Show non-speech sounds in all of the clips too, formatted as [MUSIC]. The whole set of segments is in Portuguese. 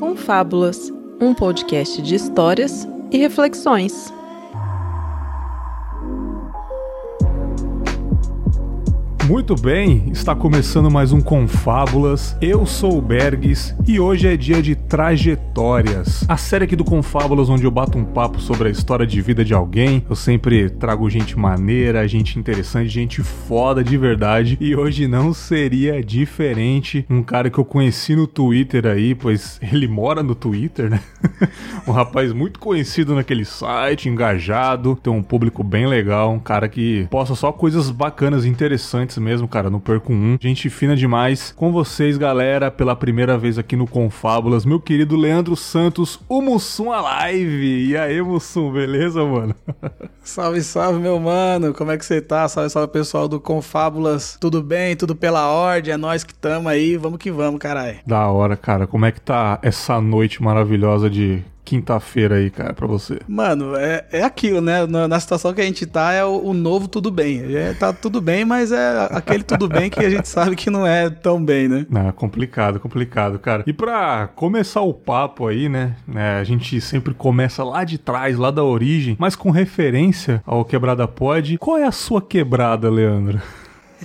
Confábulas, um podcast de histórias e reflexões. Muito bem, está começando mais um Confábulas. Eu sou o Bergs e hoje é dia de trajetórias. A série aqui do Confábulas onde eu bato um papo sobre a história de vida de alguém. Eu sempre trago gente maneira, gente interessante, gente foda de verdade. E hoje não seria diferente. Um cara que eu conheci no Twitter aí, pois ele mora no Twitter, né? [LAUGHS] um rapaz muito conhecido naquele site, engajado, tem um público bem legal, um cara que posta só coisas bacanas interessantes mesmo, cara, no Perco 1. Gente fina demais. Com vocês, galera, pela primeira vez aqui no Confábulas, meu querido Leandro Santos, o Mussum Alive. E aí, Mussum, beleza, mano? [LAUGHS] salve, salve, meu mano. Como é que você tá? Salve, salve, pessoal do Confábulas. Tudo bem? Tudo pela ordem? É nós que tamo aí. Vamos que vamos, caralho. Da hora, cara. Como é que tá essa noite maravilhosa de quinta-feira aí, cara, pra você? Mano, é, é aquilo, né? Na, na situação que a gente tá, é o, o novo tudo bem. É, tá tudo bem, mas é aquele tudo bem que a gente [LAUGHS] sabe que não é tão bem, né? Não, é complicado, complicado, cara. E pra começar o papo aí, né, né? A gente sempre começa lá de trás, lá da origem, mas com referência ao Quebrada Pod. Qual é a sua quebrada, Leandro?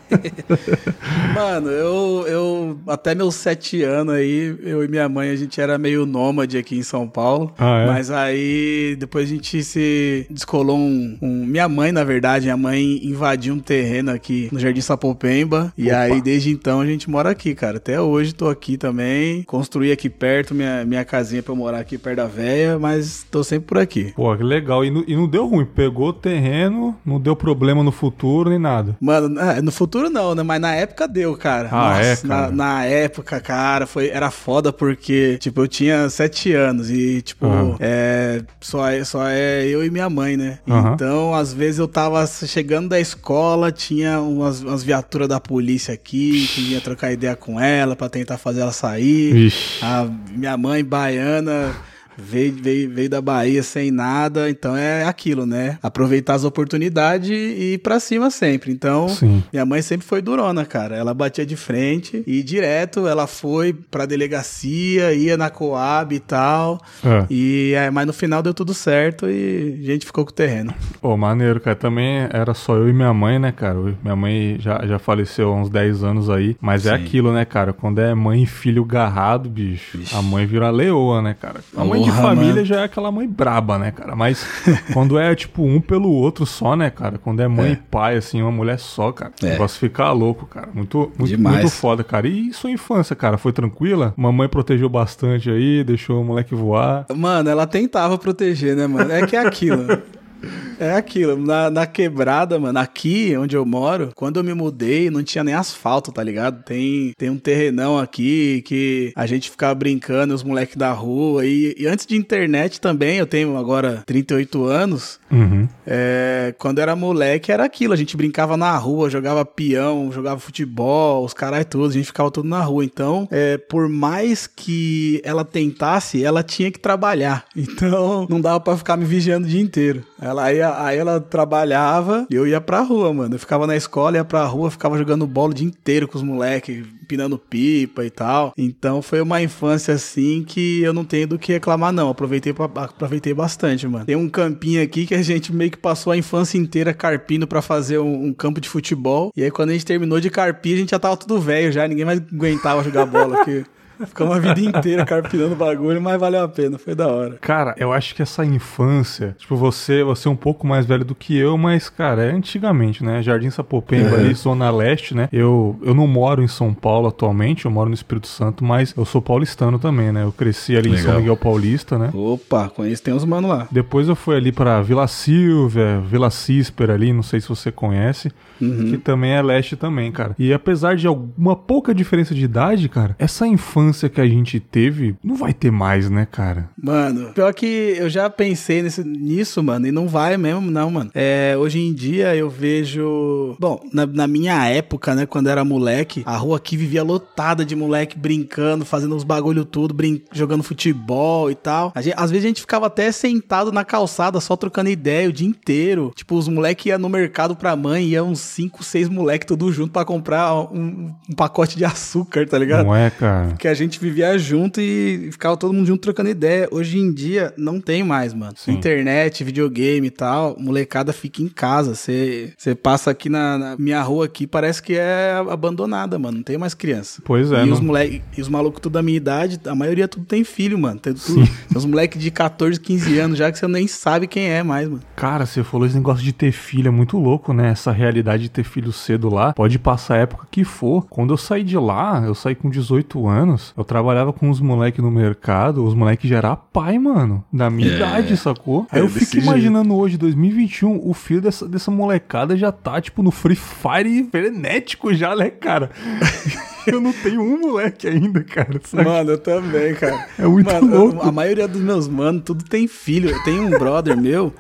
[LAUGHS] Mano, eu, eu até meus sete anos aí, eu e minha mãe, a gente era meio nômade aqui em São Paulo. Ah, é? Mas aí depois a gente se descolou um, um, Minha mãe, na verdade, minha mãe invadiu um terreno aqui no Jardim Sapopemba. E Opa. aí, desde então, a gente mora aqui, cara. Até hoje tô aqui também. Construí aqui perto minha, minha casinha pra eu morar aqui perto da véia, mas tô sempre por aqui. Pô, que legal. E, e não deu ruim. Pegou o terreno, não deu problema no futuro nem nada. Mano, é, no futuro não, né? Mas na época deu, cara. Ah, Nossa, é, cara? Na, na época, cara, foi, era foda porque, tipo, eu tinha sete anos e, tipo, Aham. é, só, é, só é eu e minha mãe, né? Aham. Então, às vezes eu tava chegando da escola, tinha umas, umas viaturas da polícia aqui, que ia trocar ideia com ela pra tentar fazer ela sair. Vixe. A minha mãe baiana veio, veio, veio da Bahia sem nada, então é aquilo, né? Aproveitar as oportunidades e ir pra cima sempre. Então, Sim. minha mãe sempre foi durona, cara. Ela batia de frente e direto ela foi pra delegacia, ia na Coab e tal. É. E é, mas no final deu tudo certo e a gente ficou com o terreno. Pô, maneiro, cara. Também era só eu e minha mãe, né, cara? Minha mãe já, já faleceu há uns 10 anos aí. Mas é Sim. aquilo, né, cara? Quando é mãe e filho garrado, bicho, Vixe. a mãe vira leoa, né, cara? A mãe de família mano. já é aquela mãe braba, né, cara? Mas [LAUGHS] quando é, tipo, um pelo outro só, né, cara? Quando é mãe É. e pai, assim, uma mulher só, cara. O É. negócio fica louco, cara. Muito, muito, Demais. muito foda, cara. E sua infância, cara? Foi tranquila? Mamãe protegeu bastante aí, deixou o moleque voar. Mano, ela tentava proteger, né, mano? É que é aquilo. [LAUGHS] É aquilo, na, na quebrada, mano, aqui onde eu moro, quando eu me mudei, não tinha nem asfalto, tá ligado? Tem, tem um terrenão aqui que a gente ficava brincando, os moleques da rua. E, e antes de internet também, eu tenho agora 38 anos. Uhum. É, quando era moleque, era aquilo. A gente brincava na rua, jogava peão, jogava futebol, os caras tudo, a gente ficava tudo na rua. Então, é, por mais que ela tentasse, ela tinha que trabalhar. [LAUGHS] Então, não dava pra ficar me vigiando o dia inteiro. Ela ia, aí ela trabalhava e eu ia pra rua, mano. Eu ficava na escola, ia pra rua, ficava jogando bola o dia inteiro com os moleques, empinando pipa e tal. Então, foi uma infância assim que eu não tenho do que reclamar, não. Aproveitei, aproveitei bastante, mano. Tem um campinho aqui que a gente meio que passou a infância inteira carpindo pra fazer um, um campo de futebol. E aí, quando a gente terminou de carpir, a gente já tava tudo velho já, ninguém mais aguentava jogar bola. Porque ficamos a vida inteira carpinando bagulho, mas valeu a pena, foi da hora. Cara, eu acho que essa infância, tipo, você, você é um pouco mais velho do que eu, mas, cara, é antigamente, né? Jardim Sapopemba ali, Zona Leste, né? Eu, eu não moro em São Paulo atualmente, eu moro no Espírito Santo, mas eu sou paulistano também, né? Eu cresci ali em São Legal. Miguel Paulista, né? Opa, conheço, tem uns mano lá. Depois eu fui ali pra Vila Silvia, Vila Císpera ali, não sei se você conhece, que também é leste também, cara. E apesar de alguma pouca diferença de idade, cara, essa infância que a gente teve não vai ter mais, né, cara? Mano, pior que eu já pensei nesse, nisso, mano, e não vai mesmo, não, mano. É, hoje em dia eu vejo. Bom, na, na minha época, né, quando era moleque, a rua aqui vivia lotada de moleque brincando, fazendo os bagulho tudo, brin jogando futebol e tal. Gente- às vezes a gente ficava até sentado na calçada, só trocando ideia o dia inteiro. Tipo, os moleques iam no mercado pra mãe, iam uns 5, 6 moleques tudo junto pra comprar um, um pacote de açúcar, tá ligado? Não é, cara? Porque a gente vivia junto e ficava todo mundo junto trocando ideia. Hoje em dia não tem mais, mano. Sim. Internet, videogame e tal, molecada fica em casa. Você passa aqui na, na minha rua aqui, parece que é abandonada, mano. Não tem mais criança. Pois é, E não- os, moleque, e os malucos tudo da minha idade, a maioria tudo tem filho, mano. Tem tudo, os moleques de 14, 15 anos já que você nem sabe quem é mais, mano. Cara, você falou esse negócio de ter filho, é muito louco, né? Essa realidade de ter filho cedo lá. Pode passar a época que for. Quando eu saí de lá, eu saí com 18 anos, eu trabalhava com uns moleques no mercado, os moleques já eram pai, mano. Da minha É. idade, sacou? Aí É eu fico imaginando hoje, 2021, o filho dessa, dessa molecada já tá, tipo, no Free Fire frenético já, né, cara? [LAUGHS] [LAUGHS] eu não tenho um moleque ainda, cara. sabe? Mano, eu também, cara. [LAUGHS] É muito Mano, eu- louco. a maioria dos meus manos, tudo tem filho. Eu tenho um brother meu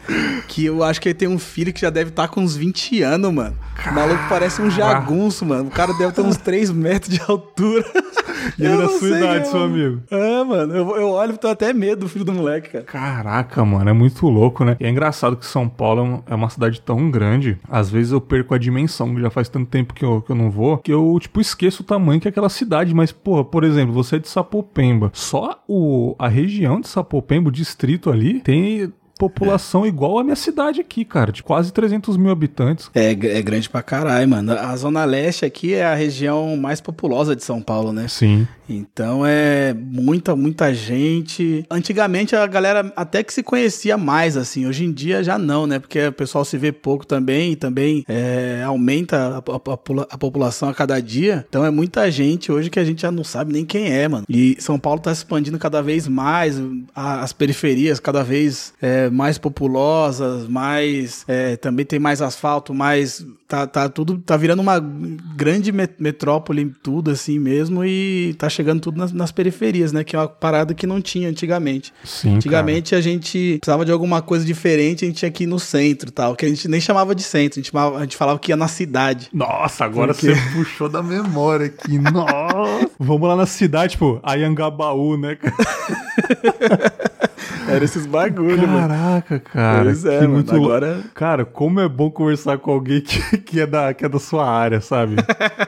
que eu acho que ele tem um filho que já deve estar com uns 20 anos, mano. O maluco parece um jagunço, mano. O cara deve ter uns 3 metros de altura. [LAUGHS] E ele é da sua idade, é, seu amigo. É, mano. Eu, eu olho e tô até medo do filho do moleque, cara. Caraca, mano, é muito louco, né? E é engraçado que São Paulo é é uma cidade tão grande, às vezes eu perco a dimensão, já faz tanto tempo que eu, que eu não vou, que eu, tipo, esqueço o tamanho que é aquela cidade. Mas, porra, por exemplo, você é de Sapopemba, só o, a região de Sapopemba, o distrito ali, tem população igual a minha cidade aqui, cara, de quase 300 mil habitantes. É, é grande pra caralho, mano. A Zona Leste aqui é a região mais populosa de São Paulo, né? Sim. Então é muita, muita gente. Antigamente a galera até que se conhecia mais, assim. Hoje em dia já não, né? Porque o pessoal se vê pouco também e também é, aumenta a, a- a pula- a população a cada dia. Então é muita gente hoje que a gente já não sabe nem quem é, mano. E São Paulo tá expandindo cada vez mais, a- as periferias cada vez é, mais populosas, mais. é, também tem mais asfalto, mais. Tá, tá tudo. Tá virando uma grande met- metrópole, tudo assim mesmo, e tá chegando tudo nas, nas periferias, né? Que é uma parada que não tinha antigamente. Sim, Antigamente a gente precisava de alguma coisa diferente, a gente tinha que ir no centro e tal, que a gente nem chamava de centro, a gente, chamava- a gente falava que ia na cidade. Nossa, agora Por quê? você puxou da memória aqui. [LAUGHS] Nossa. Vamos lá na cidade, tipo, Ayangabaú, né, cara? [LAUGHS] [LAUGHS] Era esses bagulho, mano. Caraca, cara. Pois é, mano, muito agora- Cara, como é bom conversar com alguém que, [LAUGHS] que, é, da, que é da sua área, sabe?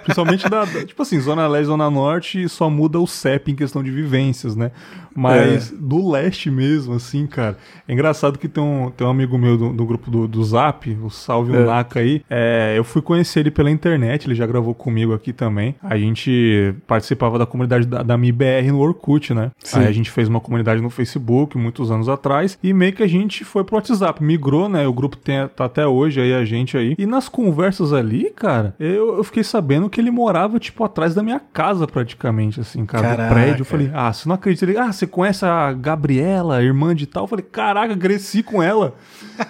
Principalmente da, da- Tipo assim, Zona Leste, Zona Norte, só muda o CEP em questão de vivências, né? Mas do leste mesmo, assim, cara. É engraçado que tem um, tem um amigo meu do, do grupo do, do Zap, o Salve É. Naka aí. É, eu fui conhecer ele pela internet, ele já gravou comigo aqui também. A gente participava da comunidade da, da MIBR no Orkut, né? Sim. Aí a gente fez uma comunidade no Facebook muitos anos atrás e meio que a gente foi pro WhatsApp, migrou, né? O grupo tem, tá até hoje aí, a gente aí. E nas conversas ali, cara, eu, eu fiquei sabendo que ele morava, tipo, atrás da minha casa praticamente, assim, cara, Caraca. do prédio. Eu falei, ah, você não acredita? Ele, ah, você conhece a Gabriela, irmã de tal? Eu falei, caraca, cresci com ela.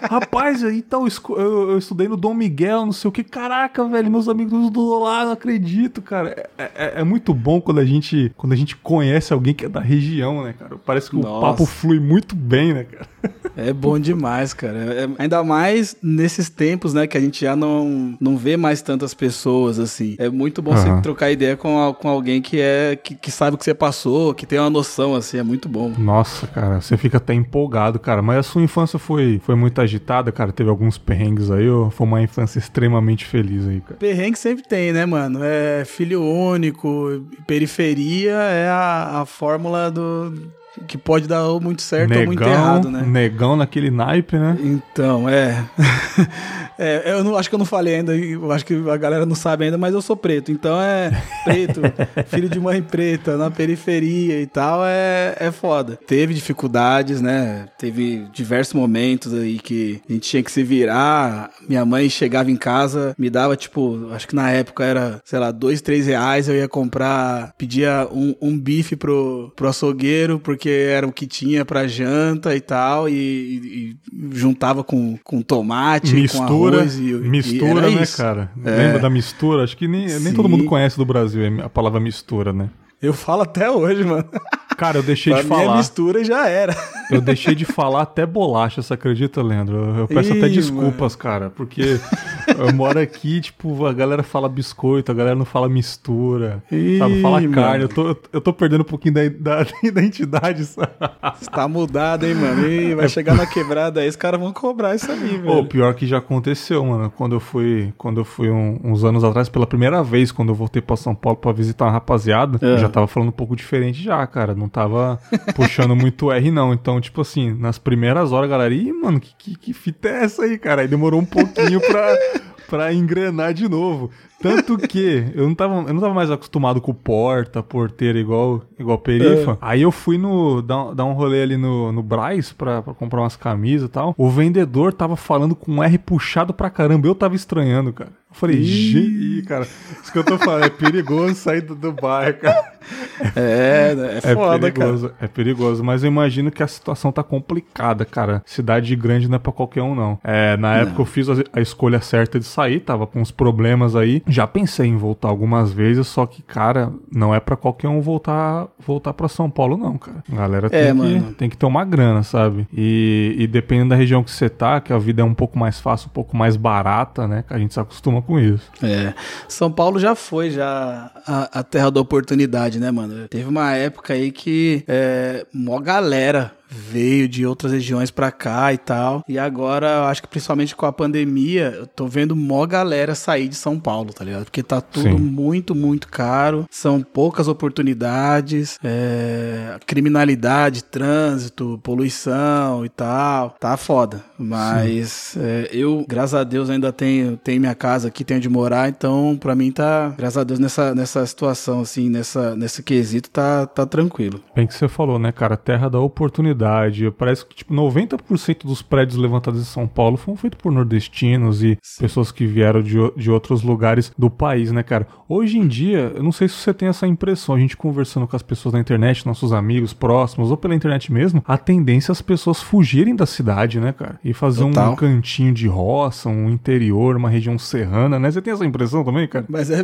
Rapaz, aí tal, eu, eu, estudei no Dom Miguel, não sei o que. Caraca, velho, meus amigos estudou lá, não acredito, cara. É, é- é muito bom quando a gente quando a gente conhece alguém que é da região, né, cara? Parece que o Nossa. papo flui muito bem, né, cara? É bom demais, cara. É- ainda mais nesses tempos, né, que a gente já não, não vê mais tantas pessoas, assim. É muito bom Aham. você trocar ideia com, com alguém que é que, que sabe o que você passou, que tem uma noção, assim, é muito bom. Nossa, cara, você fica até empolgado, cara. Mas a sua infância foi, foi muito agitada, cara? Teve alguns perrengues aí foi uma infância extremamente feliz aí, cara? Perrengue sempre tem, né, mano? É filho único, periferia é a, a fórmula do que pode dar ou muito certo ou muito errado, né? negão naquele naipe, né? Então, é. [LAUGHS] É, eu não, acho que eu não falei ainda, eu acho que a galera não sabe ainda, mas eu sou preto. Então é preto, [LAUGHS] filho de mãe preta, na periferia e tal, é, é foda. Teve dificuldades, né? Teve diversos momentos aí que a gente tinha que se virar. Minha mãe chegava em casa, me dava, tipo, acho que na época era, sei lá, dois, três reais. Eu ia comprar, pedia um, um bife pro, pro açougueiro, porque era o que tinha pra janta e tal, e, e- e juntava com, com tomate, com Mistura, arroz e, e mistura, era né, isso. cara? É. Lembra da mistura? Acho que nem, nem todo mundo conhece do Brasil a palavra mistura, né? Eu falo até hoje, mano. [LAUGHS] Cara, eu deixei pra de falar. mistura e já era. Eu deixei de falar até bolacha, você acredita, Leandro? Eu peço Ih, até desculpas, mano. cara, porque eu moro aqui, tipo, a galera fala biscoito, a galera não fala mistura, Ih, sabe? Fala mano. carne. Eu tô, eu tô perdendo um pouquinho da, da [LAUGHS] identidade, sabe? Você tá mudado, hein, mano? Ih, vai é... chegar na quebrada aí, os caras vão cobrar isso aí, velho. Pô, pior que já aconteceu, mano. Quando eu fui, quando eu fui um, uns anos atrás, pela primeira vez, quando eu voltei pra São Paulo pra visitar uma rapaziada, é. eu já tava falando um pouco diferente já, cara. Não tava puxando muito [LAUGHS] R, não. Então, tipo assim, nas primeiras horas, galera, ih, mano, que, que, que fita é essa aí, cara? Aí demorou um pouquinho pra, pra engrenar de novo. Tanto que eu não tava, eu não tava mais acostumado com porta, porteira igual, igual perifa. É. Aí eu fui no dar, dar um rolê ali no, no Braz pra, pra comprar umas camisas e tal. O vendedor tava falando com um R puxado pra caramba. Eu tava estranhando, cara. Eu falei, Ih, cara, isso que eu tô falando, é perigoso sair do, do bairro, cara. É, é, é foda, perigoso, cara. É perigoso, mas eu imagino que a situação tá complicada, cara. Cidade grande não é pra qualquer um, não. É, na não. época eu fiz a, a, escolha certa de sair, tava com uns problemas aí. Já pensei em voltar algumas vezes, só que, cara, não é para qualquer um voltar voltar para São Paulo, não, cara. A galera é, tem, que, tem que ter uma grana, sabe? E, e dependendo da região que você tá, que a vida é um pouco mais fácil, um pouco mais barata, né? Que a gente se acostuma com isso. É. São Paulo já foi já a, a terra da oportunidade, né, mano? Teve uma época aí que é, mó galera veio de outras regiões para cá e tal. E agora, acho que principalmente com a pandemia, eu tô vendo mó galera sair de São Paulo, tá ligado? Porque tá tudo Sim. muito, muito caro. São poucas oportunidades, é, criminalidade, trânsito, poluição e tal. Tá foda. Mas é, eu, graças a Deus, ainda tenho, tenho minha casa aqui, tenho de morar. Então, para mim tá, graças a Deus, nessa, nessa situação, assim, nessa, nesse quesito, tá, tá tranquilo. Bem que você falou, né, cara? Terra da oportunidade Parece que tipo 90% dos prédios levantados em São Paulo foram feitos por nordestinos e Sim. pessoas que vieram de, de outros lugares do país, né, cara? Hoje em dia, eu não sei se você tem essa impressão, a gente conversando com as pessoas na internet, nossos amigos próximos ou pela internet mesmo, a tendência é as pessoas fugirem da cidade, né, cara? E fazer Total. um cantinho de roça, um interior, uma região serrana, né? Você tem essa impressão também, cara? Mas é,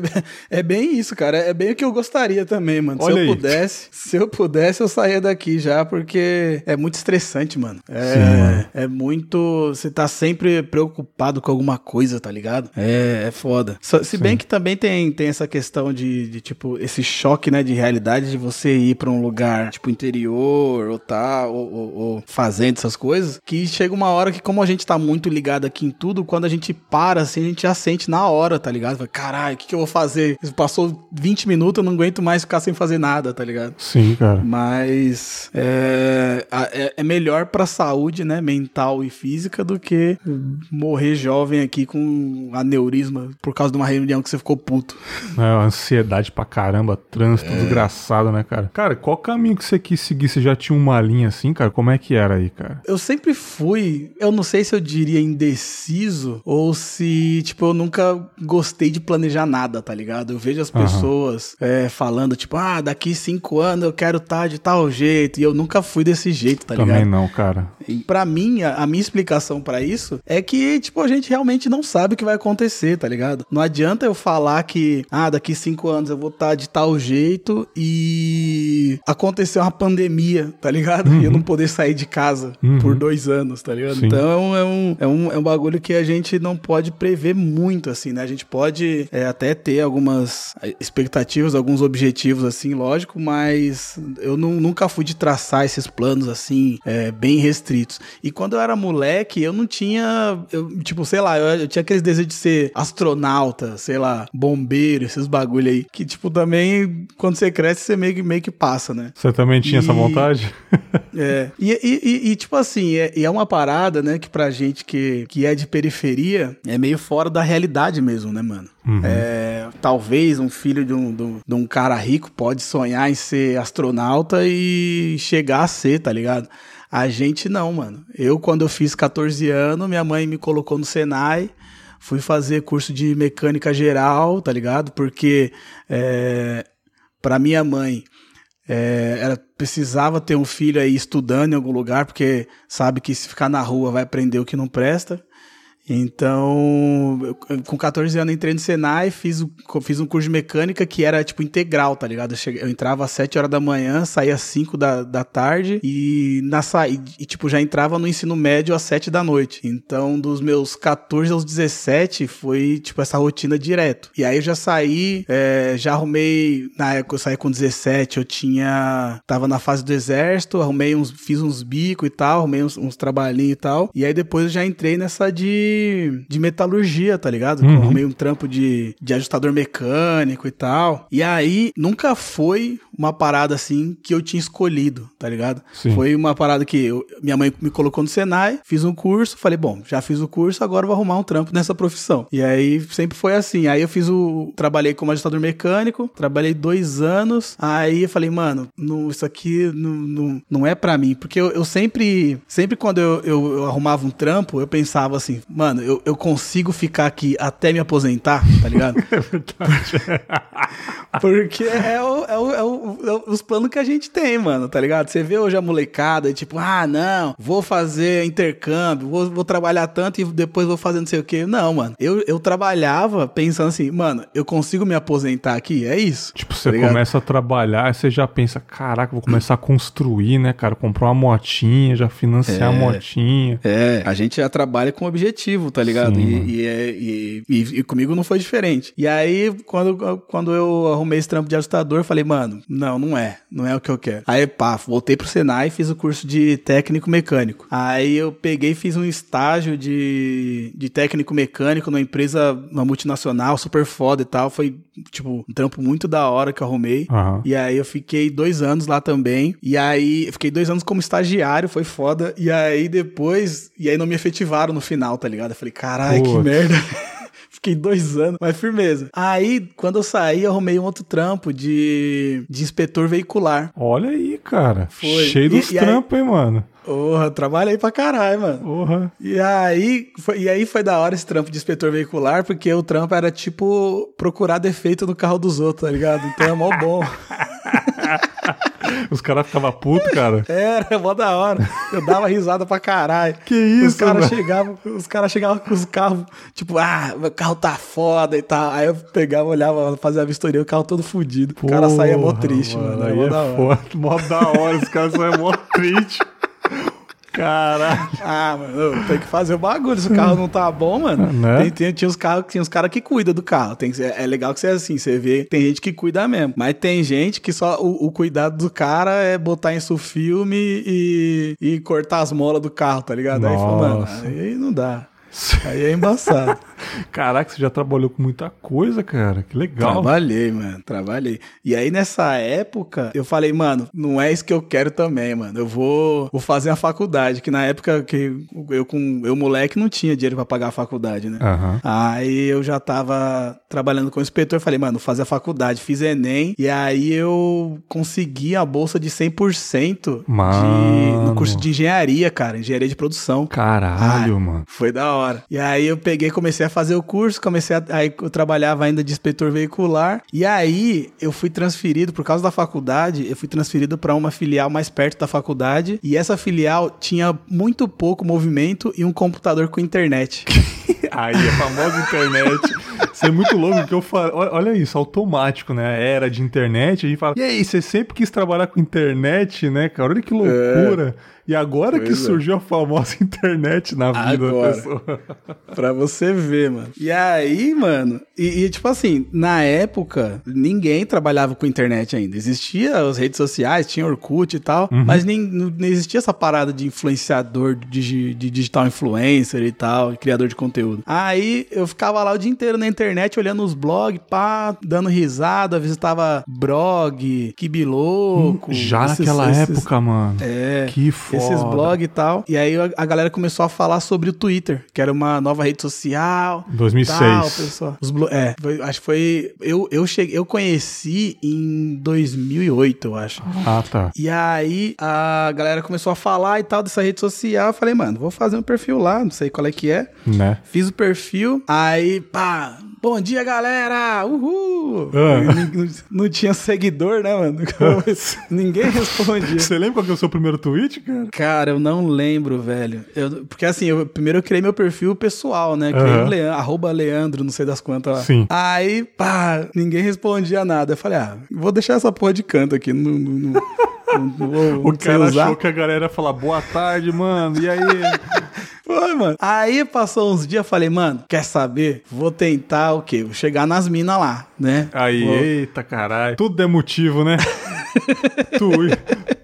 é bem isso, cara. É bem o que eu gostaria também, mano. Olha se eu aí. pudesse, se eu pudesse, eu saía daqui já, porque [LAUGHS] é muito estressante, mano. É, Sim, é muito. Você tá sempre preocupado com alguma coisa, tá ligado? É, é foda. Se Sim. bem que também tem, tem essa questão de, de, tipo, esse choque, né, de realidade de você ir pra um lugar, tipo, interior ou tal, ou, ou, ou fazendo essas coisas, que chega uma hora que, como a gente tá muito ligado aqui em tudo, quando a gente para, assim, a gente já sente na hora, tá ligado? Fala, Caralho, o que, que eu vou fazer? Passou 20 minutos, eu não aguento mais ficar sem fazer nada, tá ligado? Sim, cara. Mas. É, é, é melhor pra saúde, né, mental e física do que morrer jovem aqui com aneurisma por causa de uma reunião que você ficou puto. É, ansiedade pra caramba, trânsito é. desgraçado, né, cara? Cara, qual caminho que você quis seguir? Você já tinha uma linha assim, cara? Como é que era aí, cara? Eu sempre fui, eu não sei se eu diria indeciso ou se, tipo, eu nunca gostei de planejar nada, tá ligado? Eu vejo as pessoas uhum. é, falando, tipo, ah, daqui cinco anos eu quero estar tá de tal jeito, e eu nunca fui desse jeito, tá Também ligado? não, cara. E pra mim, a, a minha explicação para isso é que, tipo, a gente realmente não sabe o que vai acontecer, tá ligado? Não adianta eu falar que, ah, daqui cinco anos eu vou estar tá de tal jeito e acontecer uma pandemia, tá ligado? Uhum. E eu não poder sair de casa uhum. por dois anos, tá ligado? Sim. Então é um, é, um, é um bagulho que a gente não pode prever muito, assim, né? A gente pode é, até ter algumas expectativas, alguns objetivos, assim, lógico, mas eu não, nunca fui de traçar esses planos, assim, é, bem restritos. E quando eu era moleque, eu não tinha, eu, tipo, sei lá, eu, eu tinha aqueles desejos de ser astronauta, sei lá, bombeiro, esses bagulho aí, que, tipo, também, quando você cresce, você meio que, meio que passa, né? Você também tinha e, essa vontade? [LAUGHS] é. E, e, e, tipo assim, é, é uma parada, né, que pra gente que, que é de periferia, é meio fora da realidade mesmo, né, mano? Uhum. É, talvez um filho de um, de, de um cara rico pode sonhar em ser astronauta e chegar a ser, tá ligado? A gente não, mano. Eu, quando eu fiz 14 anos, minha mãe me colocou no Senai, fui fazer curso de mecânica geral, tá ligado? Porque é, para minha mãe, é, ela precisava ter um filho aí estudando em algum lugar, porque sabe que se ficar na rua vai aprender o que não presta. Então, eu, com 14 anos entrei no Senai, fiz, fiz um curso de mecânica que era tipo integral, tá ligado? Eu, cheguei, eu entrava às 7 horas da manhã, saía às 5 da, da tarde e na e, tipo já entrava no ensino médio às 7 da noite. Então, dos meus 14 aos 17 foi tipo essa rotina direto. E aí eu já saí, é, já arrumei, na época eu saí com 17, eu tinha tava na fase do exército, arrumei uns fiz uns bicos e tal, arrumei uns, uns trabalhinhos e tal. E aí depois eu já entrei nessa de de, metalurgia, tá ligado? Uhum. Arrumei um trampo de, de ajustador mecânico e tal. E aí nunca foi uma parada assim que eu tinha escolhido, tá ligado? Sim. Foi uma parada que eu, minha mãe me colocou no Senai, fiz um curso, falei, bom, já fiz o curso, agora vou arrumar um trampo nessa profissão. E aí sempre foi assim. Aí eu fiz o. Trabalhei como ajustador mecânico, trabalhei dois anos. Aí eu falei, mano, não, isso aqui não, não, não é para mim. Porque eu, eu, sempre, sempre quando eu, eu, eu arrumava um trampo, eu pensava assim, mano, eu, eu consigo ficar aqui até me aposentar, tá ligado? [LAUGHS] é verdade. [LAUGHS] Porque é, o, é, o, é, o, os planos que a gente tem, mano, tá ligado? Você vê hoje a molecada, tipo, ah, não, vou fazer intercâmbio, vou, vou trabalhar tanto e depois vou fazer não sei o quê. Não, mano. Eu, eu trabalhava pensando assim, mano, eu consigo me aposentar aqui? É isso. Tipo, você tá começa a trabalhar você já pensa, caraca, vou começar a construir, né, cara? Comprar uma motinha, já financiar é, a motinha. É, a gente já trabalha com objetivo, tá ligado? Sim, e, e, é, e, e, e, comigo não foi diferente. E aí, quando, quando eu arrumei esse trampo de ajustador, eu falei, mano, não, não é. Não é o que eu quero. Aí, pá, voltei pro Senai e fiz o curso de técnico mecânico. Aí eu peguei e fiz um estágio de, de técnico mecânico numa empresa, uma multinacional, super foda e tal. Foi, tipo, um trampo muito da hora que eu arrumei. Uhum. E aí eu fiquei dois anos lá também. E aí, eu fiquei dois anos como estagiário, foi foda. E aí depois, e aí não me efetivaram no final, tá ligado? Eu falei, caralho, que merda. [LAUGHS] Fiquei dois anos, mas firmeza. Aí, quando eu saí, eu arrumei um outro trampo de, de inspetor veicular. Olha aí, cara. Foi. Cheio dos trampos, hein, mano. Porra, trabalhei pra caralho, mano. Porra. E aí, foi, e aí foi da hora esse trampo de inspetor veicular, porque o trampo era tipo procurar defeito no carro dos outros, tá ligado? Então é mó bom. [LAUGHS] Os caras ficavam putos, cara. [LAUGHS] Era, mó da hora. Eu dava risada pra caralho. Que isso, Os caras chegavam, os caras chegavam com os carros, tipo, ah, meu carro tá foda e tal. Aí eu pegava, olhava, fazia a vistoria, o carro todo fudido. o cara saía mó triste, mano. mano. Aí mó é da hora. Foda, mó da hora, os caras saíam mó triste. Caralho. Ah, mano, tem que fazer o bagulho. Se o carro não tá bom, mano. Né? Tem, tem, tinha os carros, tinha os caras que cuidam do carro. Tem, é, é legal que você é assim, você vê, tem gente que cuida mesmo. Mas tem gente que só o, o cuidado do cara é botar isso filme e, e cortar as molas do carro, tá ligado? Nossa. Aí mano, aí não dá. Aí é embaçado. [LAUGHS] Caraca, você já trabalhou com muita coisa, cara. Que legal. Trabalhei, mano. Trabalhei. E aí, nessa época, eu falei, mano, não é isso que eu quero também, mano. Eu vou, vou fazer a faculdade. Que na época que eu, com eu, moleque, não tinha dinheiro para pagar a faculdade, né? Uhum. Aí eu já tava trabalhando com o inspetor. Falei, mano, vou fazer a faculdade. Fiz Enem. E aí eu consegui a bolsa de 100% de, no curso de engenharia, cara. Engenharia de produção. Caralho, ah, mano. Foi da hora. E aí eu peguei comecei a fazer o curso, comecei a. Aí eu trabalhava ainda de inspetor veicular. E aí eu fui transferido, por causa da faculdade, eu fui transferido para uma filial mais perto da faculdade. E essa filial tinha muito pouco movimento e um computador com internet. [LAUGHS] aí, a famosa internet. Isso é muito louco, porque eu falo, olha isso, automático, né? Era de internet, a gente fala, e aí, você sempre quis trabalhar com internet, né, cara? Olha que loucura. É. E agora pois que é. surgiu a famosa [LAUGHS] internet na vida agora, da pessoa. [LAUGHS] pra você ver, mano. E aí, mano, e, e, tipo assim, na época, ninguém trabalhava com internet ainda. Existia as redes sociais, tinha Orkut e tal, uhum. mas nem, não existia essa parada de influenciador, de, de digital influencer e tal, criador de conteúdo. Aí eu ficava lá o dia inteiro na internet olhando os blogs, pá, dando risada, visitava blog, Kibiloco. Hum, já esses, naquela esses, época, mano. É. Que foda. Esses blogs e tal. E aí a, galera começou a falar sobre o Twitter, que era uma nova rede social. 2006. Tal, pessoal. Os é, foi, acho que foi. Eu, eu, cheguei, eu conheci em 2008, eu acho. Ah, tá. E aí a galera começou a falar e tal dessa rede social. Eu falei, mano, vou fazer um perfil lá, não sei qual é que é. Né? Fiz o perfil, aí, pá, bom dia, galera! Uhul! Ah. Não, não tinha seguidor, né, mano? Ninguém respondia. Você lembra qual que é o seu primeiro tweet, cara? Cara, eu não lembro, velho. Eu- porque assim, eu, primeiro eu criei meu perfil pessoal, né? Criei Aham. um Leandro, arroba Leandro, não sei das quantas lá. Sim. Aí, pá, ninguém respondia nada. Eu falei, ah, vou deixar essa porra de canto aqui. Não, não vou [LAUGHS] O cara achou que a galera ia falar boa tarde, mano. E aí? Foi, mano. Aí passou uns dias, falei, mano, quer saber? Vou tentar o quê? Vou chegar nas minas lá, né? Aí, Vou- eita caralho. Tudo é motivo, né? [LAUGHS] Tu-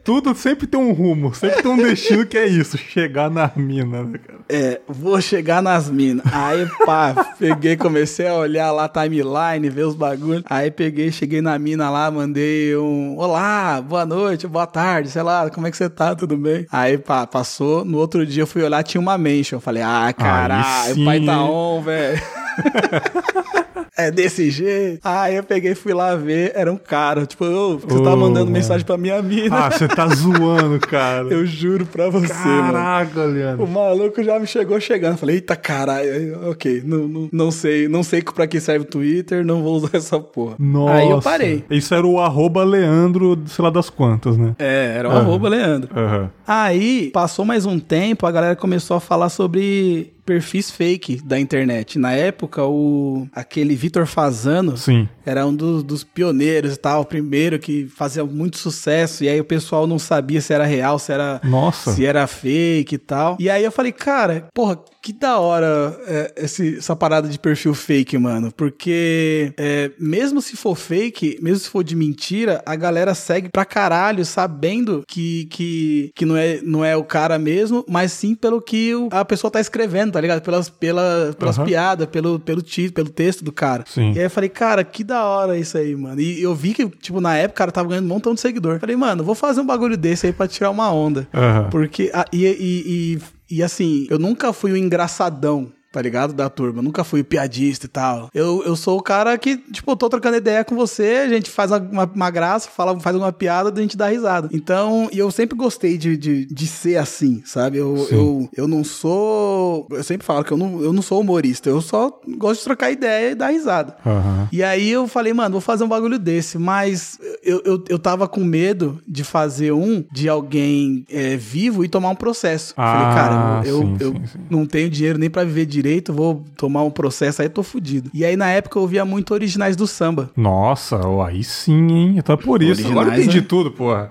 tudo sempre tem um rumo, sempre tem um destino que é isso, chegar na mina, né, cara? É, vou chegar nas minas. Aí, pá, peguei, comecei a olhar lá timeline, ver os bagulhos. Aí peguei, cheguei na mina lá, mandei um olá, boa noite, boa tarde, sei lá, como é que você tá, tudo bem? Aí, pá, passou. No outro dia eu fui olhar, tinha uma mention. Falei, ah, caralho, pai tá on, velho. [LAUGHS] É desse jeito. Aí eu peguei e fui lá ver, era um cara. Tipo, que você tá Ô, mandando mano. mensagem pra minha mina? Ah, você tá zoando, cara. [LAUGHS] Eu juro pra você, mano. Caraca, O Leandro. maluco já me chegou chegando. Falei, eita caralho, ok, não, não, não sei, não sei pra que serve o Twitter, não vou usar [LAUGHS] essa porra. Nossa. Aí eu parei. Isso era o arroba Leandro, sei lá das quantas, né? É, era o Aham. arroba Leandro. Aham. Aí, passou mais um tempo, a galera começou a falar sobre perfis fake da internet. Na época, o aquele Vitor Fazano Sim. Era um dos, dos pioneiros e tal, o primeiro que fazia muito sucesso, e aí o pessoal não sabia se era real, se era Nossa. se era fake e tal. E aí eu falei, cara, porra, que da hora é, esse- essa parada de perfil fake, mano. Porque é, mesmo se for fake, mesmo se for de mentira, a galera segue pra caralho, sabendo que, que, que não, é, não é o cara mesmo, mas sim pelo que o- a pessoa tá escrevendo, tá ligado? Pelas, pela, pelas Aham. piadas, pelo, pelo título, pelo texto do cara. Sim. E aí eu falei, cara, que da hora isso aí, mano. E eu vi que, tipo, na época o cara tava ganhando um montão de seguidor. Falei, mano, vou fazer um bagulho desse aí pra tirar uma onda. Aham. Porque, ah, e, e, e, e, assim, eu nunca fui o engraçadão. Tá ligado? Da turma. Eu nunca fui piadista e tal. Eu, eu sou o cara que, tipo, eu tô trocando ideia com você, a gente faz uma, uma graça, fala, faz uma piada, a gente dá risada. Então, e eu sempre gostei de, de, de ser assim, sabe? Eu, Sim. eu, eu não sou. Eu sempre falo que eu não, eu não sou humorista, eu só gosto de trocar ideia e dar risada. Aham. E aí eu falei, mano, vou fazer um bagulho desse. Mas eu, eu, eu tava com medo de fazer um de alguém é, vivo e tomar um processo. Ah, falei, cara, eu, sim, eu sim, sim. não tenho dinheiro nem pra viver direito, vou tomar um processo aí, tô fudido. E aí na época eu ouvia muito originais do samba. Nossa, ó, aí sim, hein? Então é por isso. Agora eu Originais, entendi né? tudo, porra.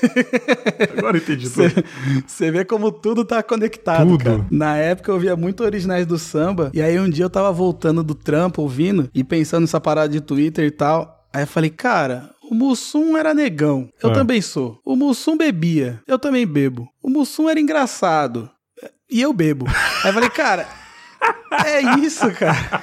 [LAUGHS] Agora eu entendi tudo. Você vê como tudo tá conectado, Tudo. cara. Na época eu ouvia muito originais do samba. E aí um dia eu tava voltando do trampo, ouvindo, e pensando nessa parada de Twitter e tal. Aí eu falei, cara, o Mussum era negão. Eu É. também sou. O Mussum bebia. Eu também bebo. O Mussum era engraçado. E eu bebo. Aí eu falei, cara, é isso, cara.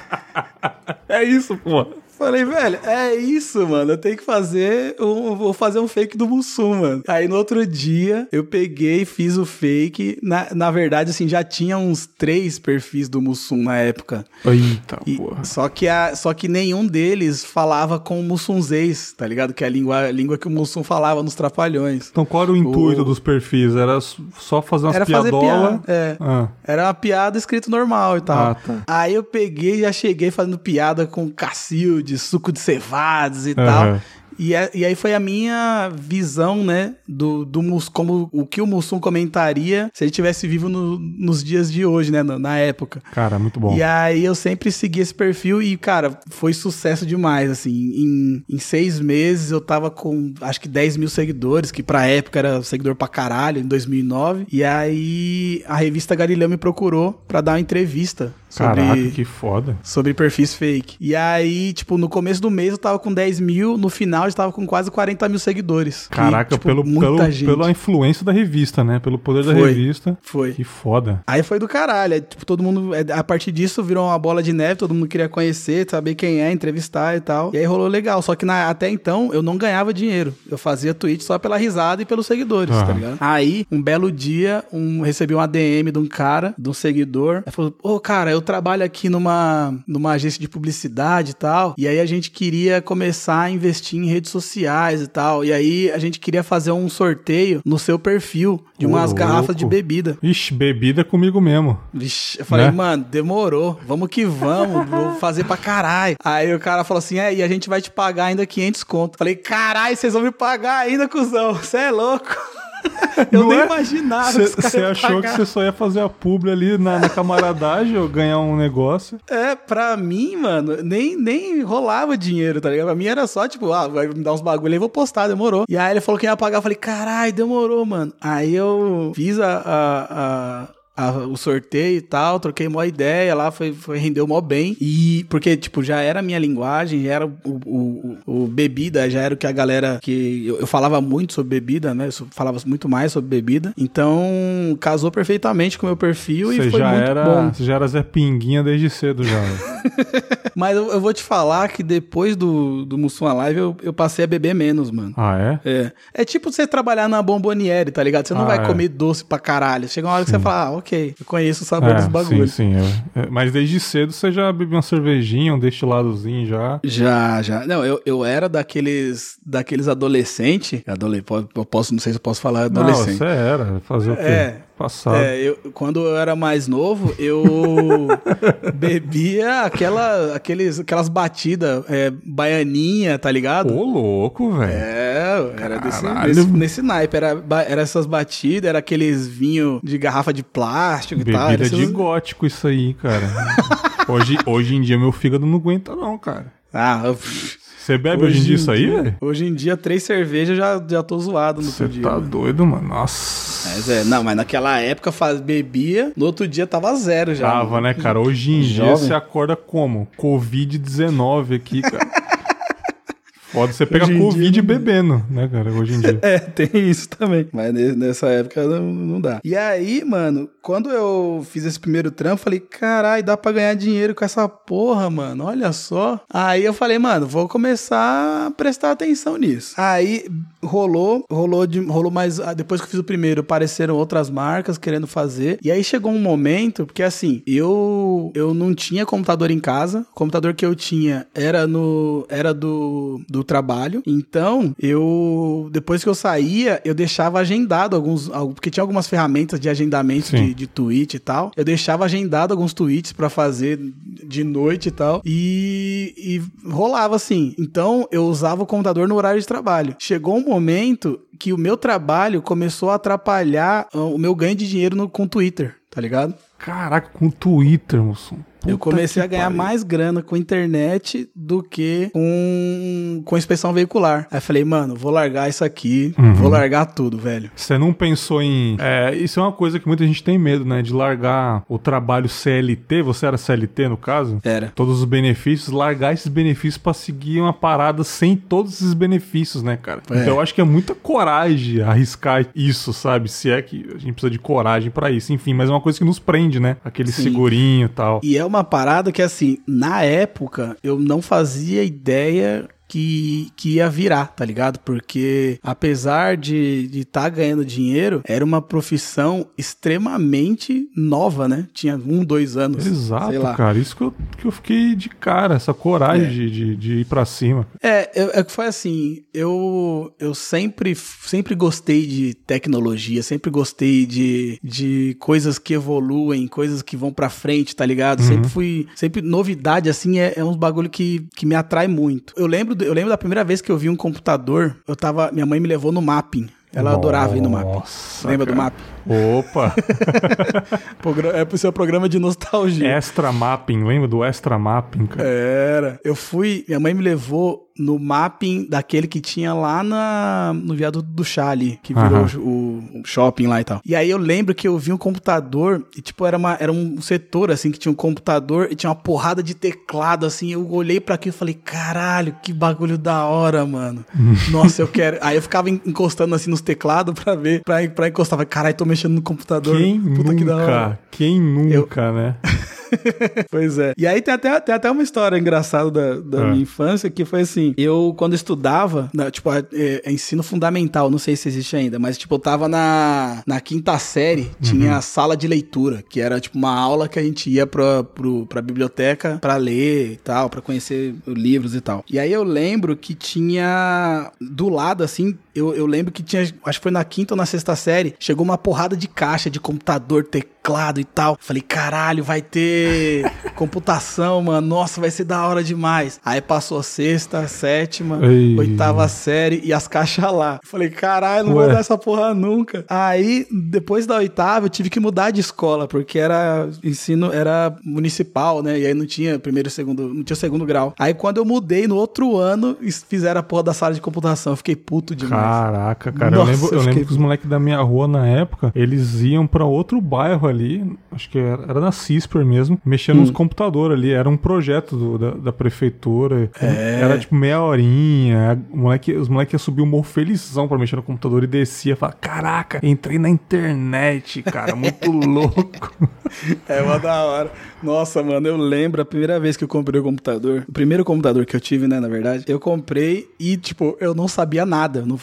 [LAUGHS] É isso, pô. Falei, velho, é isso, mano. Eu tenho que fazer. Um, vou fazer um fake do Mussum, mano. Aí no outro dia, eu peguei, fiz o fake. Na, na verdade, assim, já tinha uns três perfis do Mussum na época. Eita, E- porra. só, que a, só que nenhum deles falava com o mussunzês, tá ligado? Que é a língua, a língua que o Mussum falava nos trapalhões. Então qual era o intuito O- dos perfis? Era só fazer umas Era fazer piadolas? piada. É. Ah, Era uma piada escrito normal e tal. Ah, tá. Aí eu peguei e já cheguei fazendo piada com Cacilde, suco de cevados e Aham. tal. E, é- e aí foi a minha visão, né, do, do Mus- como o que o Mussum comentaria se ele tivesse vivo no- nos dias de hoje, né, na, na época. cara, muito bom. E aí eu sempre segui esse perfil e, cara, foi sucesso demais, assim. Em, em seis meses eu tava com, acho que 10 mil seguidores, que pra época era seguidor pra caralho, em 2009. E aí a revista Galileu me procurou pra dar uma entrevista sobre... Caraca, que foda. Sobre perfis fake. E aí, tipo, no começo do mês eu tava com 10 mil, no final eu estava com quase 40 mil seguidores. Caraca, Que, tipo, pelo, pelo, gente. pela influência da revista, né? Pelo poder da Foi. revista. Foi. Que foda. Aí foi do caralho. aí, tipo, todo mundo. é, A partir disso virou uma bola de neve, todo mundo queria conhecer, saber quem é, entrevistar e tal. E aí rolou legal. Só que na- até então eu não ganhava dinheiro. Eu fazia tweet só pela risada e pelos seguidores, Aham. tá ligado? Aí, um belo dia, um, recebi um ADM de um cara, de um seguidor. Ele falou: Ô, cara, eu trabalho aqui numa, numa agência de publicidade e tal. E aí a gente queria começar a investir em redes sociais e tal. E aí a gente queria fazer um sorteio no seu perfil de umas louco. garrafas de bebida. Ixi, bebida comigo mesmo. Vixe, eu falei, Né? mano, demorou. Vamos que vamos, vou fazer pra caralho. Aí o cara falou assim: é, e a gente vai te pagar ainda 500 conto. Falei, caralho, vocês vão me pagar ainda, cuzão. Você é louco. [LAUGHS] Eu Não nem é? imaginava que Você achou que pagar. você só ia fazer a publi ali na, na camaradagem ou ganhar um negócio? É, pra mim, mano, nem, nem rolava dinheiro, tá ligado? Pra mim era só, tipo, ah, vai me dar uns bagulho aí, vou postar, demorou. E aí ele falou que ia pagar, eu falei, caralho, demorou, mano. Aí eu fiz a, a- a- a- o sorteio e tal, troquei uma ideia lá, foi, foi rendeu mó bem. E, porque, tipo, já era a minha linguagem, já era o, o, o- o bebida, já era o que a galera, que eu, eu falava muito sobre bebida, né? Eu falava muito mais sobre bebida. Então, casou perfeitamente com o meu perfil Você e foi já muito era, bom. você já era Zé Pinguinha desde cedo já. [LAUGHS] Mas eu, eu vou te falar que depois do, do Mussum Live eu, eu passei a beber menos, mano. ah, é? É. É tipo você trabalhar na bomboniere, tá ligado? Você não Ah, vai é. comer doce pra caralho. Chega uma hora que você fala, ah, ok, eu conheço o sabor dos É, bagulhos. sim, sim. é. Mas desde cedo você já bebeu uma cervejinha, um destiladozinho já. Já, já. Não, eu, eu era daqueles daqueles adolescentes. Adole, eu posso, não sei se eu posso falar Não, adolescente. você era. Fazer o quê? É. Passado. É, eu, quando eu era mais novo, eu [LAUGHS] bebia aquela, aqueles, aquelas batidas, é, baianinha, tá ligado? Ô, louco, velho. É, era desse, nesse, nesse naipe. Era, era essas batidas, era aqueles vinhos de garrafa de plástico e tal. Bebida de gótico isso aí, cara. [LAUGHS] hoje, hoje em dia meu fígado não aguenta não, cara. Ah, Você bebe hoje, em dia isso aí, velho? Hoje em dia, três cervejas já, já tô zoado no Você outro dia. tá mano. doido, mano. Nossa. Mas é, não, mas naquela época faz, bebia, no outro dia tava zero já. Tava, né, cara? Hoje em dia Jovem. você acorda como? Covid-19 aqui, cara. [LAUGHS] Foda você pegar Hoje Covid dia bebendo, né, cara? Hoje em [LAUGHS] dia. É, tem isso também. Mas ne- nessa época não, não dá. E aí, mano, quando eu fiz esse primeiro trampo, falei, carai, dá pra ganhar dinheiro com essa porra, mano. Olha só. Aí eu falei, mano, vou começar a prestar atenção nisso. Aí rolou, rolou, de, rolou mais. ah, Depois que eu fiz o primeiro, apareceram outras marcas querendo fazer. E aí chegou um momento, porque assim, eu eu não tinha computador em casa. O computador que eu tinha era no era do, do trabalho. Então, eu depois que eu saía, eu deixava agendado alguns, porque tinha algumas ferramentas de agendamento de, de tweet e tal. Eu deixava agendado alguns tweets pra fazer de noite e tal. E, e rolava assim. Então, eu usava o computador no horário de trabalho. Chegou um momento que o meu trabalho começou a atrapalhar ah, o meu ganho de dinheiro no, com o Twitter, tá ligado? Caraca, com Twitter, moço. Eu comecei a ganhar pariu. mais grana com internet do que com, com inspeção veicular. Aí eu falei, mano, vou largar isso aqui, Uhum. vou largar tudo, velho. Você não pensou em. É, isso é uma coisa que muita gente tem medo, né? De largar o trabalho CLT. Você era CLT no caso? Era. Todos os benefícios, largar esses benefícios pra seguir uma parada sem todos esses benefícios, né, cara? É. Então eu acho que é muita coragem arriscar isso, sabe? Se é que a gente precisa de coragem pra isso. Enfim, mas é uma coisa que nos prende, né? Aquele Sim. segurinho e tal. E é uma parada que, assim, na época, eu não fazia ideia que, que ia virar, tá ligado? Porque apesar de estar de tá ganhando dinheiro, era uma profissão extremamente nova, né? Tinha um, dois anos. Exato, cara. Isso que eu, que eu fiquei de cara, essa coragem É. de, de, de ir pra cima. É, eu- é que foi assim, eu, eu sempre, sempre gostei de tecnologia, sempre gostei de, de coisas que evoluem, coisas que vão pra frente, tá ligado? Sempre fui, sempre novidade assim é, é uns bagulho que, que me atrai muito. Eu lembro, do- eu lembro da primeira vez que eu vi um computador, eu tava, minha mãe me levou no mapping. Ela adorava ir no mapping. Nossa, Lembra do cara. mapping? Opa! [LAUGHS] É pro seu programa de nostalgia. Extra Mapping, lembra do Extra Mapping, cara? Era. Eu fui. Minha mãe me levou no mapping daquele que tinha lá na, no viaduto do chá ali, que virou Aham. o, o shopping lá e tal. E aí eu lembro que eu vi um computador, e tipo, era, uma, era um setor assim que tinha um computador e tinha uma porrada de teclado assim. Eu olhei pra aquilo e falei, caralho, que bagulho da hora, mano. [LAUGHS] Nossa, eu quero. Aí eu ficava en- encostando assim nos teclados pra ver, pra, pra encostar. Falei, caralho, tô mexendo no computador. Quem Puta que da hora. nunca? Quem nunca, né? [LAUGHS] pois é. E aí tem até, tem até uma história engraçada da, da É. minha infância, que foi assim, eu quando estudava, na- tipo, é, é ensino fundamental, não sei se existe ainda, mas tipo, eu tava na, na quinta série, tinha a sala de leitura, que era tipo uma aula que a gente ia pra, pro, pra biblioteca pra ler e tal, pra conhecer livros e tal. E aí eu lembro que tinha do lado, assim, eu, eu lembro que tinha, acho que foi na quinta ou na sexta série, chegou uma porrada de caixa de computador, teclado e tal. Falei, caralho, vai ter [LAUGHS] computação, mano. Nossa, vai ser da hora demais. Aí passou a sexta, sétima, Ei. oitava série e as caixas lá. Falei, caralho, não Ué. vou dar essa porra nunca. Aí, depois da oitava, eu tive que mudar de escola, porque era ensino, era municipal, né? E aí não tinha primeiro e segundo, não tinha segundo grau. Aí quando eu mudei no outro ano, fizeram a porra da sala de computação. Eu fiquei puto demais. Caraca, cara. Nossa, eu lembro, eu eu lembro que os moleques da minha rua na época, eles iam pra outro bairro ali, acho que era, era na CISPER mesmo, mexendo Hum. nos computadores ali. Era um projeto do- da, da prefeitura. É. Era tipo meia horinha. Moleque, os moleques iam subir um morro felizão pra mexer no computador e descia. Falava, caraca, entrei na internet, cara. Muito [LAUGHS] louco. É uma da hora. Nossa, mano, eu lembro a primeira vez que eu comprei o computador. O primeiro computador que eu tive, né, na verdade. Eu comprei e, tipo, eu não sabia nada. Não-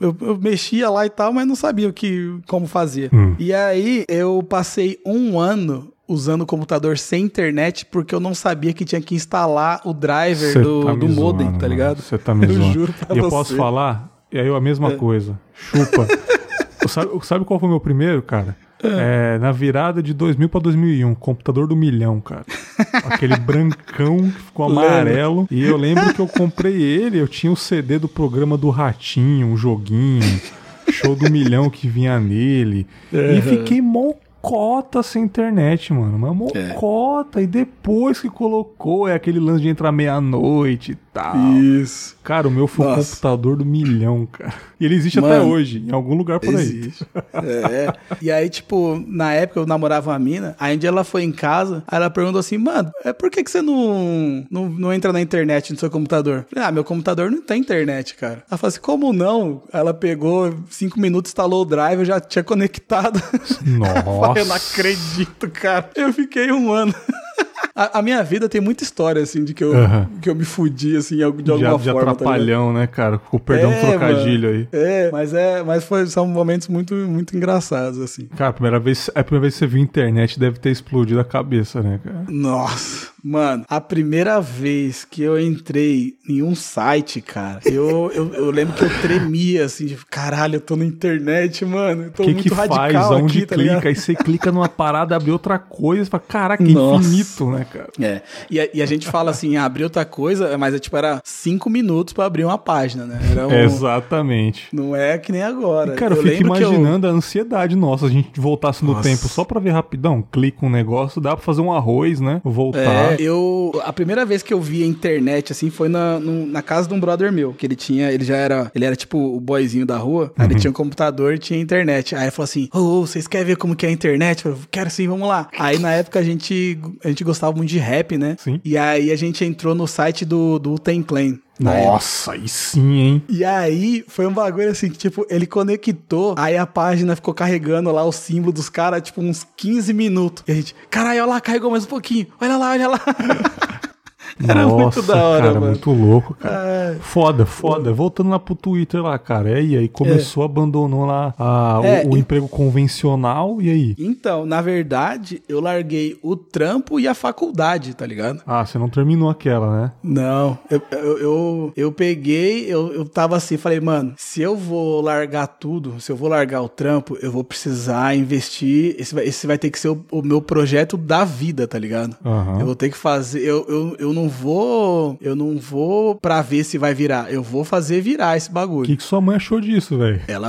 eu, eu mexia lá e tal, mas não sabia o que, como fazia. Hum. E aí eu passei um ano usando o computador sem internet porque eu não sabia que tinha que instalar o driver Cê do, tá do modem, zoando, tá ligado? Você tá me [LAUGHS] Eu zoando. juro pra E eu você. posso falar? E aí a mesma coisa. Chupa. [LAUGHS] sabe, sabe qual foi o meu primeiro, cara? É, na virada de 2000 pra 2001, computador do milhão, cara. Aquele brancão que ficou amarelo. E eu lembro que eu comprei ele, eu tinha o CD do programa do Ratinho, um joguinho, show do milhão que vinha nele. E fiquei mocota sem internet, mano. Mas mocota. E depois que colocou, é aquele lance de entrar meia-noite e tal. Isso. Cara, o meu foi o Nossa. computador do milhão, cara. E ele existe até Mano, hoje, em algum lugar por aí. Existe. É. E aí, tipo, na época eu namorava uma mina, aí um dia ela foi em casa, aí ela perguntou assim, mano, é, por que, que você não, não, não entra na internet no seu computador? Eu Falei, ah, meu computador não tem internet, cara. Ela falou assim, como não? Ela pegou cinco minutos, instalou o drive, eu já tinha conectado. Nossa. [LAUGHS] eu não acredito, cara. Eu fiquei um ano. [LAUGHS] A, a minha vida tem muita história, assim, de que eu, Aham. que eu me fudi, assim, de alguma de, de forma. tá ligado? atrapalhão, né, cara? Com perdão do É, trocadilho mano. aí. É, mas é, mas foi, são momentos muito, muito engraçados, assim. Cara, a primeira vez, a primeira vez que você viu internet deve ter explodido a cabeça, né, cara? Nossa, mano, a primeira vez que eu entrei em um site, cara, eu, eu, eu lembro que eu tremia, assim, de caralho, eu tô na internet, mano, eu tô que muito que radical faz? Aqui, tá clica? ligado? Aí você clica numa parada, abre outra coisa, fala, caraca, Nossa. infinito, né, cara? É, e a, e a gente fala assim, ah, abrir outra coisa, mas é tipo, era cinco minutos pra abrir uma página, né? Um, Exatamente. Não é que nem agora. E, cara, eu, fico lembro que eu- imaginando a ansiedade nossa, a gente voltasse no Nossa. tempo só pra ver rapidão, clica um negócio, dá pra fazer um arroz, né? Voltar. É, eu. A primeira vez que eu vi a internet, assim, foi na, no- na casa de um brother meu. Que ele tinha. Ele já era. Ele era tipo o boyzinho da rua. Aí ele tinha um computador e tinha internet. Aí ele falou assim: Ô, ô, vocês querem ver como que é a internet? Eu falei, quero sim, vamos lá. Aí na época a gente, a gente gostava muito de rap, né? Sim. E aí a gente entrou no site do, do época. Nossa, aí sim, hein? E aí foi um bagulho assim, que, tipo, ele conectou, aí a página ficou carregando lá o símbolo dos caras, tipo, uns 15 minutos. E a gente, caralho, olha lá, carregou mais um pouquinho. Olha lá, olha lá. [LAUGHS] Era Nossa, muito da hora, cara, mano. muito louco, cara. É. Foda, foda. Voltando lá pro Twitter lá, cara. E aí, começou, abandonou lá a- o, É, o e- emprego convencional, e aí? Então, na verdade, eu larguei o trampo e a faculdade, tá ligado? Ah, você não terminou aquela, né? Não, eu, eu, eu, eu peguei, eu, eu tava assim, falei, mano, se eu vou largar tudo, se eu vou largar o trampo, eu vou precisar investir, esse vai, esse vai ter que ser o, o meu projeto da vida, tá ligado? Aham. Eu vou ter que fazer, eu, eu, eu não vou, eu não vou pra ver se vai virar, eu vou fazer virar esse O bagulho. que, que sua mãe achou disso, velho? Ela,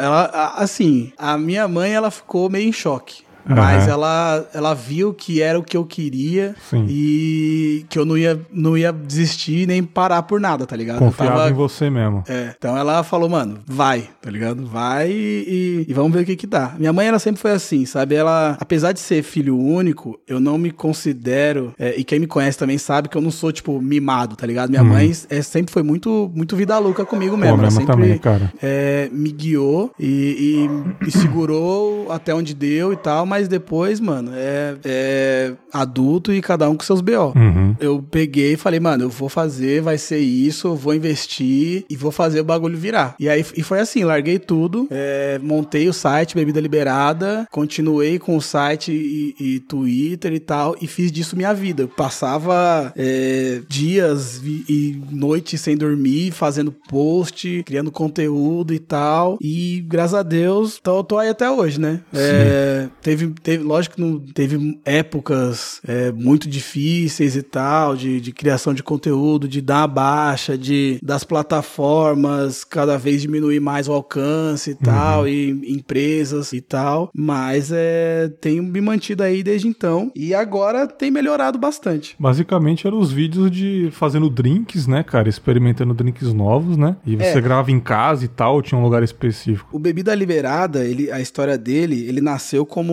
ela, assim, a minha mãe, ela ficou meio em choque. Mas Aham. ela, ela viu que era o que eu queria Sim. e que eu não ia, não ia desistir nem parar por nada, tá ligado? Confiava tava- em você mesmo. É, então ela falou, mano, vai, tá ligado? Vai e, e vamos ver o que que dá. Minha mãe, ela sempre foi assim, sabe? Ela, apesar de ser filho único, eu não me considero, é, e quem me conhece também sabe que eu não sou, tipo, mimado, tá ligado? Minha mãe é, sempre foi muito, muito vida louca comigo mesmo. Uhum. Pô, ela sempre também, cara. é, me guiou e, e me segurou até onde deu e tal, mas depois, mano, é, é adulto e cada um com seus BO. Uhum. Eu peguei e falei, mano, eu vou fazer, vai ser isso, eu vou investir e vou fazer o bagulho virar. E aí e foi assim, larguei tudo, é, montei o site Bebida Liberada, continuei com o site e, e Twitter e tal, e fiz disso minha vida. Eu passava é, dias e, e noites sem dormir, fazendo post, criando conteúdo e tal. E graças a Deus, tô, tô aí até hoje, né? É, teve, teve, lógico que não teve épocas é, muito difíceis e tal, de, de criação de conteúdo, de dar a baixa, de das plataformas cada vez diminuir mais o alcance e tal, e empresas e tal. Mas é, tenho me mantido aí desde então. E agora tem melhorado bastante. Basicamente eram os vídeos de fazendo drinks, né, cara? Experimentando drinks novos, né? E você É. grava em casa e tal, tinha um lugar específico. O Bebida Liberada, ele, a história dele, ele nasceu como,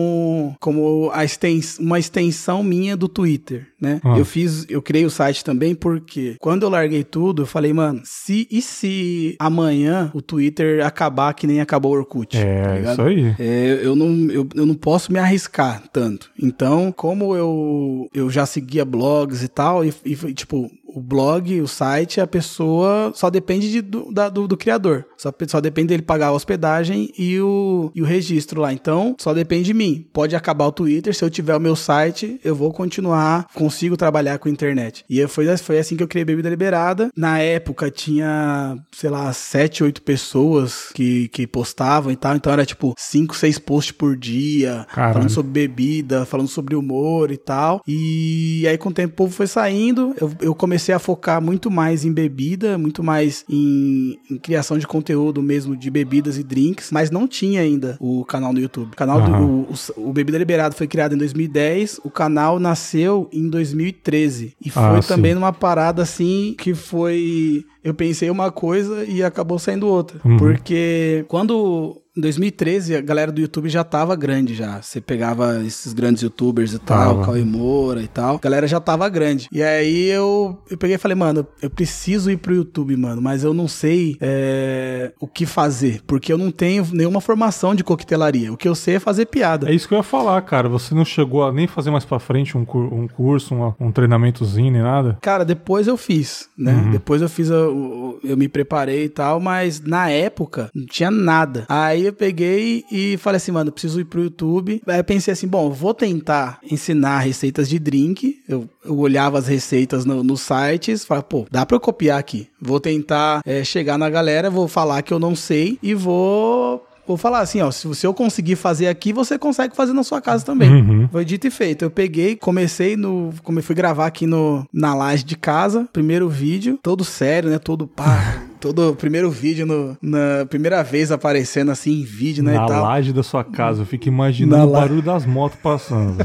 como a extens, uma extensão minha do Twitter, né? Ah. Eu fiz, eu criei o site também porque quando eu larguei tudo, eu falei, mano, se e se amanhã o Twitter acabar que nem acabou o Orkut? tá É, ligado? isso aí. É, eu, não, eu, eu não posso me arriscar tanto. Então, como eu, eu já seguia blogs e tal, e, e tipo, o blog, o site, a pessoa só depende de- do, da- do, do criador. Só, só depende dele pagar a hospedagem e o, e o registro lá. Então, só depende de mim. Pode acabar o Twitter, se eu tiver o meu site, eu vou continuar, consigo trabalhar com a internet. E foi, foi assim que eu criei Bebida Liberada. Na época tinha, sei lá, sete, oito pessoas que, que postavam e tal. Então era tipo cinco, seis posts por dia, Caralho. falando sobre bebida, falando sobre humor e tal. E aí com o tempo o povo foi saindo, eu, eu comecei a focar muito mais em bebida, muito mais em, em criação de conteúdo mesmo de bebidas e drinks, mas não tinha ainda o canal no YouTube. O canal do Aham. o, o, o Bebida Liberado foi criado em 2010, o canal nasceu em 2013 e foi Ah, também sim. numa parada assim que foi eu pensei uma coisa e acabou saindo outra. Uhum. Porque quando em 2013 a galera do YouTube já tava grande já. Você pegava esses grandes youtubers e tal, Tava. Cauê Moura e tal. A galera já tava grande. E aí eu, eu peguei e falei, mano, eu preciso ir pro YouTube, mano, mas eu não sei é, o que fazer. Porque eu não tenho nenhuma formação de coquetelaria. O que eu sei é fazer piada. É isso que eu ia falar, cara. Você não chegou a nem fazer mais pra frente um, cur- um curso, um, um treinamentozinho, nem nada? Cara, depois eu fiz, né? Depois eu fiz, o- eu me preparei e tal, mas na época não tinha nada. Aí eu peguei e falei assim, mano, preciso ir pro YouTube. Aí eu pensei assim, bom, vou tentar ensinar receitas de drink. Eu, eu olhava as receitas no- nos sites, falava, pô, dá pra eu copiar aqui. Vou tentar é, chegar na galera, vou falar que eu não sei e vou Vou falar assim, ó, se eu conseguir fazer aqui, você consegue fazer na sua casa também. Uhum. Foi dito e feito. Eu peguei, comecei no. Como eu fui gravar aqui no, na laje de casa, primeiro vídeo, todo sério, né? Todo pá. [LAUGHS] todo primeiro vídeo no, na primeira vez aparecendo assim em vídeo, né? Na laje da sua casa. Eu fico imaginando Na o la- barulho das motos passando. [LAUGHS]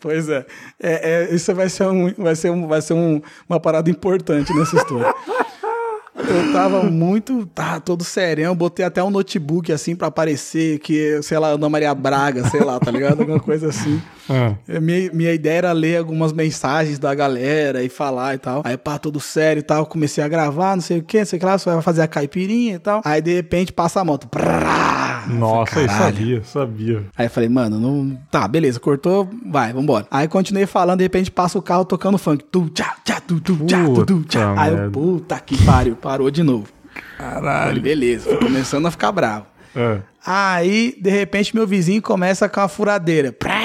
Pois é. é, é, isso vai ser, um, vai ser, um, vai ser um, uma parada importante nessa história. [LAUGHS] Eu tava muito, tá, todo serião, botei até um notebook assim pra aparecer que, sei lá, Ana Maria Braga, sei lá, tá ligado? Alguma coisa assim. [LAUGHS] Ah, É, Minha, minha ideia era ler algumas mensagens da galera e falar e tal. Aí, pá, tudo sério e tal. Comecei a gravar, não sei o que, não sei o que lá. Você vai fazer a caipirinha e tal. Aí, de repente, passa a moto. Nossa, eu sabia, sabia. Aí eu falei, mano, não. Tá, beleza, cortou, vai, vambora. Aí continuei falando, de repente passa o carro tocando funk. Tu, tchá, tchá, tu, tu, tchá, tu, tu, tchá. Aí eu, puta que pariu, parou de novo. Falei, Caralho. beleza, fui começando a ficar bravo. É. Aí, de repente, meu vizinho começa com a furadeira. Prá,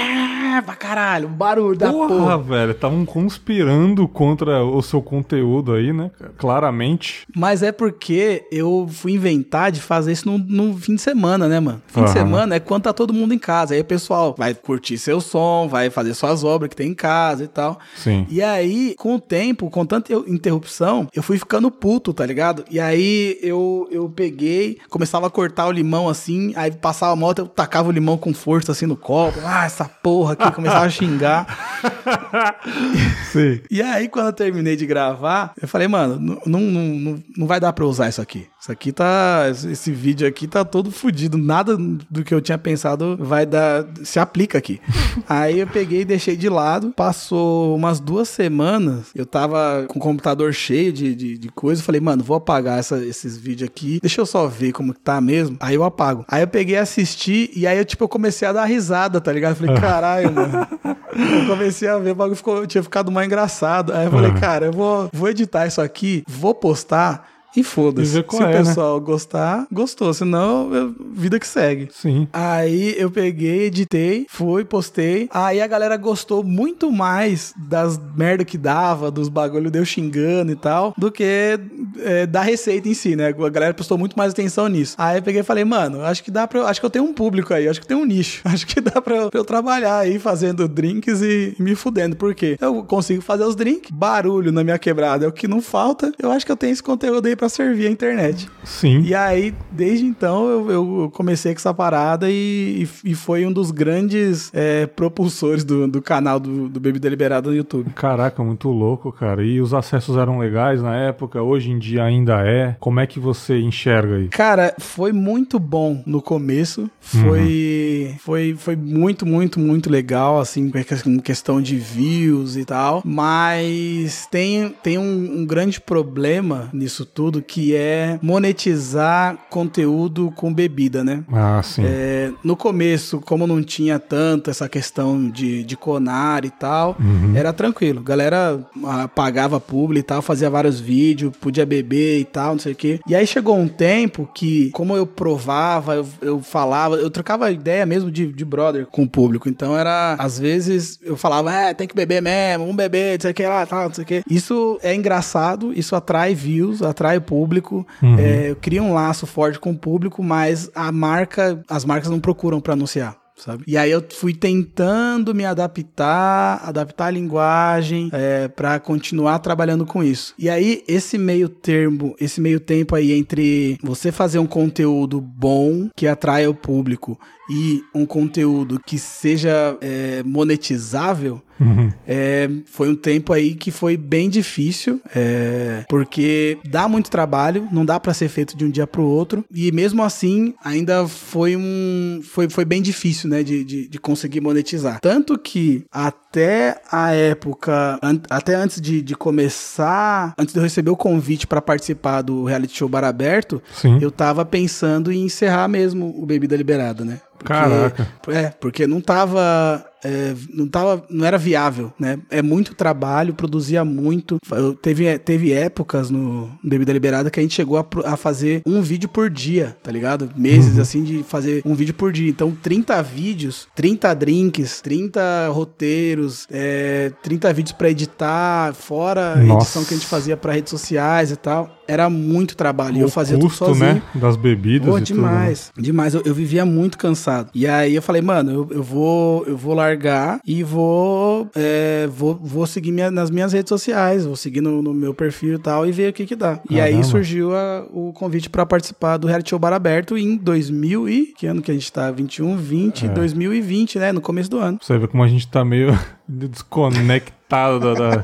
pra caralho, um barulho da Porra, porra. velho, estavam conspirando contra o seu conteúdo aí, né? cara? Claramente. Mas é porque eu fui inventar de fazer isso no, no fim de semana, né, mano? Fim de Aham. semana é quando tá todo mundo em casa. Aí o pessoal vai curtir seu som, vai fazer suas obras que tem em casa e tal. Sim. E aí, com o tempo, com tanta interrupção, eu fui ficando puto, tá ligado? E aí eu, eu peguei, começava a cortar o limão assim, aí passava a moto, eu tacava o limão com força assim no copo. Ah, essa porra aqui, começava a xingar. [LAUGHS] Sim. E aí, quando eu terminei de gravar, eu falei, mano, não, não, não, não vai dar pra usar isso aqui. Isso aqui tá. Esse vídeo aqui tá todo fodido. Nada do que eu tinha pensado vai dar. se aplica aqui. [LAUGHS] Aí eu peguei e deixei de lado. Passou umas duas semanas. Eu tava com o computador cheio de, de, de coisa. Falei, mano, vou apagar essa, esses vídeos aqui. Deixa eu só ver como tá mesmo. Aí eu apago. Aí eu peguei e assisti. E aí eu, tipo, eu comecei a dar risada, tá ligado? Eu falei, caralho, mano. Eu comecei a ver, o bagulho ficou, tinha ficado mais engraçado. Aí eu falei, cara, eu vou, vou editar isso aqui, vou postar. E foda-se. Se é, o né? pessoal né? gostar, gostou. Senão, eu, vida que segue. Sim. Aí eu peguei, editei, fui, postei. Aí a galera gostou muito mais das merda que dava, dos bagulho deu xingando e tal, do que é, da receita em si, né? A galera prestou muito mais atenção nisso. Aí eu peguei e falei, mano, acho que dá pra. Acho que eu tenho um público aí, acho que tem um nicho. [LAUGHS] Acho que dá pra, pra eu trabalhar aí fazendo drinks e, e me fudendo. Por quê? Eu consigo fazer os drinks, barulho na minha quebrada é o que não falta. Eu acho que eu tenho esse conteúdo aí pra servir a internet. Sim. E aí, desde então, eu, eu comecei com essa parada e, e foi um dos grandes é, propulsores do, do canal do, do Bebida Liberada no YouTube. Caraca, muito louco, cara. E os acessos eram legais na época, hoje em dia ainda é. Como é que você enxerga aí? Cara, foi muito bom no começo. Foi, uhum. foi, foi muito, muito, muito legal, assim, com questão de views e tal. Mas tem, tem um, um grande problema nisso tudo que é monetizar conteúdo com bebida, né? Ah, sim. É, no começo, como não tinha tanto essa questão de, de conar e tal, uhum. era tranquilo. Galera ah, pagava publi e tal, fazia vários vídeos, podia beber e tal, não sei o quê. E aí chegou um tempo que, como eu provava, eu, eu falava, eu trocava ideia mesmo de, de brother com o público. Então era, às vezes, eu falava, é, tem que beber mesmo, um beber, não sei o que lá, tal, não sei o que. Isso é engraçado, isso atrai views, atrai público, uhum. é, cria um laço forte com o público, mas a marca, as marcas não procuram para anunciar sabe? E aí eu fui tentando me adaptar, adaptar a linguagem é, para continuar trabalhando com isso. E aí esse meio termo, esse meio tempo aí entre você fazer um conteúdo bom que atrai o público e um conteúdo que seja é, monetizável, uhum. é, foi um tempo aí que foi bem difícil, é, porque dá muito trabalho, não dá para ser feito de um dia para o outro, e mesmo assim ainda foi um foi, foi bem difícil, né, de, de, de conseguir monetizar. Tanto que até a época, an até antes de, de começar, antes de eu receber o convite para participar do reality show Bar Aberto, Sim. eu tava pensando em encerrar mesmo o Bebida Liberada, né? Porque, Caraca. É, porque não tava é, não tava, não era viável, né? É muito trabalho, produzia muito. Eu, teve, teve épocas no Bebida Liberada que a gente chegou a, a fazer um vídeo por dia, tá ligado? Meses uhum. assim de fazer um vídeo por dia. Então, 30 vídeos, 30 drinks, 30 roteiros, é, 30 vídeos para editar, fora a edição que a gente fazia para redes sociais e tal. Era muito trabalho. O eu fazia custo, tudo sozinho. Né? Das bebidas. Pô, demais. Tudo, né? Demais. Eu, eu, vivia muito cansado. E aí eu falei, mano, eu, eu vou, eu vou largar e vou, é, vou, vou seguir minha, nas minhas redes sociais, vou seguir no, no, meu perfil e tal e ver o que que dá. Caramba. E aí surgiu a, o convite para participar do Reality Show Bar Aberto em 2000 e... Que ano que a gente tá? 21, 20, é. 2020, né? No começo do ano. Você vê como a gente tá meio [LAUGHS] desconectado da...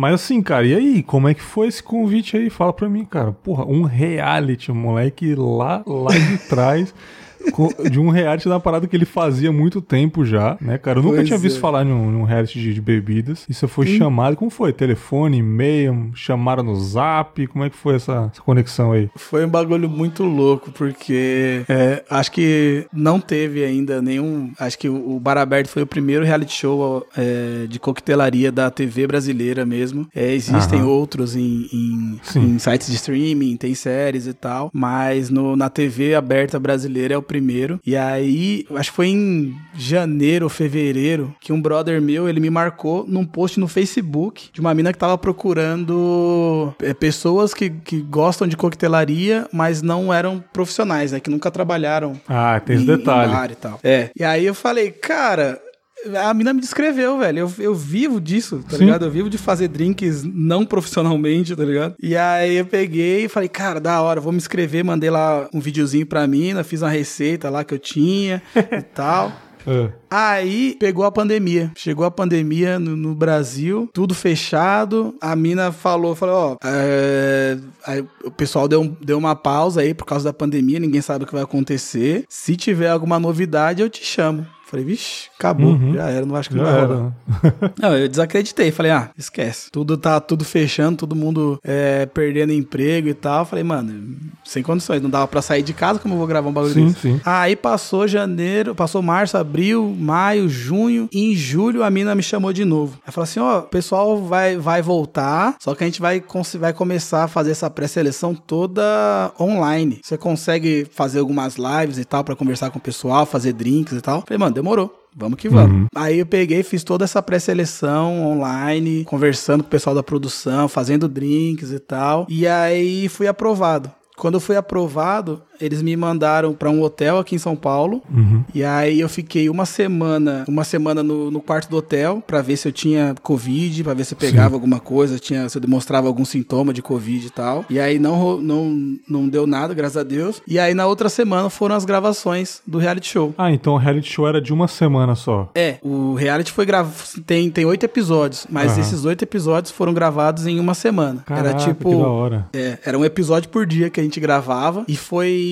Mas assim, cara, e aí? Como é que foi esse convite aí? Fala pra mim, cara. Porra, um reality, moleque lá, lá de trás [LAUGHS] de um reality da parada que ele fazia há muito tempo já, né, cara? Eu nunca pois tinha visto é. falar num, num reality de, de, bebidas. E você foi hum. chamado, como foi? Telefone, e-mail, chamaram no zap? Como é que foi essa, essa conexão aí? Foi um bagulho muito louco, porque é, acho que não teve ainda nenhum. Acho que o, o Bar Aberto foi o primeiro reality show é, de coquetelaria da TV brasileira mesmo. É, existem Aham. outros em, em, em, sites de streaming, tem séries e tal, mas no, na TV aberta brasileira é o primeiro. E aí, acho que foi em janeiro ou fevereiro que um brother meu, ele me marcou num post no Facebook de uma mina que tava procurando é, pessoas que, que gostam de coquetelaria, mas não eram profissionais, né? Que nunca trabalharam. Ah, tem esse detalhe. E tal. É. E aí eu falei, cara, a mina me descreveu, velho. Eu, eu vivo disso, tá Sim. ligado? Eu vivo de fazer drinks não profissionalmente, tá ligado? E aí eu peguei e falei, cara, da hora, vou me inscrever. Mandei lá um videozinho pra mina, fiz uma receita lá que eu tinha e [LAUGHS] tal. É. Aí pegou a pandemia. Chegou a pandemia no, no Brasil, tudo fechado. A mina falou, falou, ó, é, o pessoal deu, um- deu uma pausa aí por causa da pandemia, ninguém sabe o que vai acontecer. Se tiver alguma novidade, eu te chamo. Falei, vixe, acabou, Uhum. já era, não acho que Já não vai rolar. era. [LAUGHS] Não, eu desacreditei. Falei, ah, esquece. Tudo tá tudo fechando, todo mundo é, perdendo emprego e tal. Falei, mano, sem condições. Não dava pra sair de casa, como eu vou gravar um bagulho Sim, desse? sim. Aí passou janeiro, passou março, abril, maio, junho. E em julho a mina me chamou de novo. Ela falou assim: ó, o pessoal vai, vai voltar, só que a gente vai, vai começar a fazer essa pré-seleção toda online. Você consegue fazer algumas lives e tal pra conversar com o pessoal, fazer drinks e tal. Falei, mano, demorou. Vamos que vamos. Aí eu peguei, fiz toda essa pré-seleção online, conversando com o pessoal da produção, fazendo drinks e tal. E aí fui aprovado. Quando eu fui aprovado, eles me mandaram pra um hotel aqui em São Paulo. Uhum. E aí eu fiquei uma semana, uma semana no, no quarto do hotel pra ver se eu tinha Covid, pra ver se eu pegava alguma coisa, tinha, se eu demonstrava algum sintoma de Covid e tal. E aí não, não, não deu nada, graças a Deus. E aí na outra semana foram as gravações do reality show. Ah, então o reality show era de uma semana só. É, o reality foi gravado. Tem, tem oito episódios, mas Aham. esses oito episódios foram gravados em uma semana. Caraca, era tipo. que da hora. É, era um episódio por dia que a gente gravava e foi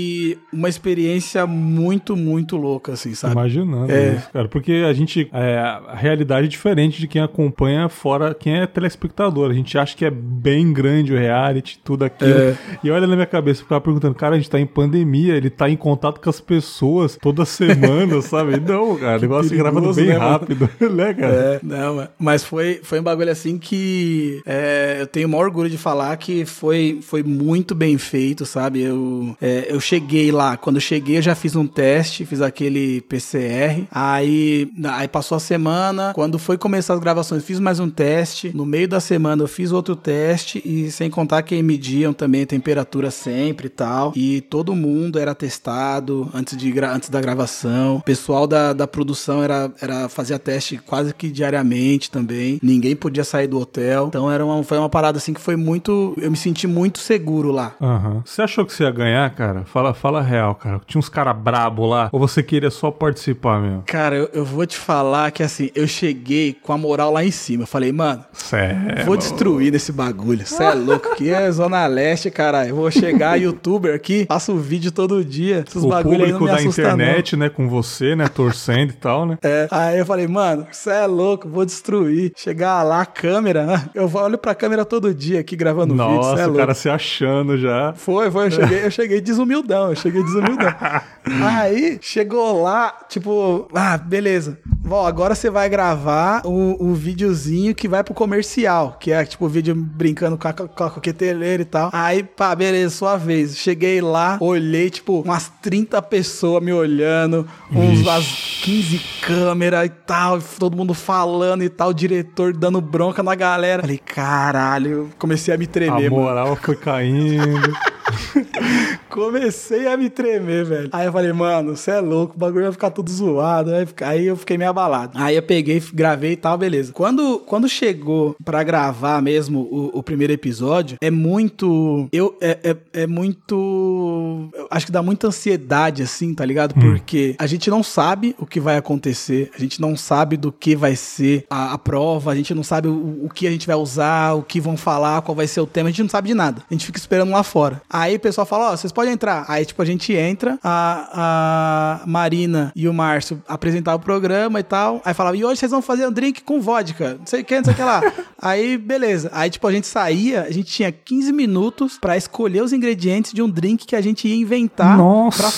uma experiência muito, muito louca, assim, sabe? Imaginando É. isso, cara. Porque a gente. é, a realidade é diferente de quem acompanha fora, quem é telespectador. A gente acha que é bem grande o reality, tudo aquilo. É. E olha na minha cabeça, eu ficava perguntando, cara, a gente tá em pandemia, ele tá em contato com as pessoas toda semana, [LAUGHS] sabe? Não, cara, o negócio perigoso, bem né, rápido, [LAUGHS] né, cara? É, não, mas foi, foi um bagulho assim que é, eu tenho o maior orgulho de falar que foi, foi muito bem feito, sabe? Eu, é, eu cheguei lá, quando eu cheguei eu já fiz um teste, fiz aquele PCR, aí, aí passou a semana, quando foi começar as gravações fiz mais um teste, no meio da semana eu fiz outro teste. E sem contar que mediam também a temperatura sempre e tal, e todo mundo era testado antes, de, antes da gravação, o pessoal da, da produção era, era fazia teste quase que diariamente também, ninguém podia sair do hotel, então era uma, foi uma parada assim que foi muito, eu me senti muito seguro lá. Aham. Você achou que você ia ganhar, cara? Fala, fala real, cara. Tinha uns caras brabo lá? Ou você queria só participar mesmo? Cara, eu, eu vou te falar que assim, eu cheguei com a moral lá em cima. Eu falei, mano, Sério? vou destruir nesse bagulho. Você é louco, aqui é Zona Leste, caralho. Eu vou chegar [LAUGHS] youtuber aqui, faço vídeo todo dia. Esses o bagulho aí não público da assusta, internet, né, com você, né, torcendo e tal, né? não. É, aí eu falei, mano, você é louco, vou destruir. Chegar lá, a câmera, né? Eu olho pra câmera todo dia aqui gravando vídeo, cê é Nossa, o cara se achando já. Foi, foi, eu cheguei, eu cheguei desumildão, eu cheguei desumildão. [LAUGHS] Aí, chegou lá, tipo, ah, beleza. Ó, agora você vai gravar o, o videozinho que vai pro comercial, que é tipo o vídeo brincando com a, com a coqueteleira e tal. Aí, pá, beleza, sua vez. Cheguei lá, olhei, tipo, umas 30 pessoas me olhando, uns umas 15 câmeras e tal, todo mundo falando e tal, o diretor dando bronca na galera. Falei, caralho, comecei a me tremer, A mano. moral foi caindo. [LAUGHS] Comecei a me tremer, velho. Aí eu falei, mano, você é louco, o bagulho vai ficar tudo zoado. Aí, eu fiquei meio abalado. Aí eu peguei, gravei e tal, beleza. Quando, quando chegou pra gravar mesmo o, o primeiro episódio, é muito. Eu, é, é, é muito. acho que dá muita ansiedade, assim, tá ligado? Porque a gente não sabe o que vai acontecer, a gente não sabe do que vai ser a, a prova, a gente não sabe o, o que a gente vai usar, o que vão falar, qual vai ser o tema, a gente não sabe de nada. A gente fica esperando lá fora. Aí o pessoal fala, ó, vocês podem entrar. Aí, tipo, a gente entra, a, a Marina e o Márcio apresentavam o programa e tal. Aí falava, e hoje vocês vão fazer um drink com vodka, não sei o que, não sei o que lá. [LAUGHS] Aí, beleza. Aí, tipo, a gente saía, a gente tinha 15 minutos pra escolher os ingredientes de um drink que a gente ia inventar Nossa. pra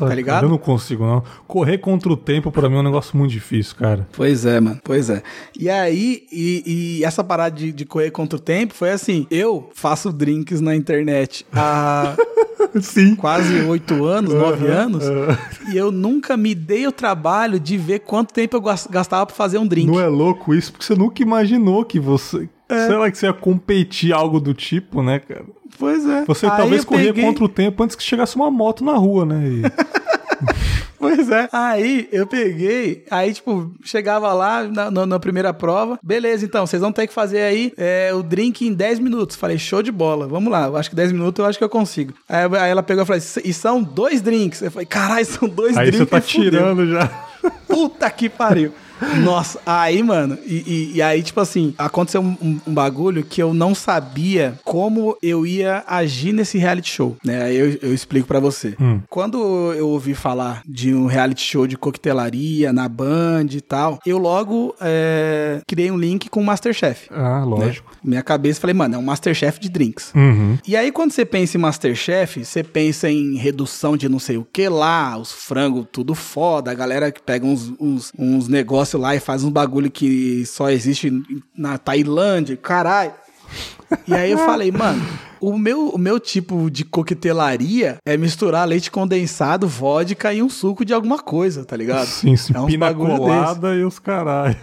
fazer. Tá cara, ligado? Eu não consigo, não. Correr contra o tempo, pra mim, é um negócio muito difícil, cara. Pois é, mano. Pois é. E aí, e, e essa parada de, de correr contra o tempo foi assim: eu faço drinks na internet há [LAUGHS] Sim. quase oito anos, nove anos, e eu nunca me dei o trabalho de ver quanto tempo eu gas- gastava pra fazer um drink. Não é louco isso? Porque você nunca imaginou que você. É. Sei lá, que você ia competir algo do tipo, né, cara? Pois é. Você Aí talvez corria peguei- contra o tempo antes que chegasse uma moto na rua, né? E- [LAUGHS] Pois é. Aí eu peguei, aí, tipo, chegava lá na, na, na primeira prova. Beleza, então, vocês vão ter que fazer aí é, o drink em 10 minutos. Falei, show de bola, vamos lá. Acho que 10 minutos eu acho que eu consigo. Aí, aí ela pegou e falou, e são dois drinks. Eu falei, caralho, são dois Aí drinks. você tá tirando já. Puta que pariu. Nossa, aí, mano, e, e- e aí, tipo assim, aconteceu um, um- um bagulho que eu não sabia como eu ia agir nesse reality show, né? Aí eu, eu explico pra você. Hum. Quando eu ouvi falar de um reality show de coquetelaria na Band e tal, eu logo é, criei um link com o Masterchef. Ah, né? lógico. Minha cabeça, falei, mano, é um Masterchef de drinks. Uhum. E aí, quando você pensa em Masterchef, você pensa em redução de não sei o que lá, os frangos tudo foda, a galera que pega uns, uns, uns negócios lá e faz uns bagulho que só existe na Tailândia, caralho. E aí eu falei, mano, o meu, o meu tipo de coquetelaria é misturar leite condensado, vodka e um suco de alguma coisa, tá ligado? Sim, sim. É uns pina colada e os caralho.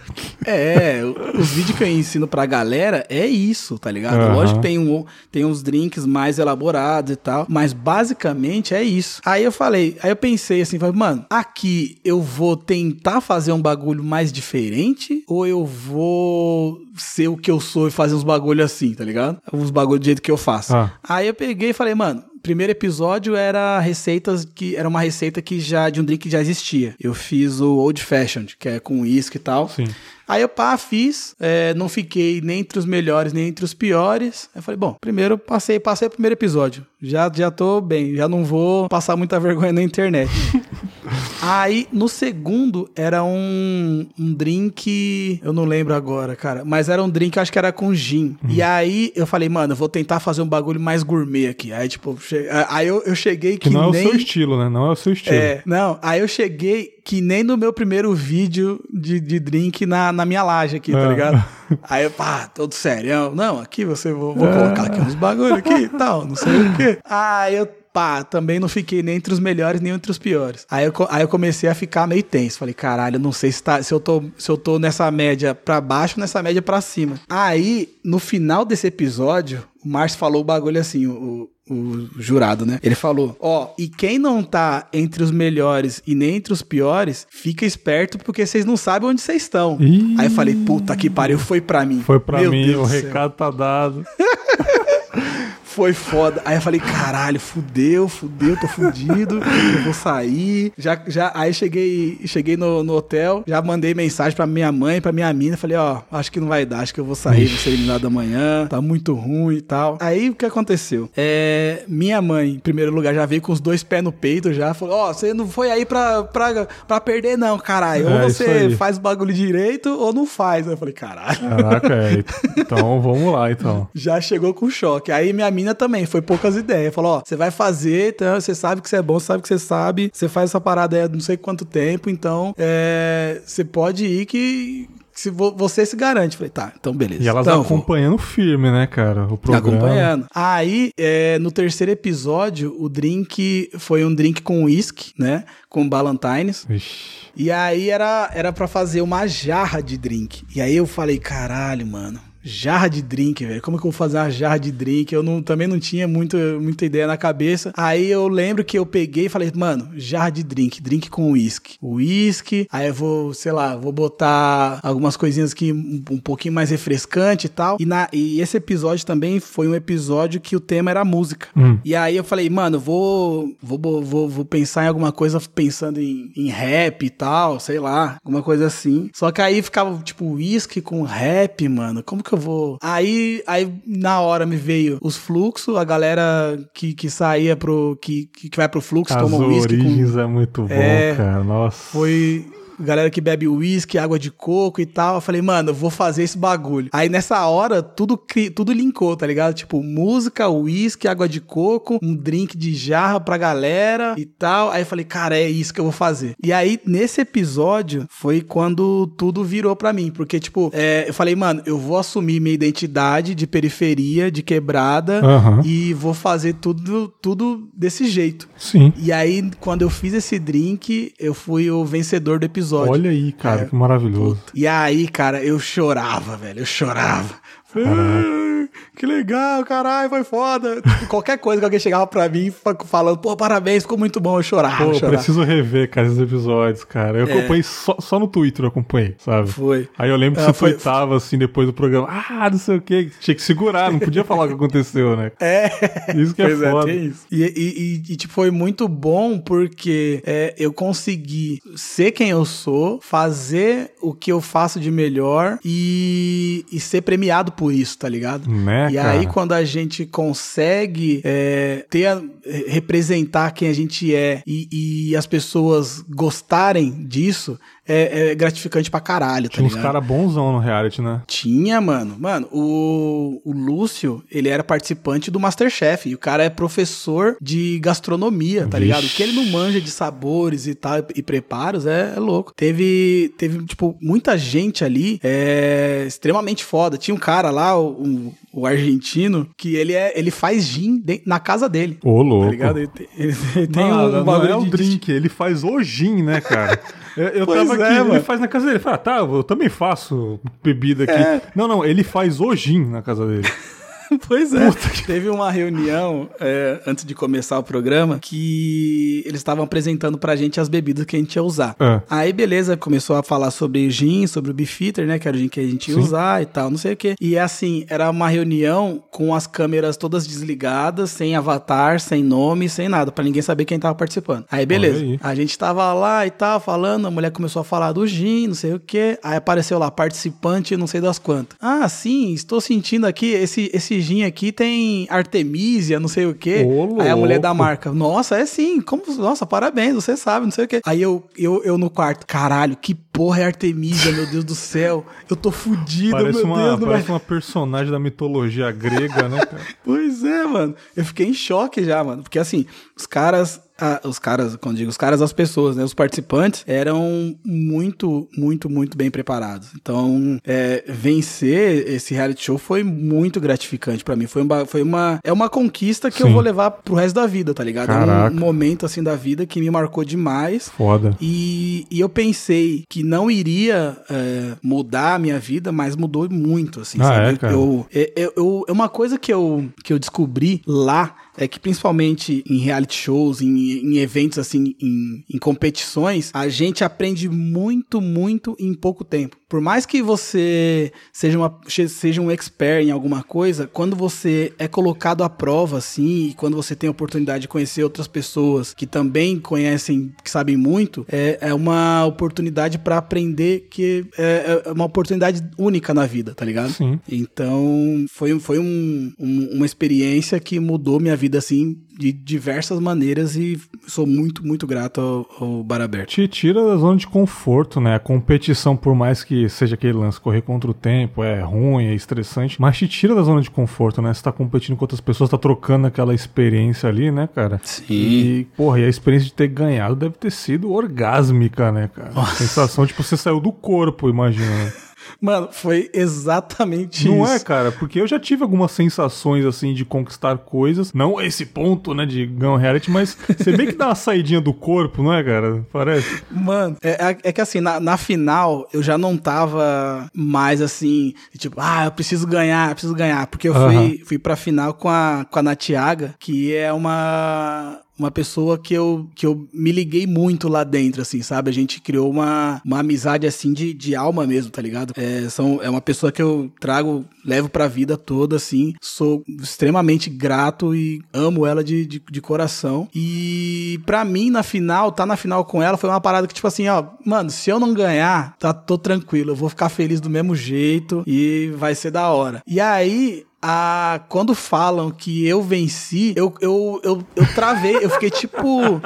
É, os vídeos que eu ensino pra galera é isso, tá ligado? Aham. Lógico que tem, um, tem uns drinks mais elaborados e tal, mas basicamente é isso. Aí eu falei, aí eu pensei assim, falei, mano, aqui eu vou tentar fazer um bagulho mais diferente ou eu vou ser o que eu sou e fazer uns bagulho assim, tá ligado? Uns bagulho do jeito que eu faço. Ah. Aí eu peguei e falei, mano, primeiro episódio era receitas que era uma receita que já de um drink que já existia. Eu fiz o Old Fashioned, que é com uísque e tal. Sim. Aí eu pá, fiz, é, não fiquei nem entre os melhores nem entre os piores. Aí eu falei, bom, primeiro passei, passei o primeiro episódio. Já, já tô bem, já não vou passar muita vergonha na internet. [LAUGHS] Aí, no segundo, era um, um drink. Eu não lembro agora, cara. Mas era um drink, acho que era com gin. E aí eu falei, mano, eu vou tentar fazer um bagulho mais gourmet aqui. Aí, tipo, che- aí eu, eu cheguei que, Que não é nem. o seu estilo, né? Não é o seu estilo. É, não, aí eu cheguei que nem no meu primeiro vídeo de, de drink na, na minha laje aqui, tá Ah. ligado? [LAUGHS] Aí eu, pá, todo sério. Não, aqui você vou, vou colocar aqui uns bagulho aqui e tal, não sei o quê. [LAUGHS] Aí eu, pá, também não fiquei nem entre os melhores nem entre os piores. Aí eu, aí eu comecei a ficar meio tenso. Falei, caralho, não sei se, tá, se, eu tô, se eu tô nessa média pra baixo ou nessa média pra cima. Aí, no final desse episódio, o Márcio falou o bagulho assim, o, o jurado, né? Ele falou: Ó, e quem não tá entre os melhores e nem entre os piores, fica esperto porque vocês não sabem onde vocês estão. Ih. Aí eu falei: Puta que pariu, foi pra mim. Foi pra Meu mim, Deus o do céu. recado tá dado. [LAUGHS] Foi foda. Aí eu falei, caralho, fudeu, fudeu, tô fudido, eu vou sair. Já, já, aí cheguei, cheguei no, no hotel, já mandei mensagem pra minha mãe, pra minha mina, falei, ó, acho que não vai dar, acho que eu vou sair, vou ser eliminado amanhã, tá muito ruim e tal. Aí o que aconteceu? É, minha mãe, em primeiro lugar, já veio com os dois pés no peito, já falou, ó, você não foi aí pra, pra, pra perder não, caralho. É, ou você faz o bagulho direito ou não faz. Aí eu falei, caralho. Caraca, é. Então vamos lá, então. [LAUGHS] Já chegou com choque. Aí minha mina também, foi poucas ideias. Falou, ó, você vai fazer, então você sabe que você é bom, você sabe que você sabe, você faz essa parada aí há não sei quanto tempo, então é, você pode ir que se vo- você se garante. Falei, tá, então beleza. E elas então, vou. acompanhando firme, né, cara? O programa. Acompanhando. Aí, é, no terceiro episódio, o drink foi um drink com uísque, né? Com Ballantines. Ixi. E aí era, era para fazer uma jarra de drink. E aí eu falei, caralho, mano. Jarra de drink, velho. Como que eu vou fazer uma jarra de drink? Eu não, também não tinha muito, muita ideia na cabeça. Aí eu lembro que eu peguei e falei, mano, jarra de drink, drink com uísque. Uísque, aí eu vou, sei lá, vou botar algumas coisinhas aqui um, um pouquinho mais refrescante e tal. E, na, e esse episódio também foi um episódio que o tema era música. Hum. E aí eu falei, mano, vou, vou, vou, vou, vou pensar em alguma coisa pensando em, em rap e tal, sei lá, alguma coisa assim. Só que aí ficava, tipo, uísque com rap, mano. Como que eu vou? Aí, aí na hora me veio os fluxos, a galera que, que saía pro. que, que vai pro fluxo, As toma uísque com. é muito bom, É. cara. Nossa. Foi galera que bebe uísque, água de coco e tal. Eu falei, mano, eu vou fazer esse bagulho. Aí nessa hora, tudo, cri- tudo linkou, tá ligado? Tipo, música, uísque, água de coco, um drink de jarra pra galera e tal. Aí eu falei, cara, é isso que eu vou fazer. E aí, nesse episódio, foi quando tudo virou pra mim. Porque, tipo, é, eu falei, mano, eu vou assumir minha identidade de periferia, de quebrada, Aham. e vou fazer tudo, tudo desse jeito. Sim. E aí, quando eu fiz esse drink, eu fui o vencedor do episódio. Olha aí, cara, É. que maravilhoso. E aí, cara, eu chorava, velho. Eu chorava. "Ah, que legal, caralho, foi foda. Qualquer coisa que alguém chegava pra mim falando, pô, parabéns, ficou muito bom, eu chorava. Pô, eu preciso rever, cara, esses episódios, cara. Eu é. acompanhei só, só no Twitter, eu acompanhei, sabe? Foi. Aí eu lembro que ah, você foi... tweetava assim depois do programa, ah, não sei o que, tinha que segurar, não podia falar o que aconteceu, né? [LAUGHS] É. Isso que é pois é foda. É, isso. E, e, e, e, tipo, foi muito bom porque é, eu consegui ser quem eu sou, fazer o que eu faço de melhor e, e ser premiado por isso, tá ligado? Né, e cara? aí, quando a gente consegue é, ter a, representar quem a gente é e, e as pessoas gostarem disso, é, é, gratificante pra caralho, tá Tinha ligado? uns caras bonzão no reality, né? Tinha, mano. Mano, o, o Lúcio, ele era participante do Masterchef. E o cara é professor de gastronomia, tá Vixe. ligado? O que ele não manja de sabores e tal, e preparos, é, é louco. Teve, teve, tipo, muita gente ali é, extremamente foda. Tinha um cara lá, o, o argentino, que ele, é, ele faz gin de, na casa dele. Ô, louco. Tá ligado? Ele, ele, ele tem um, um não é o drink, ele faz o gin, né, cara? [LAUGHS] Eu, eu tava é, aqui, mano. ele faz na casa dele. Ele fala, ah, tá, eu também faço bebida aqui. É. Não, não, ele faz o gin na casa dele. [LAUGHS] [LAUGHS] pois é. Teve uma reunião é, antes de começar o programa que eles estavam apresentando pra gente as bebidas que a gente ia usar. É. Aí, beleza, começou a falar sobre gin, sobre o beefeater, né? Que era o gin que a gente ia Sim. usar e tal, não sei o quê. E assim, era uma reunião com as câmeras todas desligadas, sem avatar, sem nome, sem nada, para ninguém saber quem tava participando. Aí, beleza. Aí. A gente tava lá e tal, falando, a mulher começou a falar do gin, não sei o quê. Aí apareceu lá, participante, não sei das quantas. Ah, sim, estou sentindo aqui esse, esse gin aqui tem Artemisia, não sei o quê. Ô, Aí a mulher da marca, nossa, é sim, como, nossa, parabéns, você sabe, não sei o quê. Aí eu, eu, eu no quarto, caralho, que porra é Artemisia, meu Deus do céu. Eu tô fudido, parece meu uma, Deus. Parece uma personagem da mitologia grega, né, cara? [LAUGHS] pois é, mano. Eu fiquei em choque já, mano. Porque assim, os caras ah, os caras, quando digo os caras, as pessoas, né? Os participantes eram muito, muito, muito bem preparados. Então, é, vencer esse reality show foi muito gratificante para mim. Foi uma, foi uma, é uma conquista que Sim. eu vou levar pro resto da vida, tá ligado? Caraca. É um momento assim da vida que me marcou demais. Foda. E, e eu pensei que não iria é, mudar a minha vida, mas mudou muito, assim. Ah, sabe? É, cara? Eu, eu, eu, eu, é uma coisa que eu, que eu descobri lá é que principalmente em reality shows, em, em eventos assim, em, em competições, a gente aprende muito, muito em pouco tempo. Por mais que você seja, uma, seja um expert em alguma coisa, quando você é colocado à prova, assim, e quando você tem a oportunidade de conhecer outras pessoas que também conhecem, que sabem muito, é, é uma oportunidade para aprender que é, é, uma oportunidade única na vida, tá ligado? Sim. Então, foi, foi um, um, uma experiência que mudou minha vida, assim, de diversas maneiras e sou muito, muito grato ao, ao Bar Aberto. Te tira da zona de conforto, né? A competição, por mais que seja aquele lance correr contra o tempo, é ruim, é estressante, mas te tira da zona de conforto, né? Você tá competindo com outras pessoas, tá trocando aquela experiência ali, né, cara? Sim. E, porra, e a experiência de ter ganhado deve ter sido orgásmica, né, cara? A sensação, tipo, você saiu do corpo, imagina. [LAUGHS] Mano, foi exatamente não isso. Não é, cara? Porque eu já tive algumas sensações, assim, de conquistar coisas. Não esse ponto, né, de ganhar um reality, mas você vê que dá uma saidinha do corpo, não é, cara? Parece. Mano, é, é, é que assim, na, na, final, eu já não tava mais assim, tipo, ah, eu preciso ganhar, eu preciso ganhar. Porque eu fui, fui pra final com a, com a Natiaga, que é uma uma pessoa que eu, que eu me liguei muito lá dentro, assim, sabe? A gente criou uma, uma amizade, assim, de, de alma mesmo, tá ligado? É, são, é uma pessoa que eu trago, levo pra vida toda, assim. Sou extremamente grato e amo ela de, de, de coração. E pra mim, na final, tá na final com ela, foi uma parada que, tipo assim, ó, mano, se eu não ganhar, tá, tô tranquilo, eu vou ficar feliz do mesmo jeito e vai ser da hora. E aí, a, quando falam que eu venci, eu, eu, eu, eu travei, eu fiquei tipo.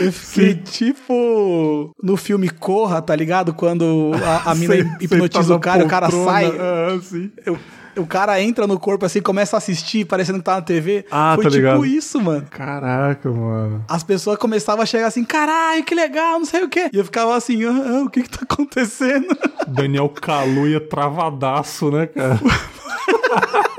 Eu fiquei Sim. tipo. No filme Corra, tá ligado? Quando a, a mina hipnotiza tá o cara, o cara sai. Ah, eu, o cara entra no corpo assim, começa a assistir, parecendo que tá na TV. Ah, Foi tá tipo ligado. isso, mano. Caraca, mano. As pessoas começavam a chegar assim, caralho, que legal, não sei o quê. E eu ficava assim, ah, o que que tá acontecendo? Daniel Kaluuya travadaço, né, cara? [LAUGHS]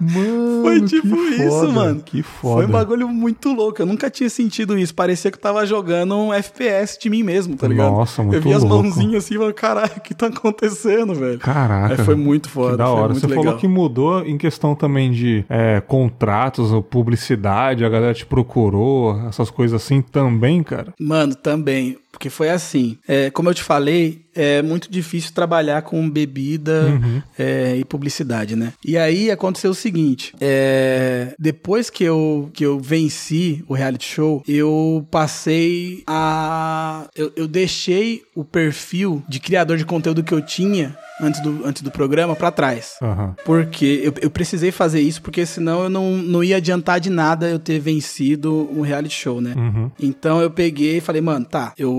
Mano, Foi tipo isso, foda, mano. Que foda. Foi um bagulho muito louco. Eu nunca tinha sentido isso. Parecia que eu tava jogando um FPS de mim mesmo, tá ligado? Nossa, muito Eu vi as louco. mãozinhas assim e falei, caralho, o que tá acontecendo, velho? Caraca. Aí foi muito foda. Que da hora. Você legal. falou que mudou em questão também de é, contratos, ou publicidade, a galera te procurou, essas coisas assim também, cara. Mano, também. Porque foi assim. É, como eu te falei, é muito difícil trabalhar com bebida Uhum. é, e publicidade, né? E aí aconteceu o seguinte: é, depois que eu, que eu venci o reality show, eu passei a. Eu, eu deixei o perfil de criador de conteúdo que eu tinha antes do, antes do programa pra trás. Aham. Porque eu, eu precisei fazer isso, porque senão eu não, não ia adiantar de nada eu ter vencido um reality show, né? Uhum. Então eu peguei e falei, mano, tá, eu,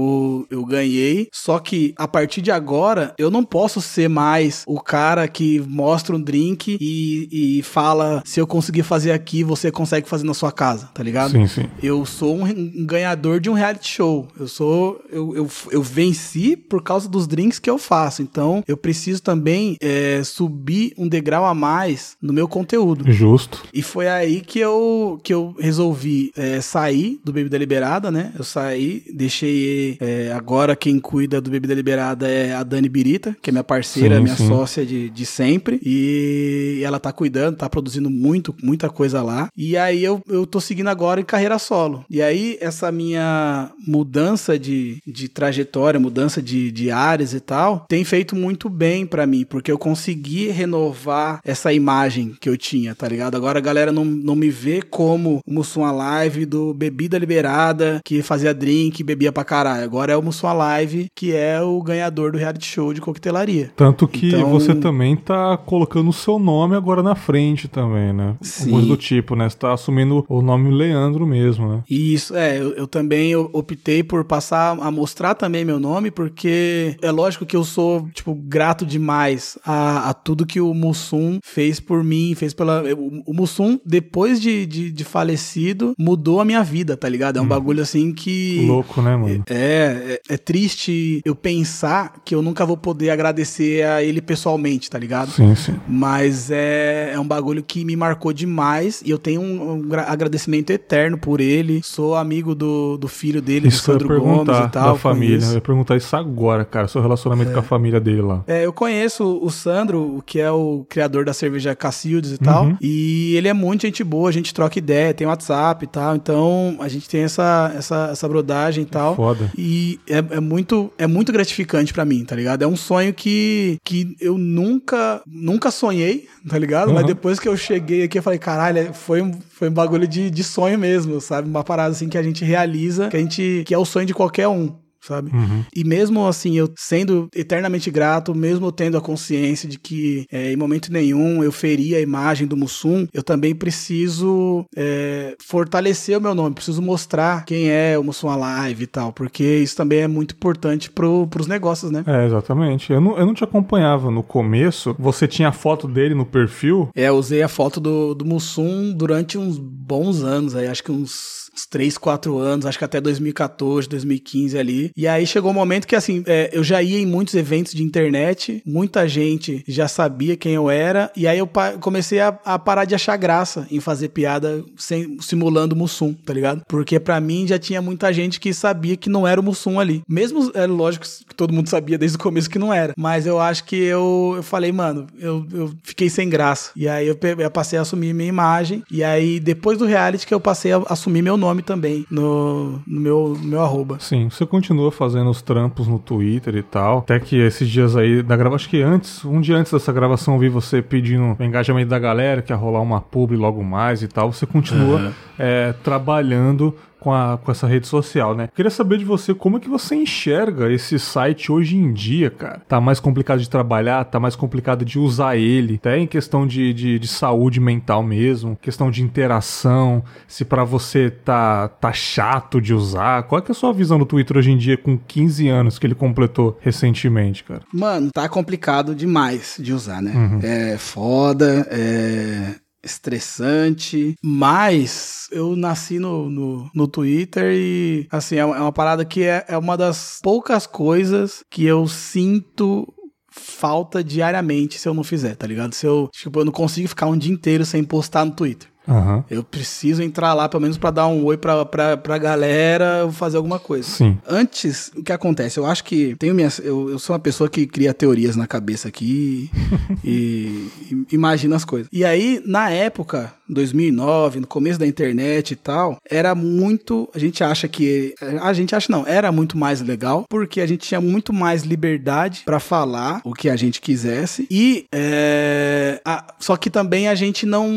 eu ganhei, só que a partir de agora eu não posso ser mais o cara que mostra um drink e, e fala: se eu conseguir fazer aqui, você consegue fazer na sua casa, tá ligado? Sim, sim. Eu sou um, ganhador de um reality show. Eu sou. Eu, eu, eu venci por causa dos drinks que eu faço. Então, eu preciso também é, subir um degrau a mais no meu conteúdo. Justo. E foi aí que eu, que eu resolvi é, sair do Bebida Liberada, né? Eu saí, deixei. É, agora quem cuida do Bebida Liberada é a Dani Birita, que é minha parceira, Sim, minha sim. sócia de, de sempre. E ela tá cuidando, tá produzindo muito, muita coisa lá. E aí eu, eu tô seguindo agora em carreira solo. E aí, essa minha mudança de, de trajetória, mudança de, de áreas e tal, tem feito muito bem pra mim, porque eu consegui renovar essa imagem que eu tinha, tá ligado? Agora a galera não, não me vê como o Mussum Live do Bebida Liberada, que fazia drink, bebia pra caralho. Agora é o Mussum Live, que é o ganhador do reality show de coquetelaria. Tanto que Então- você também tá colocando o seu nome agora na frente também, né? Sim. Coisa do tipo, né? Você tá assumindo o nome Leandro mesmo, né? Isso, é, eu, eu também optei por passar a mostrar também meu nome, porque é lógico que eu sou, tipo, grato demais a, a tudo que o Mussum fez por mim, fez pela... O, o Mussum, depois de, de, de falecido, mudou a minha vida, tá ligado? É um bagulho assim que... Louco, né, mano? É, é, é triste eu pensar que eu nunca vou poder agradecer a ele pessoalmente, tá ligado? Sim, sim. Mas é, é um bagulho que me marcou demais e eu tenho um, um gra- agradecimento eterno por ele. Sou amigo do, do filho dele, Isso do Sandro Gomes e tal. da família. Eu ia perguntar isso agora, cara. Seu relacionamento com a família dele lá. É, eu conheço o Sandro, o que é o criador da cerveja Cacildes e tal. Uhum. E ele é muito gente boa, a gente troca ideia, tem WhatsApp e tal. Então a gente tem essa, essa, essa brodagem e tal. Foda. E é, é muito, é muito gratificante pra mim, tá ligado? É um sonho que, que eu nunca, nunca sonhei, tá ligado? Mas Uhum. depois que eu cheguei aqui, eu falei, caralho, foi um, foi um bagulho de, de sonho mesmo, sabe? Uma parada assim que a gente realiza, que a gente, que é o sonho de qualquer um. Sabe? Uhum. E mesmo assim, eu sendo eternamente grato, mesmo tendo a consciência de que é, em momento nenhum eu feri a imagem do Mussum, eu também preciso é, fortalecer o meu nome, preciso mostrar quem é o Mussum Alive e tal, porque isso também é muito importante pro, pros negócios, né? É, exatamente. Eu não, eu não te acompanhava no começo. Você tinha a foto dele no perfil. É, eu usei a foto do, do Mussum durante uns bons anos, aí, acho que uns, uns 3, 4 anos, acho que até 2014, 2015 ali. E aí chegou um momento que, assim, é, eu já ia em muitos eventos de internet, muita gente já sabia quem eu era, e aí eu comecei a, a parar de achar graça em fazer piada sem, simulando Mussum, tá ligado? Porque pra mim já tinha muita gente que sabia que não era o Mussum ali. Mesmo, é lógico que todo mundo sabia desde o começo que não era, mas eu acho que eu, eu falei, mano, eu, eu fiquei sem graça. E aí eu, eu passei a assumir minha imagem, e aí depois do reality que eu passei a assumir meu nome também no, no meu, no meu arroba. Sim, você continua fazendo os trampos no Twitter e tal. Até que esses dias aí da gravação, acho que antes, um dia antes dessa gravação, eu vi você pedindo o engajamento da galera, que ia rolar uma publi logo mais e tal. Você continua é, trabalhando com, a, com essa rede social, né? Queria saber de você como é que você enxerga esse site hoje em dia, cara. Tá mais complicado de trabalhar, tá mais complicado de usar ele, até em questão de, de, de saúde mental mesmo, questão de interação, se pra você tá, tá chato de usar. Qual é, que é a sua visão do Twitter hoje em dia com 15 anos que ele completou recentemente, cara? Mano, tá complicado demais de usar, né? É foda, é estressante, mas eu nasci no, no, no Twitter e, assim, é uma, é uma parada que é, é uma das poucas coisas que eu sinto falta diariamente se eu não fizer, tá ligado? Se eu, tipo, eu não consigo ficar um dia inteiro sem postar no Twitter. Aham. Eu preciso entrar lá, pelo menos pra dar um oi pra, pra, pra galera, fazer alguma coisa. Sim. Antes, o que acontece? Eu acho que tenho minhas, eu, eu sou uma pessoa que cria teorias na cabeça aqui [LAUGHS] e, e imagina as coisas. E aí, na época, 2009, no começo da internet e tal, era muito. A gente acha que. A gente acha não, era muito mais legal, porque a gente tinha muito mais liberdade pra falar o que a gente quisesse. E. é, a- só que também a gente não,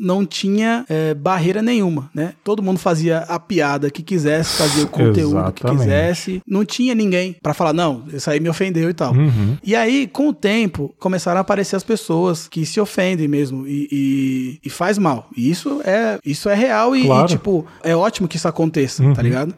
não tinha é, barreira nenhuma, né? Todo mundo fazia a piada que quisesse, fazia o conteúdo que Exatamente. quisesse. Não tinha ninguém pra falar, não, isso aí me ofendeu e tal. Uhum. E aí, com o tempo, começaram a aparecer as pessoas que se ofendem mesmo e, e, e faz mal. E isso é, isso é real e, Claro. e, tipo, é ótimo que isso aconteça, Uhum. tá ligado?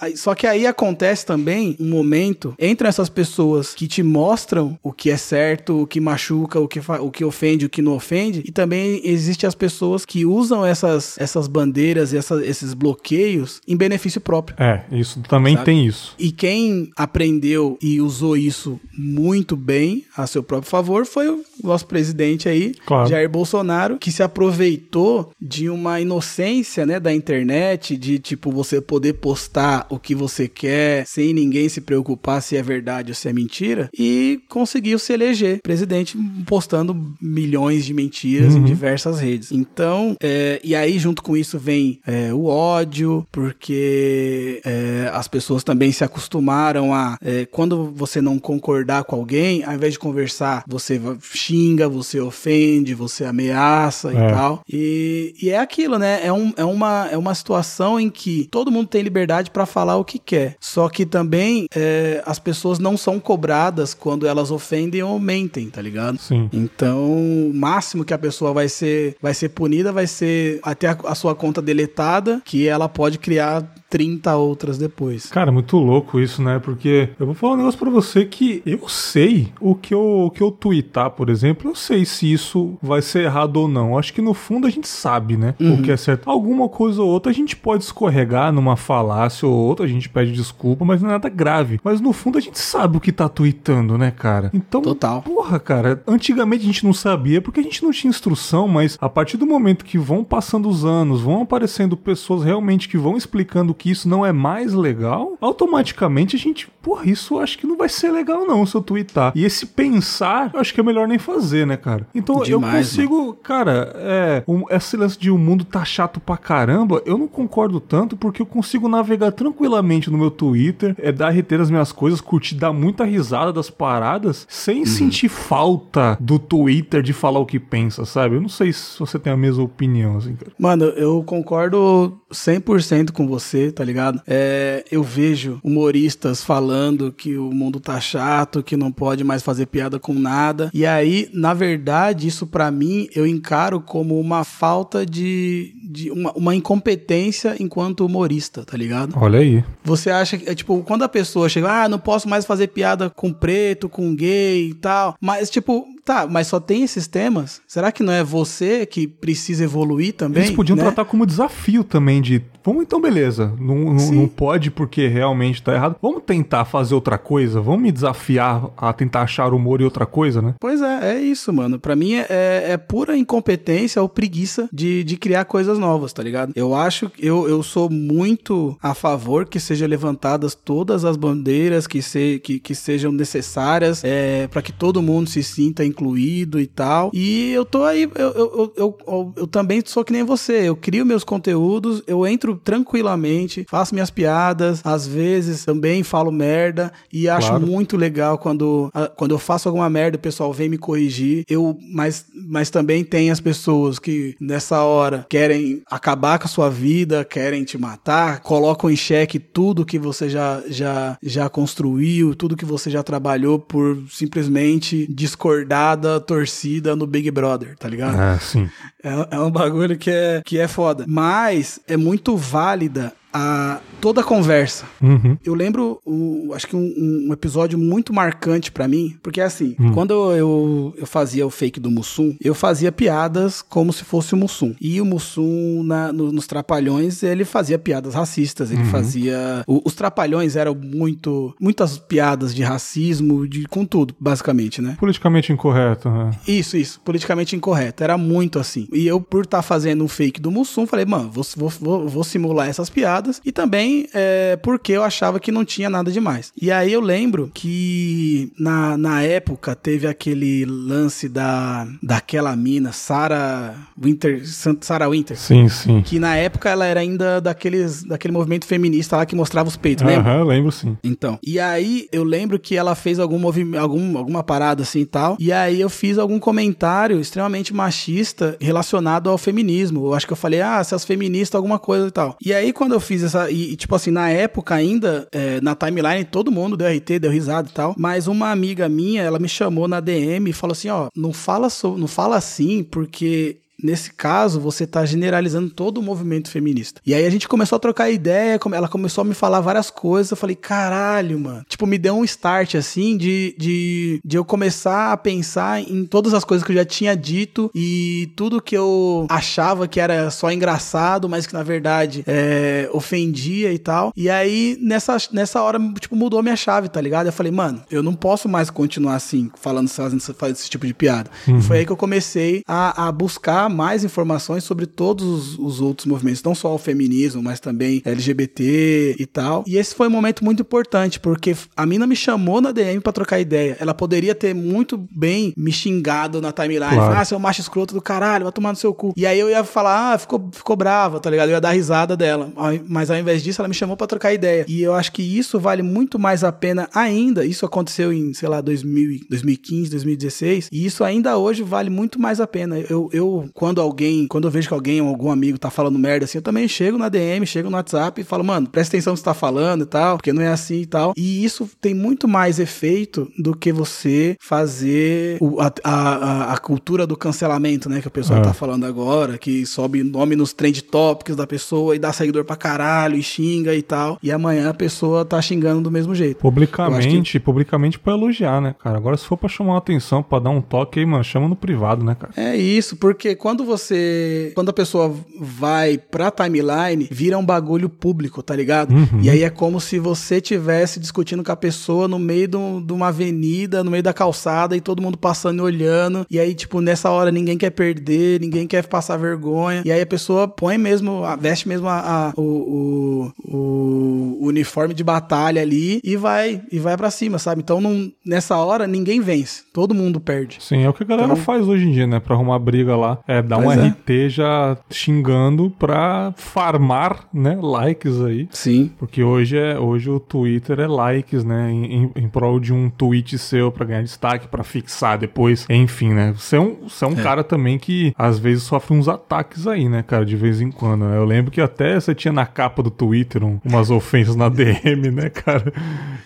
Aí- só que aí acontece também um momento entre essas pessoas que te mostram o que é certo, o que machuca, o que, o que ofende, o que não ofende, e também existe as pessoas que usam essas, essas bandeiras e essa- esses bloqueios em benefício próprio. É, isso também Sabe? tem isso. E quem aprendeu e usou isso muito bem a seu próprio favor foi o nosso presidente aí, Claro. Jair Bolsonaro, que se aproveitou de uma inocência, né, da internet, de tipo você poder postar o que você quer sem ninguém se preocupar se é verdade ou se é mentira e conseguiu se eleger presidente postando milhões de mentiras em diversas redes. Então, é, e aí junto com isso vem é, o ódio, porque é, as pessoas também se acostumaram a é, quando você não concordar com alguém, ao invés de conversar, você xinga, você ofende, você ameaça É. e tal. E, e é aquilo, né? É, um, é, uma, é uma situação em que todo mundo tem liberdade para falar o que quer. Só que também é, as pessoas não são cobradas quando elas ofendem ou mentem, tá ligado? Sim. Então, o máximo que a pessoa vai ser, vai ser punida vai ser até a, sua conta deletada, que ela pode criar 30 outras depois. Cara, muito louco isso, né? Porque eu vou falar um negócio pra você que eu sei o que eu, o que eu tweetar, por exemplo, eu sei se isso vai ser errado ou não. Acho que no fundo a gente sabe, né? O que é certo. Alguma coisa ou outra a gente pode escorregar numa falácia ou outra, a gente pede desculpa, mas não é nada grave. Mas no fundo a gente sabe o que tá tweetando, né, cara? Então, Total. Porra, cara, antigamente a gente não sabia porque a gente não tinha instrução, mas a partir do momento que vão passando os anos, vão aparecendo pessoas realmente que vão explicando que isso não é mais legal, automaticamente a gente, porra, isso eu acho que não vai ser legal não se eu twittar. E esse pensar, eu acho que é melhor nem fazer, né, cara? Então eu Demais, consigo, cara, é, um, esse lance de o mundo tá chato pra caramba, eu não concordo tanto porque eu consigo navegar tranquilamente no meu Twitter, é dar RT das minhas coisas, curtir, dar muita risada das paradas, sem sentir falta do Twitter de falar o que pensa, sabe? Eu não sei se você tem a mesma opinião, assim, cara. Mano, eu concordo 100% com você, tá ligado? É, eu vejo humoristas falando que o mundo tá chato, que não pode mais fazer piada com nada. E aí, na verdade, isso pra mim eu encaro como uma falta de, de uma, uma incompetência enquanto humorista, tá ligado? Olha aí. Você acha que, é, tipo, quando a pessoa chega, ah, não posso mais fazer piada com preto, com gay e tal. Mas, tipo, tá, mas só tem esses temas? Será que não é você que precisa evoluir também? Eles podiam né? tratar como desafio também de, vamos então, beleza, não, não, não pode porque realmente tá errado. Vamos tentar fazer outra coisa, vamos me desafiar a tentar achar humor e outra coisa, né? Pois é, é isso, mano. Pra mim é, é- é pura incompetência ou preguiça de, de criar coisas novas, tá ligado? Eu acho, eu, eu sou muito a favor que sejam levantadas todas as bandeiras que, se, que, que sejam necessárias é, para que todo mundo se sinta incluído e tal. E eu tô aí, eu, eu, eu, eu- eu também sou que nem você. Eu crio meus conteúdos, eu entro tranquilamente, faço minhas piadas, às vezes também falo merda e acho Claro. muito legal quando, a- quando eu faço alguma merda, o pessoal vem me corrigir. Eu, mas, mas também tem as pessoas que nessa hora querem acabar com a sua vida, querem te matar, colocam em xeque tudo que você já, já, já construiu, tudo que você já trabalhou por simplesmente discordar da torcida no Big Brother, tá ligado? É, sim. É, é um bagulho que é, que é foda. Mas é muito válida a toda a conversa. Uhum. Eu lembro, o, acho que um, um episódio muito marcante pra mim, porque assim, Hum. quando eu, eu fazia o fake do Mussum, eu fazia piadas como se fosse o Mussum. E o Mussum, na- no- nos Trapalhões, ele fazia piadas racistas, ele fazia... o- os Trapalhões eram muito... muitas piadas de racismo, de, com tudo, basicamente, né? Politicamente incorreto, né? Isso, isso, politicamente incorreto. Era muito assim. E eu, por estar fazendo um fake do Mussum, falei, mano, vou, vou, vou, vou simular essas piadas. E também é, porque eu achava que não tinha nada demais. E aí eu lembro que na, na época teve aquele lance da daquela mina, Sarah Winter, Sarah Winter. Sim, sim. Que na época ela era ainda daqueles, daquele movimento feminista lá que mostrava os peitos, lembra? Aham, lembro sim. Então, e aí eu lembro que ela fez algum movimento, algum, alguma parada assim e tal, e aí eu fiz algum comentário extremamente machista relacionado ao feminismo. Eu acho que eu falei, ah, se as feministas, alguma coisa e tal. E aí quando eu fiz essa, e, tipo assim, na época ainda, é, na timeline, todo mundo deu RT, deu risada e tal, mas uma amiga minha, ela me chamou na DM e falou assim, ó, não fala, so, não fala assim, porque Nesse caso, você tá generalizando todo o movimento feminista. E aí a gente começou a trocar ideia, ela começou a me falar várias coisas. Eu falei, caralho, mano. Tipo, me deu um start assim de, de, de eu começar a pensar em todas as coisas que eu já tinha dito e tudo que eu achava que era só engraçado, mas que na verdade é, ofendia e tal. E aí, nessa, nessa hora, tipo, mudou a minha chave, tá ligado? Eu falei, mano, eu não posso mais continuar assim, falando, fazendo, fazendo esse tipo de piada. E foi aí que eu comecei a, a buscar mais informações sobre todos os, os outros movimentos, não só o feminismo, mas também LGBT e tal. E esse foi um momento muito importante, porque a mina me chamou na DM pra trocar ideia. Ela poderia ter muito bem me xingado na timeline. Claro. Ah, seu macho escroto do caralho, vai tomar no seu cu. E aí eu ia falar, ah, ficou, ficou brava, tá ligado? Eu ia dar risada dela. Mas ao invés disso, ela me chamou pra trocar ideia. E eu acho que isso vale muito mais a pena ainda. Isso aconteceu em, sei lá, 2000, e- 2015, 2016. E isso ainda hoje vale muito mais a pena. Eu, eu, quando alguém, quando eu vejo que alguém, algum amigo tá falando merda assim, eu também chego na DM, chego no WhatsApp e falo, mano, presta atenção no que você tá falando e tal, porque não é assim e tal. E isso tem muito mais efeito do que você fazer o- a, a, a- a cultura do cancelamento, né? Que o pessoal É. tá falando agora, que sobe nome nos trend topics da pessoa e dá seguidor pra caralho e xinga e tal. E amanhã a pessoa tá xingando do mesmo jeito. Publicamente, publicamente pra elogiar, né, cara? Agora, se for pra chamar uma atenção, pra dar um toque aí, mano, chama no privado, né, cara? É isso, porque quando você. Quando a pessoa vai pra timeline, vira um bagulho público, tá ligado? E aí é como se você tivesse discutindo com a pessoa no meio de, um- de uma avenida, no meio da calçada, e todo mundo passando e olhando. E aí, tipo, nessa hora ninguém quer perder, ninguém quer passar vergonha. E aí a pessoa põe mesmo, veste mesmo a, a- o, o, o uniforme de batalha ali e vai, e vai para cima, sabe? Então não, nessa hora ninguém vence, todo mundo perde. Sim, é o que a galera Então- faz hoje em dia, né? Pra arrumar briga lá. É dar um Pois é. RT já xingando pra farmar, né? Likes aí. Sim. Porque hoje, é, hoje o Twitter é likes, né? Em, em, em prol de um tweet seu pra ganhar destaque, pra fixar depois. Enfim, né? Você é um, você é um cara também que às vezes sofre uns ataques aí, né, cara? De vez em quando. né? Eu lembro que até você tinha na capa do Twitter um- umas ofensas na DM, né, cara?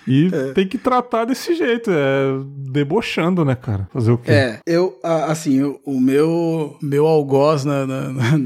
E É. tem que tratar desse jeito, é debochando, né, cara? Fazer o quê? É, eu, assim, o, o meu, meu algoz na, na- na-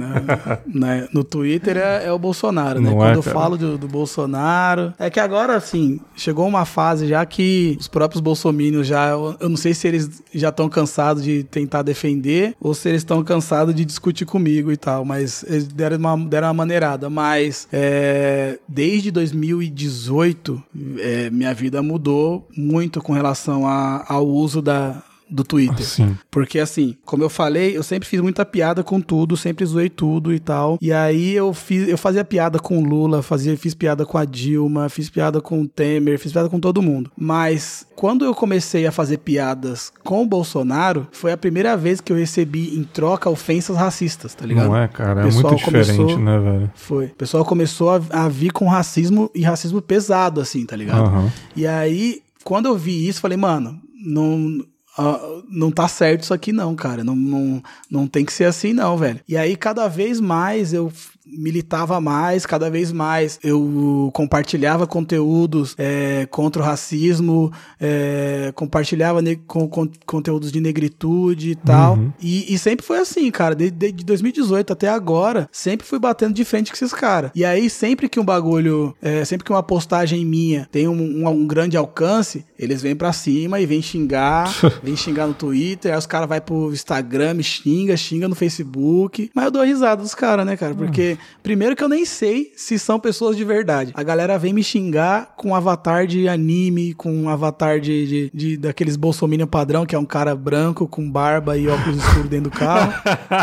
na- [LAUGHS] no Twitter é, é o Bolsonaro, né? Não Quando é, eu falo do, do Bolsonaro. É que agora, assim, chegou uma fase já que os próprios bolsomínios já. Eu, eu não sei se eles já estão cansados de tentar defender ou se eles estão cansados de discutir comigo e tal, mas eles deram uma, deram uma maneirada. Mas é, desde 2018, é, minha vida mudou muito com relação a- ao uso da, do Twitter. Sim. Porque assim, como eu falei, eu sempre fiz muita piada com tudo, sempre zoei tudo e tal. E aí eu fiz, eu fazia piada com o Lula, fazia, fiz piada com a Dilma, fiz piada com o Temer, fiz piada com todo mundo. Mas quando eu comecei a fazer piadas com o Bolsonaro, foi a primeira vez que eu recebi em troca ofensas racistas, tá ligado? Não é, cara? É muito diferente, começou- né, velho? Foi. O pessoal começou a, a vir com racismo e racismo pesado, assim, tá ligado? Aham. E aí, quando eu vi isso, falei, mano, não. Ah, não tá certo isso aqui não, cara. Não, não, não tem que ser assim não, velho. E aí, cada vez mais eu militava mais, cada vez mais. Eu compartilhava conteúdos é, contra o racismo, é, compartilhava com, com, conteúdos de negritude e tal. Uhum. E, e, sempre foi assim, cara. Desde de 2018 até agora, sempre fui batendo de frente com esses caras. E aí, sempre que um bagulho, é, sempre que uma postagem minha tem um, um, um grande alcance, eles vêm pra cima e vêm xingar, [LAUGHS] vêm xingar no Twitter, aí os caras vão pro Instagram, xinga, xinga no Facebook. Mas eu dou risada dos caras, né, cara? Porque, primeiro que eu nem sei se são pessoas de verdade. A galera vem me xingar com um avatar de anime, com um avatar de, de, de daqueles bolsominion padrão, que é um cara branco com barba e óculos escuros dentro do carro.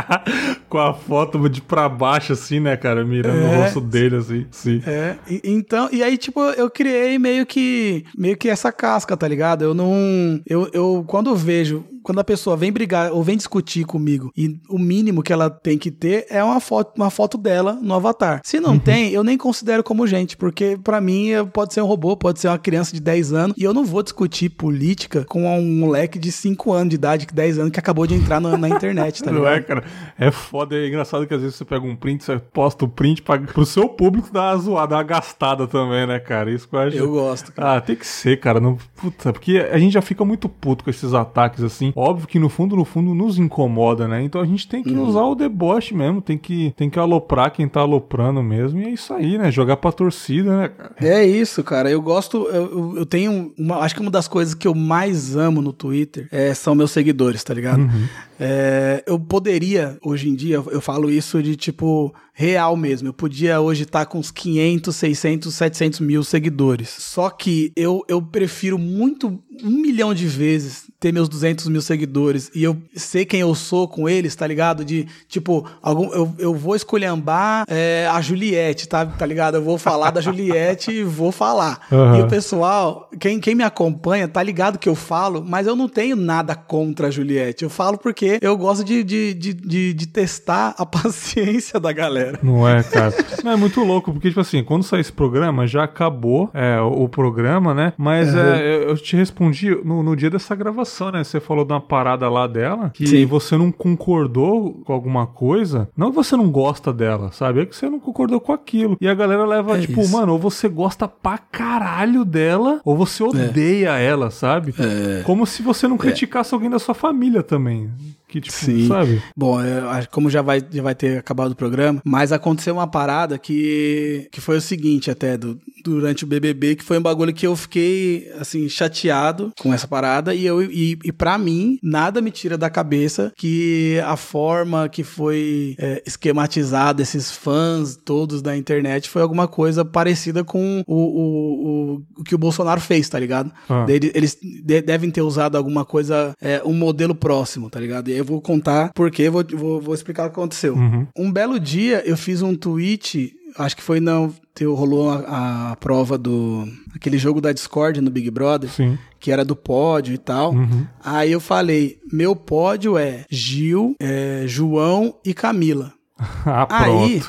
[LAUGHS] com a foto de pra baixo, assim, né, cara? Mirando é, o rosto dele, assim. Sim. É. E, então, e aí, tipo, eu criei meio que meio que essa casca, tá ligado? Eu não. Eu, eu quando vejo quando a pessoa vem brigar ou vem discutir comigo e o mínimo que ela tem que ter é uma foto, uma foto dela no avatar. Se não uhum. tem, eu nem considero como gente, porque para mim pode ser um robô, pode ser uma criança de 10 anos e eu não vou discutir política com um moleque de 5 anos de idade, 10 anos, que acabou de entrar na, na internet, tá ligado? [LAUGHS] Não é, cara? É foda, é engraçado que às vezes você pega um print, você posta o print pra, pro seu público dar uma zoada, uma gastada também, né, cara? Isso que eu acho. Eu gosto, cara. Ah, tem que ser, cara. Não, puta, porque a gente já fica muito puto com esses ataques assim óbvio que no fundo, no fundo, nos incomoda, né? Então a gente tem que uhum. usar o deboche mesmo, tem que, tem que aloprar quem tá aloprando mesmo, e é isso aí, né? Jogar pra torcida, né, cara? É isso, cara. Eu gosto, eu, eu tenho, uma, acho que uma das coisas que eu mais amo no Twitter é, são meus seguidores, tá ligado? Uhum. É, eu poderia, hoje em dia, eu falo isso de tipo real mesmo. Eu podia hoje estar tá com uns 500, 600, 700 mil seguidores. Só que eu, eu prefiro muito, um milhão de vezes, ter meus 200 mil seguidores e eu sei quem eu sou com eles, tá ligado? De tipo, algum, eu, eu vou escolhambar é, a Juliette, tá, tá ligado? Eu vou falar da Juliette e vou falar. [LAUGHS] Uhum. E o pessoal, quem, quem me acompanha, tá ligado que eu falo, mas eu não tenho nada contra a Juliette. Eu falo porque eu gosto de, de, de, de, de testar a [LAUGHS] paciência da galera. Não é, [LAUGHS] cara? Não, é muito louco, porque, tipo assim, quando sair esse programa, já acabou é, o, o programa, né? Mas uhum. é, eu te respondi no, no dia dessa gravação, né? Você falou de uma parada lá dela, que Sim. você não concordou com alguma coisa. Não que você não gosta dela, sabe? É que você não concordou com aquilo. E a galera leva, é tipo, isso. mano, ou você gosta pra caralho dela, ou você é. odeia é. ela, sabe? É. Como se você não é. criticasse alguém da sua família também. Que, tipo, Sim. sabe? Bom, é, como já vai, já vai ter acabado o programa, mas aconteceu uma parada que, que foi o seguinte até, do, durante o BBB, que foi um bagulho que eu fiquei, assim, chateado com essa parada e eu e, e para mim, nada me tira da cabeça que a forma que foi é, esquematizada esses fãs todos da internet foi alguma coisa parecida com o, o, o, o que o Bolsonaro fez, tá ligado? Ah. Eles devem ter usado alguma coisa, é, um modelo próximo, tá ligado? E eu vou contar porque, vou, vou, vou explicar o que aconteceu. Uhum. Um belo dia eu fiz um tweet, acho que foi na. Rolou a, a, prova do. aquele jogo da Discord no Big Brother. Sim. Que era do pódio e tal. Uhum. Aí eu falei: meu pódio é Gil, é, João e Camila. [LAUGHS] ah, Aí.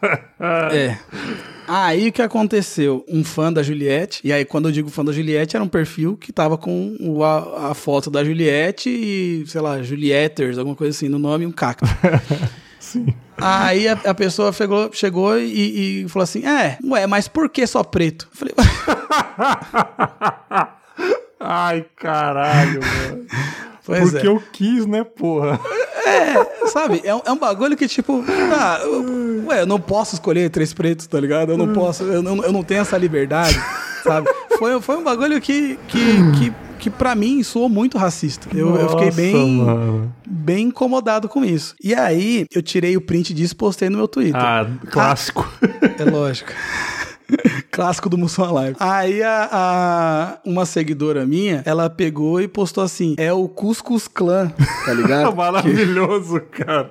[LAUGHS] é. Aí o que aconteceu? Um fã da Juliette, e aí quando eu digo fã da Juliette, era um perfil que tava com o, a, a, foto da Juliette e, sei lá, Julietters, alguma coisa assim no nome, um cacto. [LAUGHS] Sim. Aí a, a, pessoa chegou, chegou e, e, falou assim: É, ué, mas por que só preto? Eu falei. [LAUGHS] Ai, caralho, mano. [LAUGHS] Pois Porque é. eu quis, né, porra? É, sabe? É um, é um bagulho que, tipo, tá, eu, ué, eu não posso escolher três pretos, tá ligado? Eu não posso, eu não, eu não tenho essa liberdade, sabe? [LAUGHS] Foi, foi um bagulho que, que, que, que pra mim soou muito racista. Eu, Nossa, eu fiquei bem, bem incomodado com isso. E aí, eu tirei o print disso e postei no meu Twitter. Ah, clássico. Ah, é lógico. [LAUGHS] Clássico do Mussum Live. Aí a, a, uma seguidora minha, ela pegou e postou assim: é o Cuscus Clan, tá ligado? [LAUGHS] Maravilhoso, cara.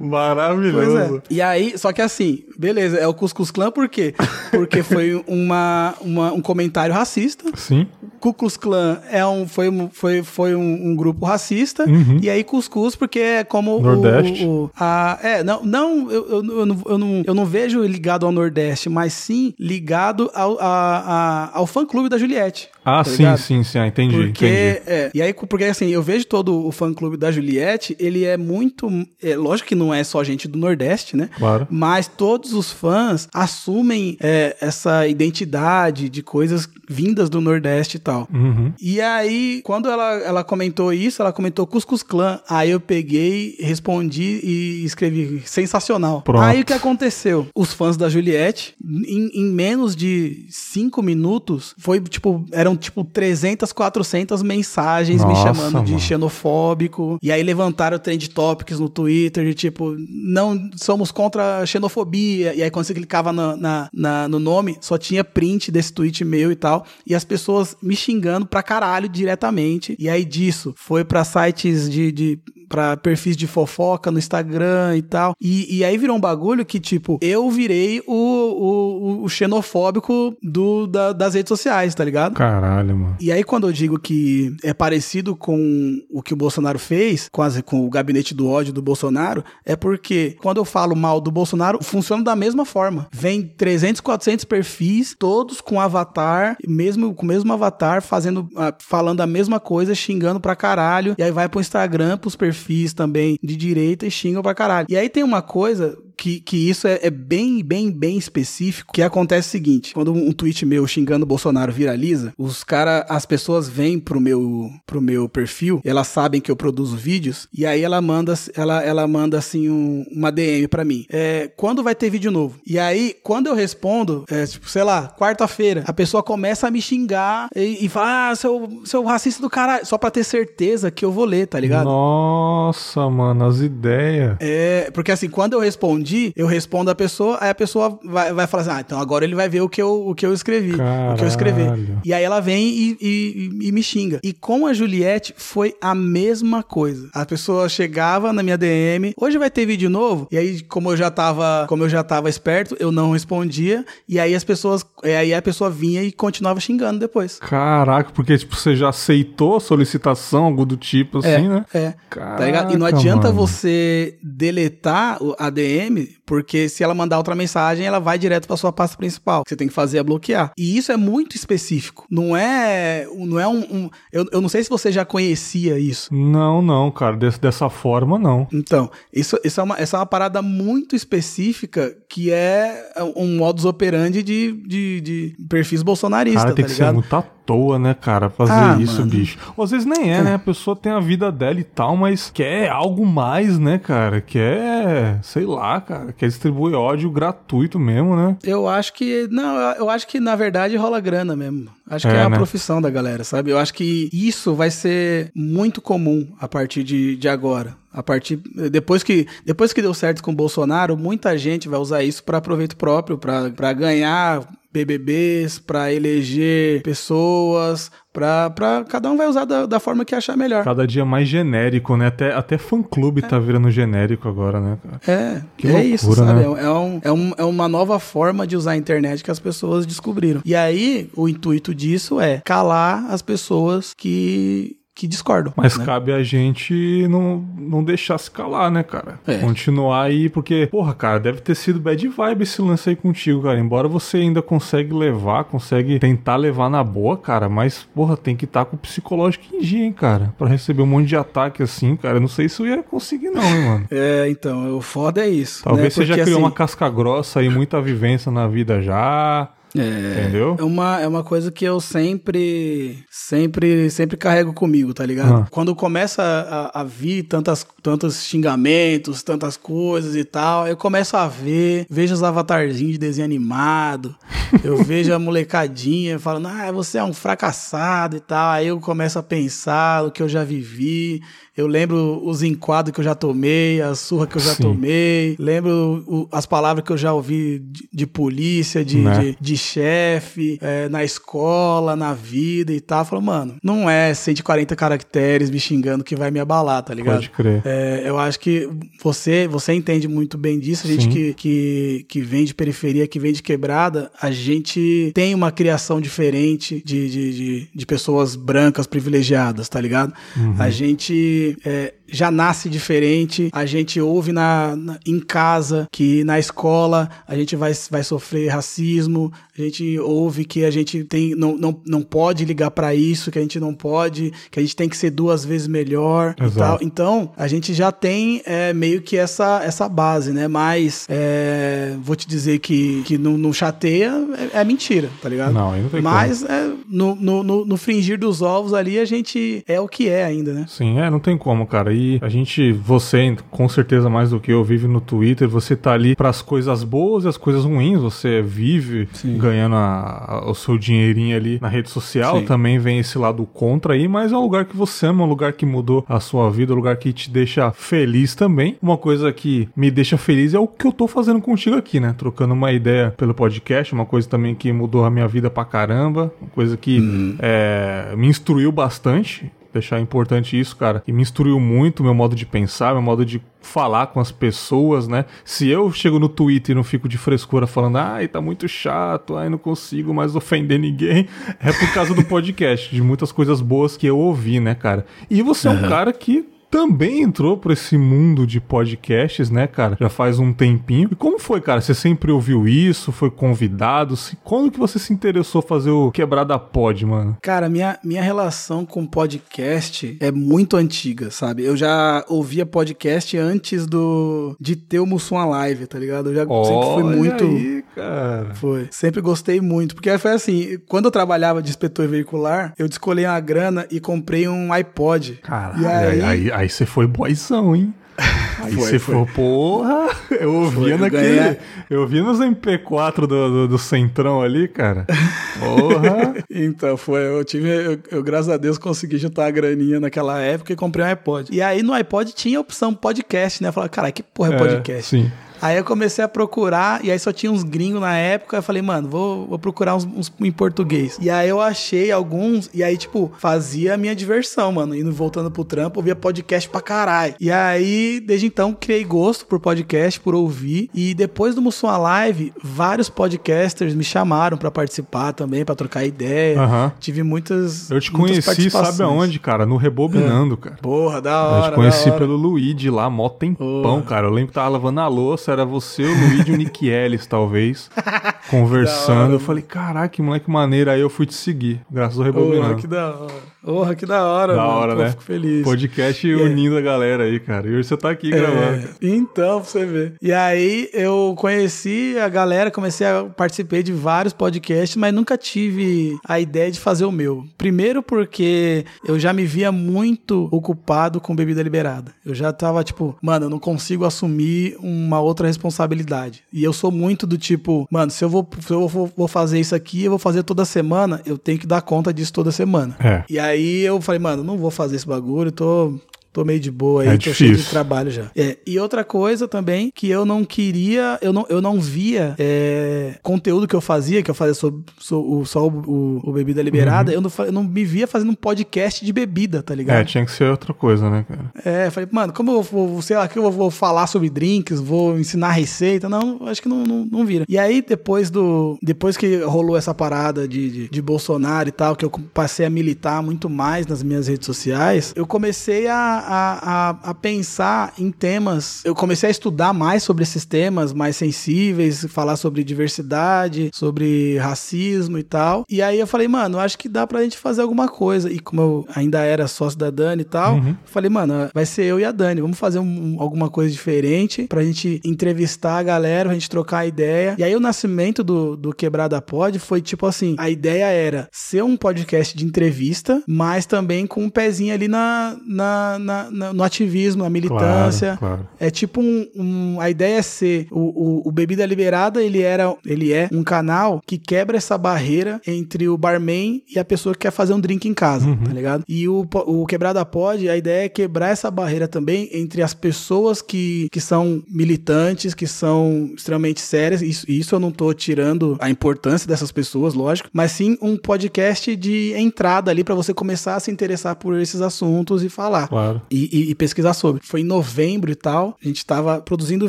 Maravilhoso. É. E aí, só que assim, beleza, é o Cuscus Clan por quê? Porque foi uma, uma, um comentário racista. Sim Ku Klux Klan é um, foi, um- foi, foi um, um grupo racista. Uhum. E aí Cuscuz, porque é como o- Nordeste. O, a, é, não, não eu, eu, eu não, eu, não, eu não vejo ligado ao Nordeste, mas sim ligado ao, a, a- ao fã-clube da Juliette. Ah, tá sim, ligado? sim, sim. Ah, entendi, Porque, entendi. é, e aí, porque assim, eu vejo todo o fã-clube da Juliette, ele é muito, é, lógico que não é só gente do Nordeste, né? Claro. Mas todos os fãs assumem é, essa identidade de coisas vindas do Nordeste e tal. Uhum. E aí, quando ela, ela comentou isso, ela comentou Cuscus Clã. Aí eu peguei, respondi e escrevi sensacional. Pronto. Aí o que aconteceu? Os fãs da Juliette, em, em menos de cinco minutos, foi tipo, eram tipo 300, 400 mensagens me Nossa, chamando de mano. xenofóbico. E aí levantaram trend topics no Twitter de tipo, não somos contra a xenofobia. E aí quando você clicava na, na- na- no nome, só tinha print desse tweet meu e tal. E as pessoas me xingando pra caralho diretamente. E aí disso foi pra sites de. de para perfis de fofoca no Instagram e tal. E, e aí virou um bagulho que, tipo, eu virei o, o, o xenofóbico do, da- das redes sociais, tá ligado? Caralho, mano. E aí, quando eu digo que é parecido com o que o Bolsonaro fez, quase com o gabinete do ódio do Bolsonaro, é porque quando eu falo mal do Bolsonaro, funciona da mesma forma. Vem 300, 400 perfis, todos com avatar, mesmo com o mesmo avatar, fazendo, ah, falando a mesma coisa, xingando pra caralho. E aí vai pro Instagram, pros perfis também de direita e xingam pra caralho. E aí tem uma coisa que, que isso é, é bem, bem, bem específico, que acontece o seguinte, quando um tweet meu xingando o Bolsonaro viraliza, os cara, as pessoas vêm pro meu, pro meu perfil, elas sabem que eu produzo vídeos, e aí ela manda, ela, ela manda assim um- uma DM pra mim, é, quando vai ter vídeo novo? E aí, quando eu respondo, é, tipo, sei lá, quarta-feira, a pessoa começa a me xingar e, e fala, ah, seu, seu racista do caralho, só pra ter certeza que eu vou ler, tá ligado? Nossa, mano, as ideias. É, porque assim, quando eu respondi, eu respondo a pessoa, aí a pessoa vai, vai falar assim: ah, então agora ele vai ver o que eu, o que eu escrevi, o que eu escrevi. Caralho. E aí ela vem e, e- e- me xinga. E com a Juliette foi a mesma coisa. A pessoa chegava na minha DM, hoje vai ter vídeo novo, e aí, como eu já tava, como eu já tava esperto, eu não respondia, e aí as pessoas, aí a pessoa vinha e continuava xingando depois. Caraca, porque tipo, você já aceitou a solicitação, algo do tipo assim, né? É. Caraca, Tá ligado? E não adianta mano. você deletar a DM, سی porque se ela mandar outra mensagem, ela vai direto pra sua pasta principal. O que você tem que fazer é bloquear. E isso é muito específico. Não é, não é um. um- eu, eu não sei se você já conhecia isso. Não, não, cara, desse- dessa forma não. Então, isso, isso é uma, essa é uma parada muito específica que é um modus operandi de, de, de perfis bolsonaristas, Cara, tem tá que ser ligado? muito à toa, né, cara, fazer Ah, isso, mano. bicho. Ou às vezes nem é, né? A pessoa tem a vida dela e tal, mas quer algo mais, né, cara? Quer, sei lá, cara, quer distribuir ódio gratuito mesmo, né? Eu acho que. Não, eu- eu acho que na verdade rola grana mesmo. Acho que É, é, a né? profissão da galera, sabe? Eu acho que isso vai ser muito comum a partir de, de agora. A partir. Depois que, depois que deu certo com o Bolsonaro, muita gente vai usar isso para proveito próprio, para ganhar BBBs, para eleger pessoas, para cada um vai usar da, da forma que achar melhor. Cada dia mais genérico, né? Até, até fã-clube tá virando genérico agora, né, cara? É, Que é loucura, isso, sabe? né? É, um, é, um, é uma nova forma de usar a internet que as pessoas descobriram. E aí, o intuito disso é calar as pessoas que, que discordam. Mas né? cabe a gente não, não deixar se calar, né, cara? É. Continuar aí, porque, porra, cara, deve ter sido bad vibe esse lance aí contigo, cara. Embora você ainda consegue levar, consegue tentar levar na boa, cara, mas, porra, tem que estar com o psicológico em dia, hein, cara? Pra receber um monte de ataque assim, cara. Eu não sei se eu ia conseguir, não, hein, mano. [LAUGHS] É, então, o foda é isso. Talvez né? você já Porque, criou assim, uma casca grossa aí, muita vivência na vida já. É, Entendeu? É uma, é uma coisa que eu sempre, sempre, sempre carrego comigo, tá ligado? Ah. Quando começa a, a vir tantas, tantos xingamentos, tantas coisas e tal, eu começo a ver, vejo os avatarzinhos de desenho animado, [LAUGHS] eu vejo a molecadinha falando, ah, você é um fracassado e tal. Aí eu começo a pensar o que eu já vivi, eu lembro os enquadros que eu já tomei, a surra que eu já Sim. tomei, lembro o- as palavras que eu já ouvi de, de polícia, de, Né? de, de chefe, é, na escola, na vida e tal. Falou, mano, não é 140 caracteres me xingando que vai me abalar, tá ligado? Pode crer. É, eu acho que você, você entende muito bem disso. A gente que, que, que vem de periferia, que vem de quebrada, a gente tem uma criação diferente de, de, de, de pessoas brancas privilegiadas, tá ligado? Uhum. A gente é, já nasce diferente, a gente ouve na, na, em casa que na escola a gente vai, vai sofrer racismo, a gente ouve que a gente tem, não, não, não pode ligar para isso, que a gente não pode, que a gente tem que ser duas vezes melhor Exato. e tal. Então, a gente já tem é, meio que essa, essa base, né? Mas é, vou te dizer que, que não, não chateia é, é mentira, tá ligado? Não, não tem Mas é, no, no, no, no fringir dos ovos ali a gente é o que é ainda, né? Sim, é, não tem como, cara. E a gente, você, com certeza mais do que eu, vive no Twitter, você tá ali para as coisas boas e as coisas ruins, você vive Sim. ganhando a, a, o seu dinheirinho ali na rede social, Sim. também vem esse lado contra aí, mas é um lugar que você ama, um lugar que mudou a sua vida, um lugar que te deixa feliz também. Uma coisa que me deixa feliz é o que eu tô fazendo contigo aqui, né? Trocando uma ideia pelo podcast, uma coisa também que mudou a minha vida pra caramba, uma coisa que uhum. é, me instruiu bastante deixar importante isso, cara, que me instruiu muito meu modo de pensar, meu modo de falar com as pessoas, né? Se eu chego no Twitter e não fico de frescura falando, ai, tá muito chato, ai, não consigo mais ofender ninguém, [LAUGHS] é por causa do podcast, de muitas coisas boas que eu ouvi, né, cara? E você uhum. é um cara que também entrou para esse mundo de podcasts, né, cara? Já faz um tempinho. E como foi, cara? Você sempre ouviu isso? Foi convidado? Quando que você se interessou fazer o Quebrada Pod, mano? Cara, minha, minha relação com podcast é muito antiga, sabe? Eu já ouvia podcast antes do de ter o Mussum Live, tá ligado? Eu já Olha sempre fui muito. Aí, cara. Foi. Sempre gostei muito. Porque foi assim, quando eu trabalhava de inspetor veicular, eu descolei uma grana e comprei um iPod. Caralho, e aí, aí, aí você foi boizão, hein? [LAUGHS] Aí você foi, porra, eu ouvia foi, naquele. Eu, eu ouvia nos MP4 do, do, do, Centrão ali, cara. [LAUGHS] Porra. então, foi. Eu tive. Eu, eu, graças a Deus, consegui juntar a graninha naquela época e comprei um iPod. E aí no iPod tinha a opção podcast, né? Eu falei, cara, que porra é, é podcast? Sim. Aí eu comecei a procurar, e aí só tinha uns gringos na época. Eu falei, mano, vou, vou procurar uns, uns, em português. E aí eu achei alguns, e aí, tipo, fazia a minha diversão, mano. Indo voltando pro trampo, ouvia podcast pra caralho. E aí, desde então, criei gosto por podcast, por ouvir. E depois do Mussum Live, vários podcasters me chamaram para participar também, para trocar ideia. Uhum. Tive muitas. Eu te conheci, sabe aonde, cara? No Rebobinando, é. cara. Porra, da hora. Eu te conheci pelo Luigi lá, mó tempão, Porra. cara. Eu lembro que tava lavando a louça era você, o Luiz e o Nick Ellis, talvez, [LAUGHS] conversando. eu falei, caraca, que moleque maneiro. Aí eu fui te seguir, graças ao Rebobinando. Que da hora. Porra, que da hora, Da mano. hora, Pô, né? Fico feliz. Podcast é. unindo a galera aí, cara. E hoje você tá aqui é. gravando. Então, pra você ver. E aí eu conheci a galera, comecei a participar de vários podcasts, mas nunca tive a ideia de fazer o meu. Primeiro porque eu já me via muito ocupado com bebida liberada. Eu já tava tipo, mano, eu não consigo assumir uma outra responsabilidade. E eu sou muito do tipo, mano, se eu vou, se eu vou, vou fazer isso aqui, eu vou fazer toda semana, eu tenho que dar conta disso toda semana. É. E aí aí eu falei, mano, não vou fazer esse bagulho, tô Tô meio de boa aí, é tô difícil. cheio de trabalho já. É, e outra coisa também, que eu não queria, eu não, eu não via é, conteúdo que eu fazia, que eu fazia sobre, sobre, só o, o, o, Bebida Liberada, uhum. eu, não, eu não me via fazendo um podcast de bebida, tá ligado? É, tinha que ser outra coisa, né, cara? É, falei, mano, como eu vou, sei lá, que eu vou falar sobre drinks, vou ensinar receita, não, acho que não, não, não vira. E aí, depois do, depois que rolou essa parada de, de, de Bolsonaro e tal, que eu passei a militar muito mais nas minhas redes sociais, eu comecei a a, a, a, pensar em temas. Eu comecei a estudar mais sobre esses temas mais sensíveis, falar sobre diversidade, sobre racismo e tal. E aí eu falei, mano, acho que dá pra gente fazer alguma coisa. E como eu ainda era sócio da Dani e tal, uhum. falei, mano, vai ser eu e a Dani. Vamos fazer um, alguma coisa diferente pra gente entrevistar a galera, pra gente trocar ideia. E aí o nascimento do, do Quebrada Pod foi tipo assim: a ideia era ser um podcast de entrevista, mas também com um pezinho ali na, na na, na, no ativismo, na militância. Claro, claro. É tipo um, um- A ideia é ser. O, o, o Bebida Liberada, ele, era, ele é um canal que quebra essa barreira entre o barman e a pessoa que quer fazer um drink em casa, tá ligado? E o, o Quebrada Pod, a ideia é quebrar essa barreira também entre as pessoas que, que são militantes, que são extremamente sérias. Isso, isso eu não tô tirando a importância dessas pessoas, lógico, mas sim um podcast de entrada ali pra você começar a se interessar por esses assuntos e falar Claro. E, e- e pesquisar sobre. Foi em novembro e tal, a gente tava produzindo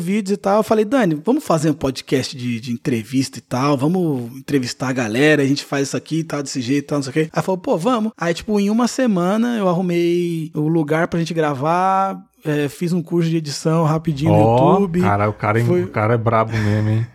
vídeos e tal. Eu falei, Dani, vamos fazer um podcast de, de entrevista e tal, vamos entrevistar a galera, a gente faz isso aqui e tal, desse jeito e tal, não sei o quê. Aí falou, pô, vamos. Aí, tipo, em uma semana eu arrumei o lugar pra gente gravar, é, fiz um curso de edição rapidinho no Ó, YouTube. cara, o cara, é- Foi- o cara é brabo mesmo, hein?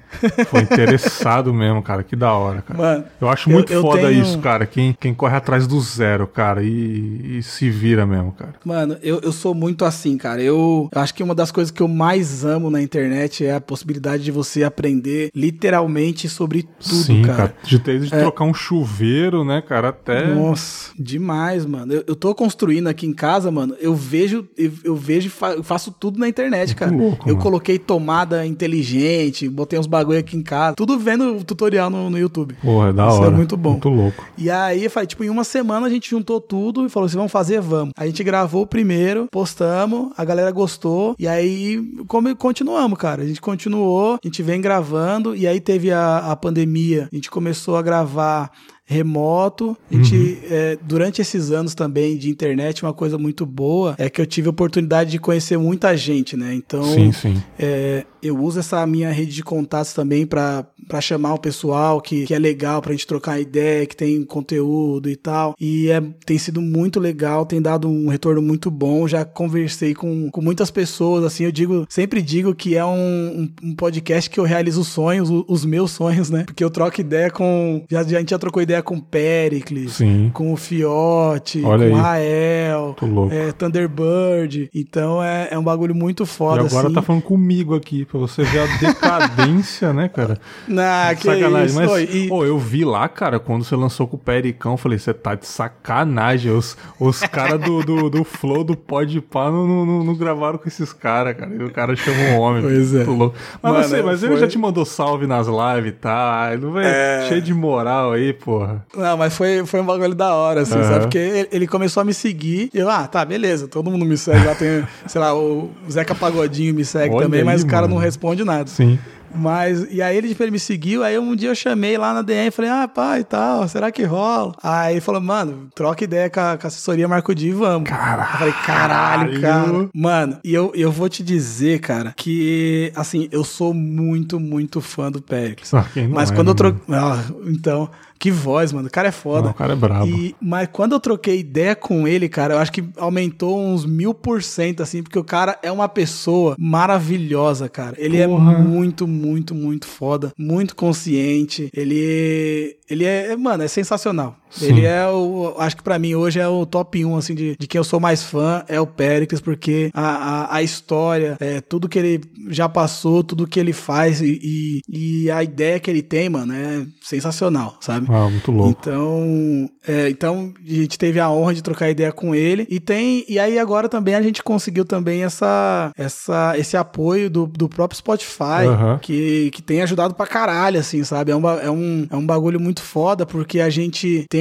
Foi interessado mesmo, cara. Que da hora, cara. Mano, Eu acho eu- muito eu foda tenho- isso, cara. Quem, quem corre atrás do zero, cara, e, e se vira mesmo, cara. Mano, eu, eu sou muito assim, cara. Eu, eu acho que uma das coisas que eu mais amo na internet é a possibilidade de você aprender literalmente sobre tudo, Sim, cara. cara. De ter de trocar um chuveiro, né, cara, até. Nossa, demais, mano. Eu, eu tô construindo aqui em casa, mano. Eu vejo, eu, eu vejo e fa- eu faço tudo na internet, cara. louco, eu mano. coloquei tomada inteligente, botei uns bagulho aqui em casa, tudo vendo o tutorial no, no YouTube. Porra, é da Isso hora. é muito bom. Muito louco. E aí, falei, tipo, em uma semana a gente juntou tudo e falou assim: vamos fazer, vamos. A gente gravou o primeiro, postamos, a galera gostou, e aí como, continuamos, cara. A gente continuou, a gente vem gravando, e aí teve a, a pandemia, a gente começou a gravar remoto. A gente, é, durante esses anos também de internet, uma coisa muito boa é que eu tive a oportunidade de conhecer muita gente, né? Então, Sim, sim. é, eu uso essa minha rede de contatos também pra pra chamar o pessoal que, que é legal pra gente trocar ideia, que tem conteúdo e tal. E é, tem sido muito legal, tem dado um retorno muito bom. Já conversei com, com muitas pessoas, assim, eu digo, sempre digo que é um, um, um podcast que eu realizo sonhos, o- os meus sonhos, né? Porque eu troco ideia com. Já, já- a gente já trocou ideia com Pericles, Sim. com o Fiote, Olha com aí. o Rael. É, Thunderbird. Então é, é um bagulho muito E foda, agora assim. tá falando comigo aqui, pra você ver a decadência, né, cara? [LAUGHS] Nah, que sacanagem. isso. Mas, Oi, e- pô, eu vi lá, cara, quando você lançou com o Pericão, eu falei, você tá de sacanagem. Os, os caras do, do, do Flow, do Pode Pá, não, não, não, gravaram com esses caras, cara. E o cara chama um homem. Pois é. Louco. Mas, Mano, você, mas ele foi- já te mandou salve nas lives e tá? Ele vai É. cheio de moral aí, porra. Não, mas foi, foi um bagulho da hora, assim, Aham. sabe? Porque ele, ele começou a me seguir e eu, ah, tá, beleza, todo mundo me segue. Lá tem, sei lá, o Zeca Pagodinho me segue Olha também, aí, mas o cara mano. não responde nada. Sim. Mas, e aí ele, tipo, ele me seguiu, aí um dia eu chamei lá na DM e falei, ah, pai e tal, será que rola? Aí ele falou, mano, troca ideia com a, com a assessoria Marco Di e vamos. Caralho. Eu falei, caralho, cara. Mano, e eu, eu vou te dizer, cara, que, assim, eu sou muito, muito fã do Pericles. Ah, Mas é, quando né, eu troquei. Ah, então, que voz, mano. O cara é foda. Não, o cara é brabo. E, mas quando eu troquei ideia com ele, cara, eu acho que aumentou uns mil por cento, assim, porque o cara é uma pessoa maravilhosa, cara. Ele Porra. é muito, muito, muito foda, muito consciente. Ele. Ele é, mano, é sensacional. Sim. Ele é o. Acho que pra mim hoje é o top 1, assim, de, de quem eu sou mais fã é o Pericles, porque a, a, a história, é, tudo que ele já passou, tudo que ele faz e, e, e a ideia que ele tem, mano, é sensacional, sabe? Ah, muito louco. Então, é, então a gente teve a honra de trocar ideia com ele e tem e aí agora também a gente conseguiu também essa, essa esse apoio do, do próprio Spotify que, que tem ajudado pra caralho assim, sabe? É um, ba- é um, é um bagulho muito foda porque a gente tem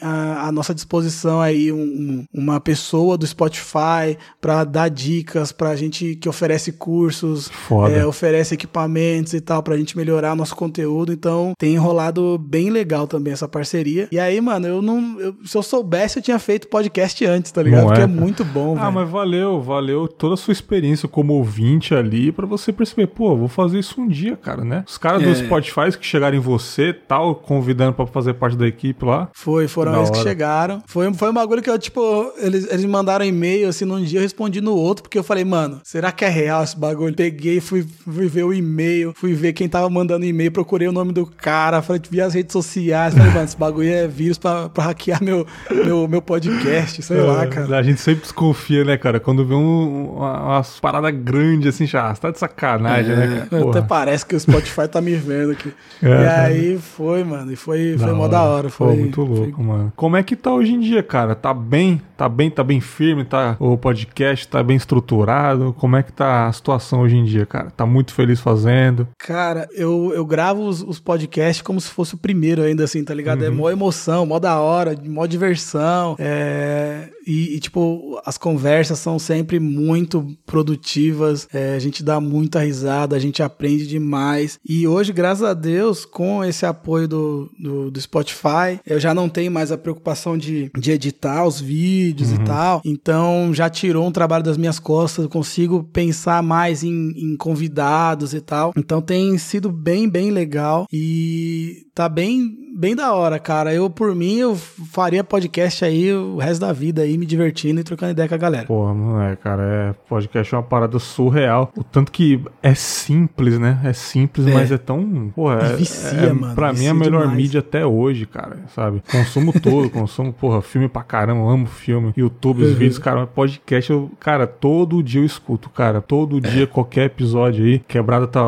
a, a nossa disposição aí um- um- uma pessoa do Spotify pra dar dicas pra gente que oferece cursos, é, oferece equipamentos e tal pra gente melhorar nosso conteúdo. Então tem enrolado bem legal também essa parceria. E aí, mano, eu não. eu- se eu soubesse, eu tinha feito podcast antes, tá ligado? Não Porque é, é, cara. muito bom, Ah, velho. mas valeu, valeu toda a sua experiência como ouvinte ali pra você perceber, pô, vou fazer isso um dia, cara, né? Os caras do É. Spotify que chegaram em você, tal, convidando pra fazer parte da equipe lá. Foi, foram Da eles que chegaram. Foi, foi um bagulho que eu, tipo, eles, eles me mandaram e-mail, assim, num dia eu respondi no outro, porque eu falei, mano, será que é real esse bagulho? Peguei, fui, fui ver o e-mail, fui ver quem tava mandando e-mail, procurei o nome do cara, falei, vi as redes sociais, falei, mano, esse bagulho é vírus pra, pra hackear meu, meu, meu podcast, sei lá, É, cara. A gente sempre desconfia, né, cara? Quando vê um, uma, umas paradas grandes assim, já, você tá de sacanagem, né, cara? Eu até parece que o Spotify tá me vendo aqui. [LAUGHS] É, e aí foi, mano, e foi, foi mó da hora. Foi, Pô, muito louco, mano. Como é que tá hoje em dia, cara? Tá bem? Tá bem, tá bem firme, tá o podcast tá bem estruturado. Como é que tá a situação hoje em dia, cara? Tá muito feliz fazendo? Cara, eu, eu gravo os, os podcasts como se fosse o primeiro ainda, assim, tá ligado? É uhum. É mó emoção, mó da hora, mó diversão. É... E, e, tipo, as conversas são sempre muito produtivas, é, a gente dá muita risada, a gente aprende demais. E hoje, graças a Deus, com esse apoio do, do, do Spotify, eu já não tenho mais a preocupação de, de editar os vídeos uhum. e tal. Então, já tirou um trabalho das minhas costas, eu consigo pensar mais em, em convidados e tal. Então, tem sido bem, bem legal. E tá bem, bem da hora, cara. Eu, por mim, eu faria podcast aí o resto da vida aí, me divertindo e trocando ideia com a galera. Porra, não é, cara. É, podcast é uma parada surreal. O tanto que é simples, né? É simples, é. mas é tão. Porra, é, vicia, é, mano. Pra vicia mim, é a melhor demais. mídia até hoje, cara, sabe? Consumo todo, [LAUGHS] consumo, porra, filme pra caramba, amo filme. YouTube, os uhum. vídeos, cara, podcast, eu, cara, todo dia eu escuto, cara. Todo dia, qualquer episódio aí. Quebrada tá,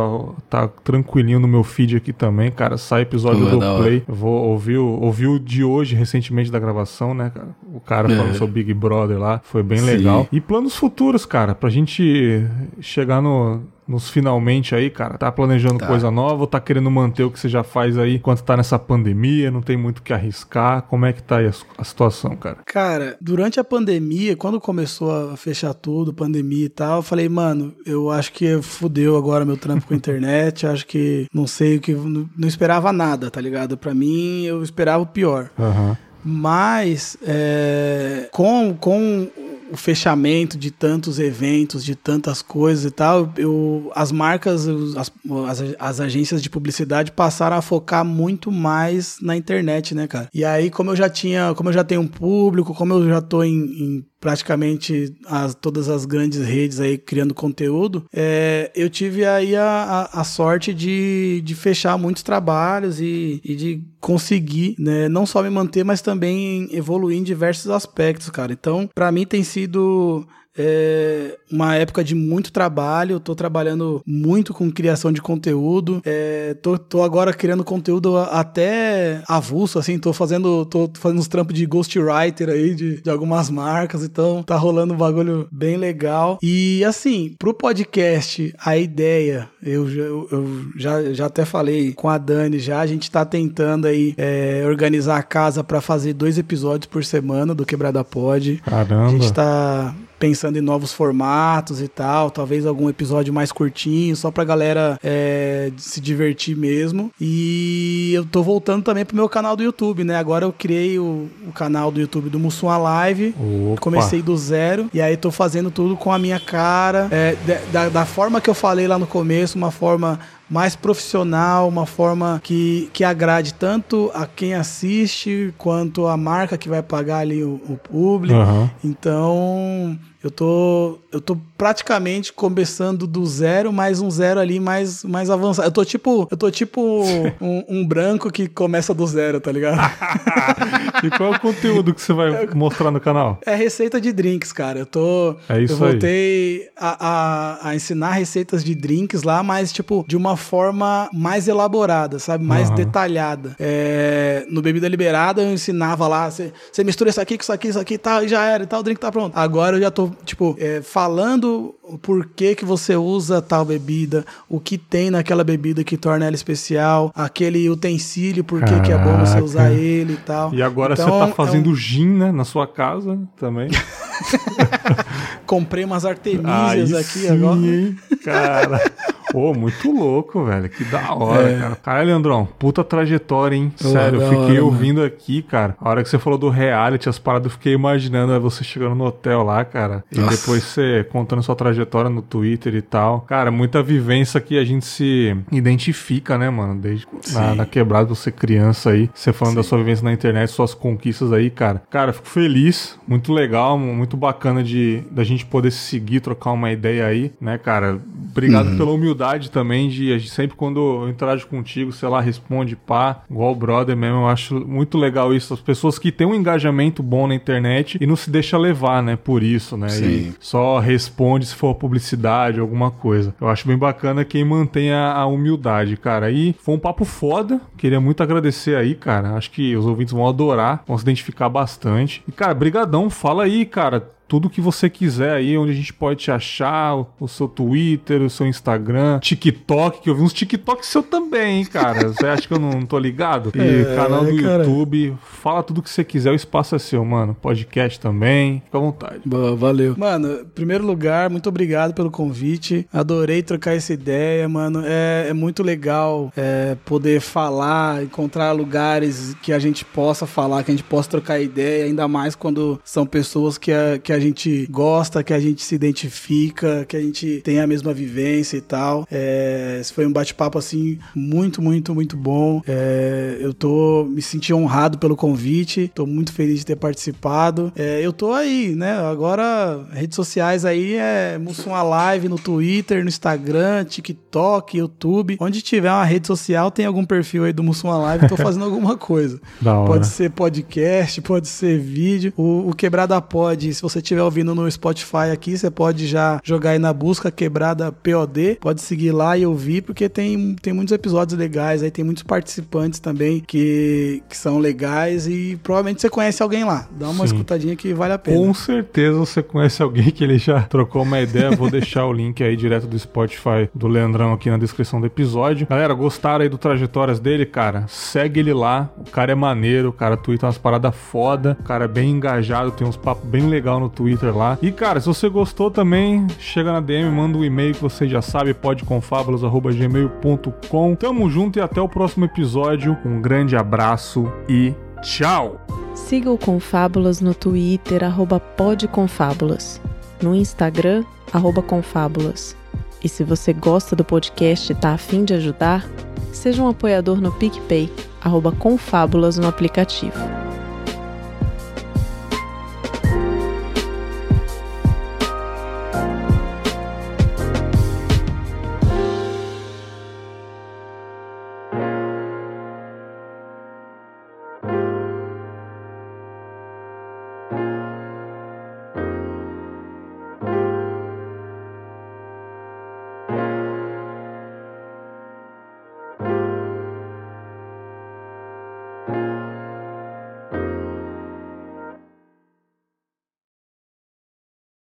tá tranquilinho no meu feed aqui também, cara. Sai episódio do Play. Vou ouvir o, ouvir o de hoje, recentemente da gravação, né, cara? O cara é. falando sobre Big Brother lá. Foi bem Sim. legal. E planos futuros, cara, pra gente chegar no, nos finalmente aí, cara? Tá planejando tá. coisa nova ou tá querendo manter o que você já faz aí enquanto tá nessa pandemia? Não tem muito o que arriscar? Como é que tá aí a, a, situação, cara? Cara, durante a pandemia, quando começou a fechar tudo, pandemia e tal, eu falei, mano, eu acho que fudeu agora meu trampo com a [LAUGHS] internet, acho que não sei o que. Não, não esperava nada, tá ligado? Pra mim, eu esperava o pior. Uhum. Mas é, com, com o fechamento de tantos eventos, de tantas coisas e tal, eu, as marcas, as, as, as, agências de publicidade passaram a focar muito mais na internet, né, cara? E aí, como eu já tinha, como eu já tenho um público, como eu já tô em, em praticamente as, todas as grandes redes aí criando conteúdo, é, eu tive aí a, a, a, sorte de, de fechar muitos trabalhos e, e de conseguir, né, não só me manter, mas também evoluir em diversos aspectos, cara. Então, para mim tem sido é uma época de muito trabalho, tô trabalhando muito com criação de conteúdo, é, tô, tô agora criando conteúdo até avulso, assim, tô fazendo, tô fazendo uns trampos de ghostwriter aí de, de algumas marcas, então tá rolando um bagulho bem legal. E assim, pro podcast, a ideia, eu, eu, eu já, já até falei com a Dani já, a gente tá tentando aí é, organizar a casa para fazer dois episódios por semana do Quebrada Pod. Caramba! A gente tá pensando em novos formatos e tal, talvez algum episódio mais curtinho, só pra galera é, se divertir mesmo. E eu tô voltando também pro meu canal do YouTube, né? Agora eu criei o, o canal do YouTube do Mussum Live, Opa. comecei do zero, e aí tô fazendo tudo com a minha cara, é, da, da forma que eu falei lá no começo, uma forma mais profissional, uma forma que, que agrade tanto a quem assiste quanto a marca que vai pagar ali o, o público. Uhum. Então, eu tô, eu tô praticamente começando do zero, mais um zero ali mais, mais avançado. Eu tô tipo, eu tô tipo [LAUGHS] um, um branco que começa do zero, tá ligado? [LAUGHS] e qual é o conteúdo que você vai mostrar no canal? É receita de drinks, cara. Eu tô, é isso eu voltei a, a, a, ensinar receitas de drinks lá, mas tipo de uma forma mais elaborada, sabe, mais uhum. detalhada. É, no bebida liberada eu ensinava lá, você mistura isso aqui com isso aqui, isso aqui, tal, e já era, e tal, o drink tá pronto. Agora eu já tô tipo, é, falando por que, que você usa tal bebida, o que tem naquela bebida que torna ela especial, aquele utensílio, por que, que é bom você usar ele e tal. E agora então, você tá fazendo é um... gin, né, na sua casa também. [LAUGHS] Comprei umas artemísias aqui sim, agora. Hein, cara. Pô, muito louco, velho. Que da hora, é. cara. Caralho, Leandrão, puta trajetória, hein? Sério, eu fiquei hora, ouvindo mano. aqui, cara. A hora que você falou do reality, as paradas, eu fiquei imaginando você chegando no hotel lá, cara. E Nossa. depois você contando sua trajetória no Twitter e tal. Cara, muita vivência que a gente se identifica, né, mano? Desde na, na, quebrada, você criança aí. Você falando Sim. da sua vivência na internet, suas conquistas aí, cara. Cara, fico feliz. Muito legal, muito bacana de da gente poder se seguir, trocar uma ideia aí, né, cara? Obrigado uhum. pela humildade humildade também de sempre quando eu interajo contigo, sei lá, responde pá, igual o brother mesmo. Eu acho muito legal isso. As pessoas que têm um engajamento bom na internet e não se deixa levar, né, por isso, né? Sim. E só responde se for publicidade, alguma coisa. Eu acho bem bacana quem mantém a, a humildade, cara. E foi um papo foda. Queria muito agradecer aí, cara. Acho que os ouvintes vão adorar, vão se identificar bastante. E, cara, brigadão. Fala aí, cara tudo que você quiser aí, onde a gente pode te achar, o seu Twitter, o seu Instagram, TikTok, que eu vi uns TikTok seu também, hein, cara. [LAUGHS] Você acha que eu não tô ligado? E é, canal do cara. YouTube, fala tudo que você quiser, o espaço é seu, mano. Podcast também, fica à vontade. Boa, valeu. Mano, primeiro lugar, muito obrigado pelo convite. Adorei trocar essa ideia, mano. É, é muito legal é, poder falar, encontrar lugares que a gente possa falar, que a gente possa trocar ideia, ainda mais quando são pessoas que a, que a gente gosta, que a gente se identifica, que a gente tem a mesma vivência e tal. É, esse foi um bate-papo assim muito, muito, muito bom. É, eu tô me senti honrado pelo convite, tô muito feliz de ter participado. É, eu tô aí, né? Agora redes sociais aí é Mussum Live no Twitter, no Instagram, TikTok, YouTube, onde tiver uma rede social tem algum perfil aí do Mussum Live, tô fazendo [LAUGHS] alguma coisa. Pode ser podcast, pode ser vídeo. O, o Quebrada Pod, se você estiver ouvindo no Spotify aqui, você pode já jogar aí na busca Quebrada POD, pode seguir lá e ouvir, porque tem, tem muitos episódios legais, aí tem muitos participantes também que, que são legais e provavelmente você conhece alguém lá. Dá uma Sim. escutadinha que vale a pena. Com certeza você conhece alguém que ele já trocou uma ideia. Vou deixar o link aí direto do Spotify do Leandrão aqui na descrição do episódio. Galera, gostaram aí do trajetórias dele, cara? Segue ele lá. O cara é maneiro, o cara twitta umas paradas foda, o cara é bem engajado, tem uns papos bem legal no Twitter lá. E cara, se você gostou também, chega na DM, manda um e-mail que você já sabe, podconfabulas.gmail.com. Tamo junto e até o próximo episódio. Um grande abraço e tchau! Siga o Confábulas no Twitter, arroba podconfábulas. No Instagram, arroba confábulas. E se você gosta do podcast e tá afim de ajudar, seja um apoiador no PicPay, arroba confábulas no aplicativo.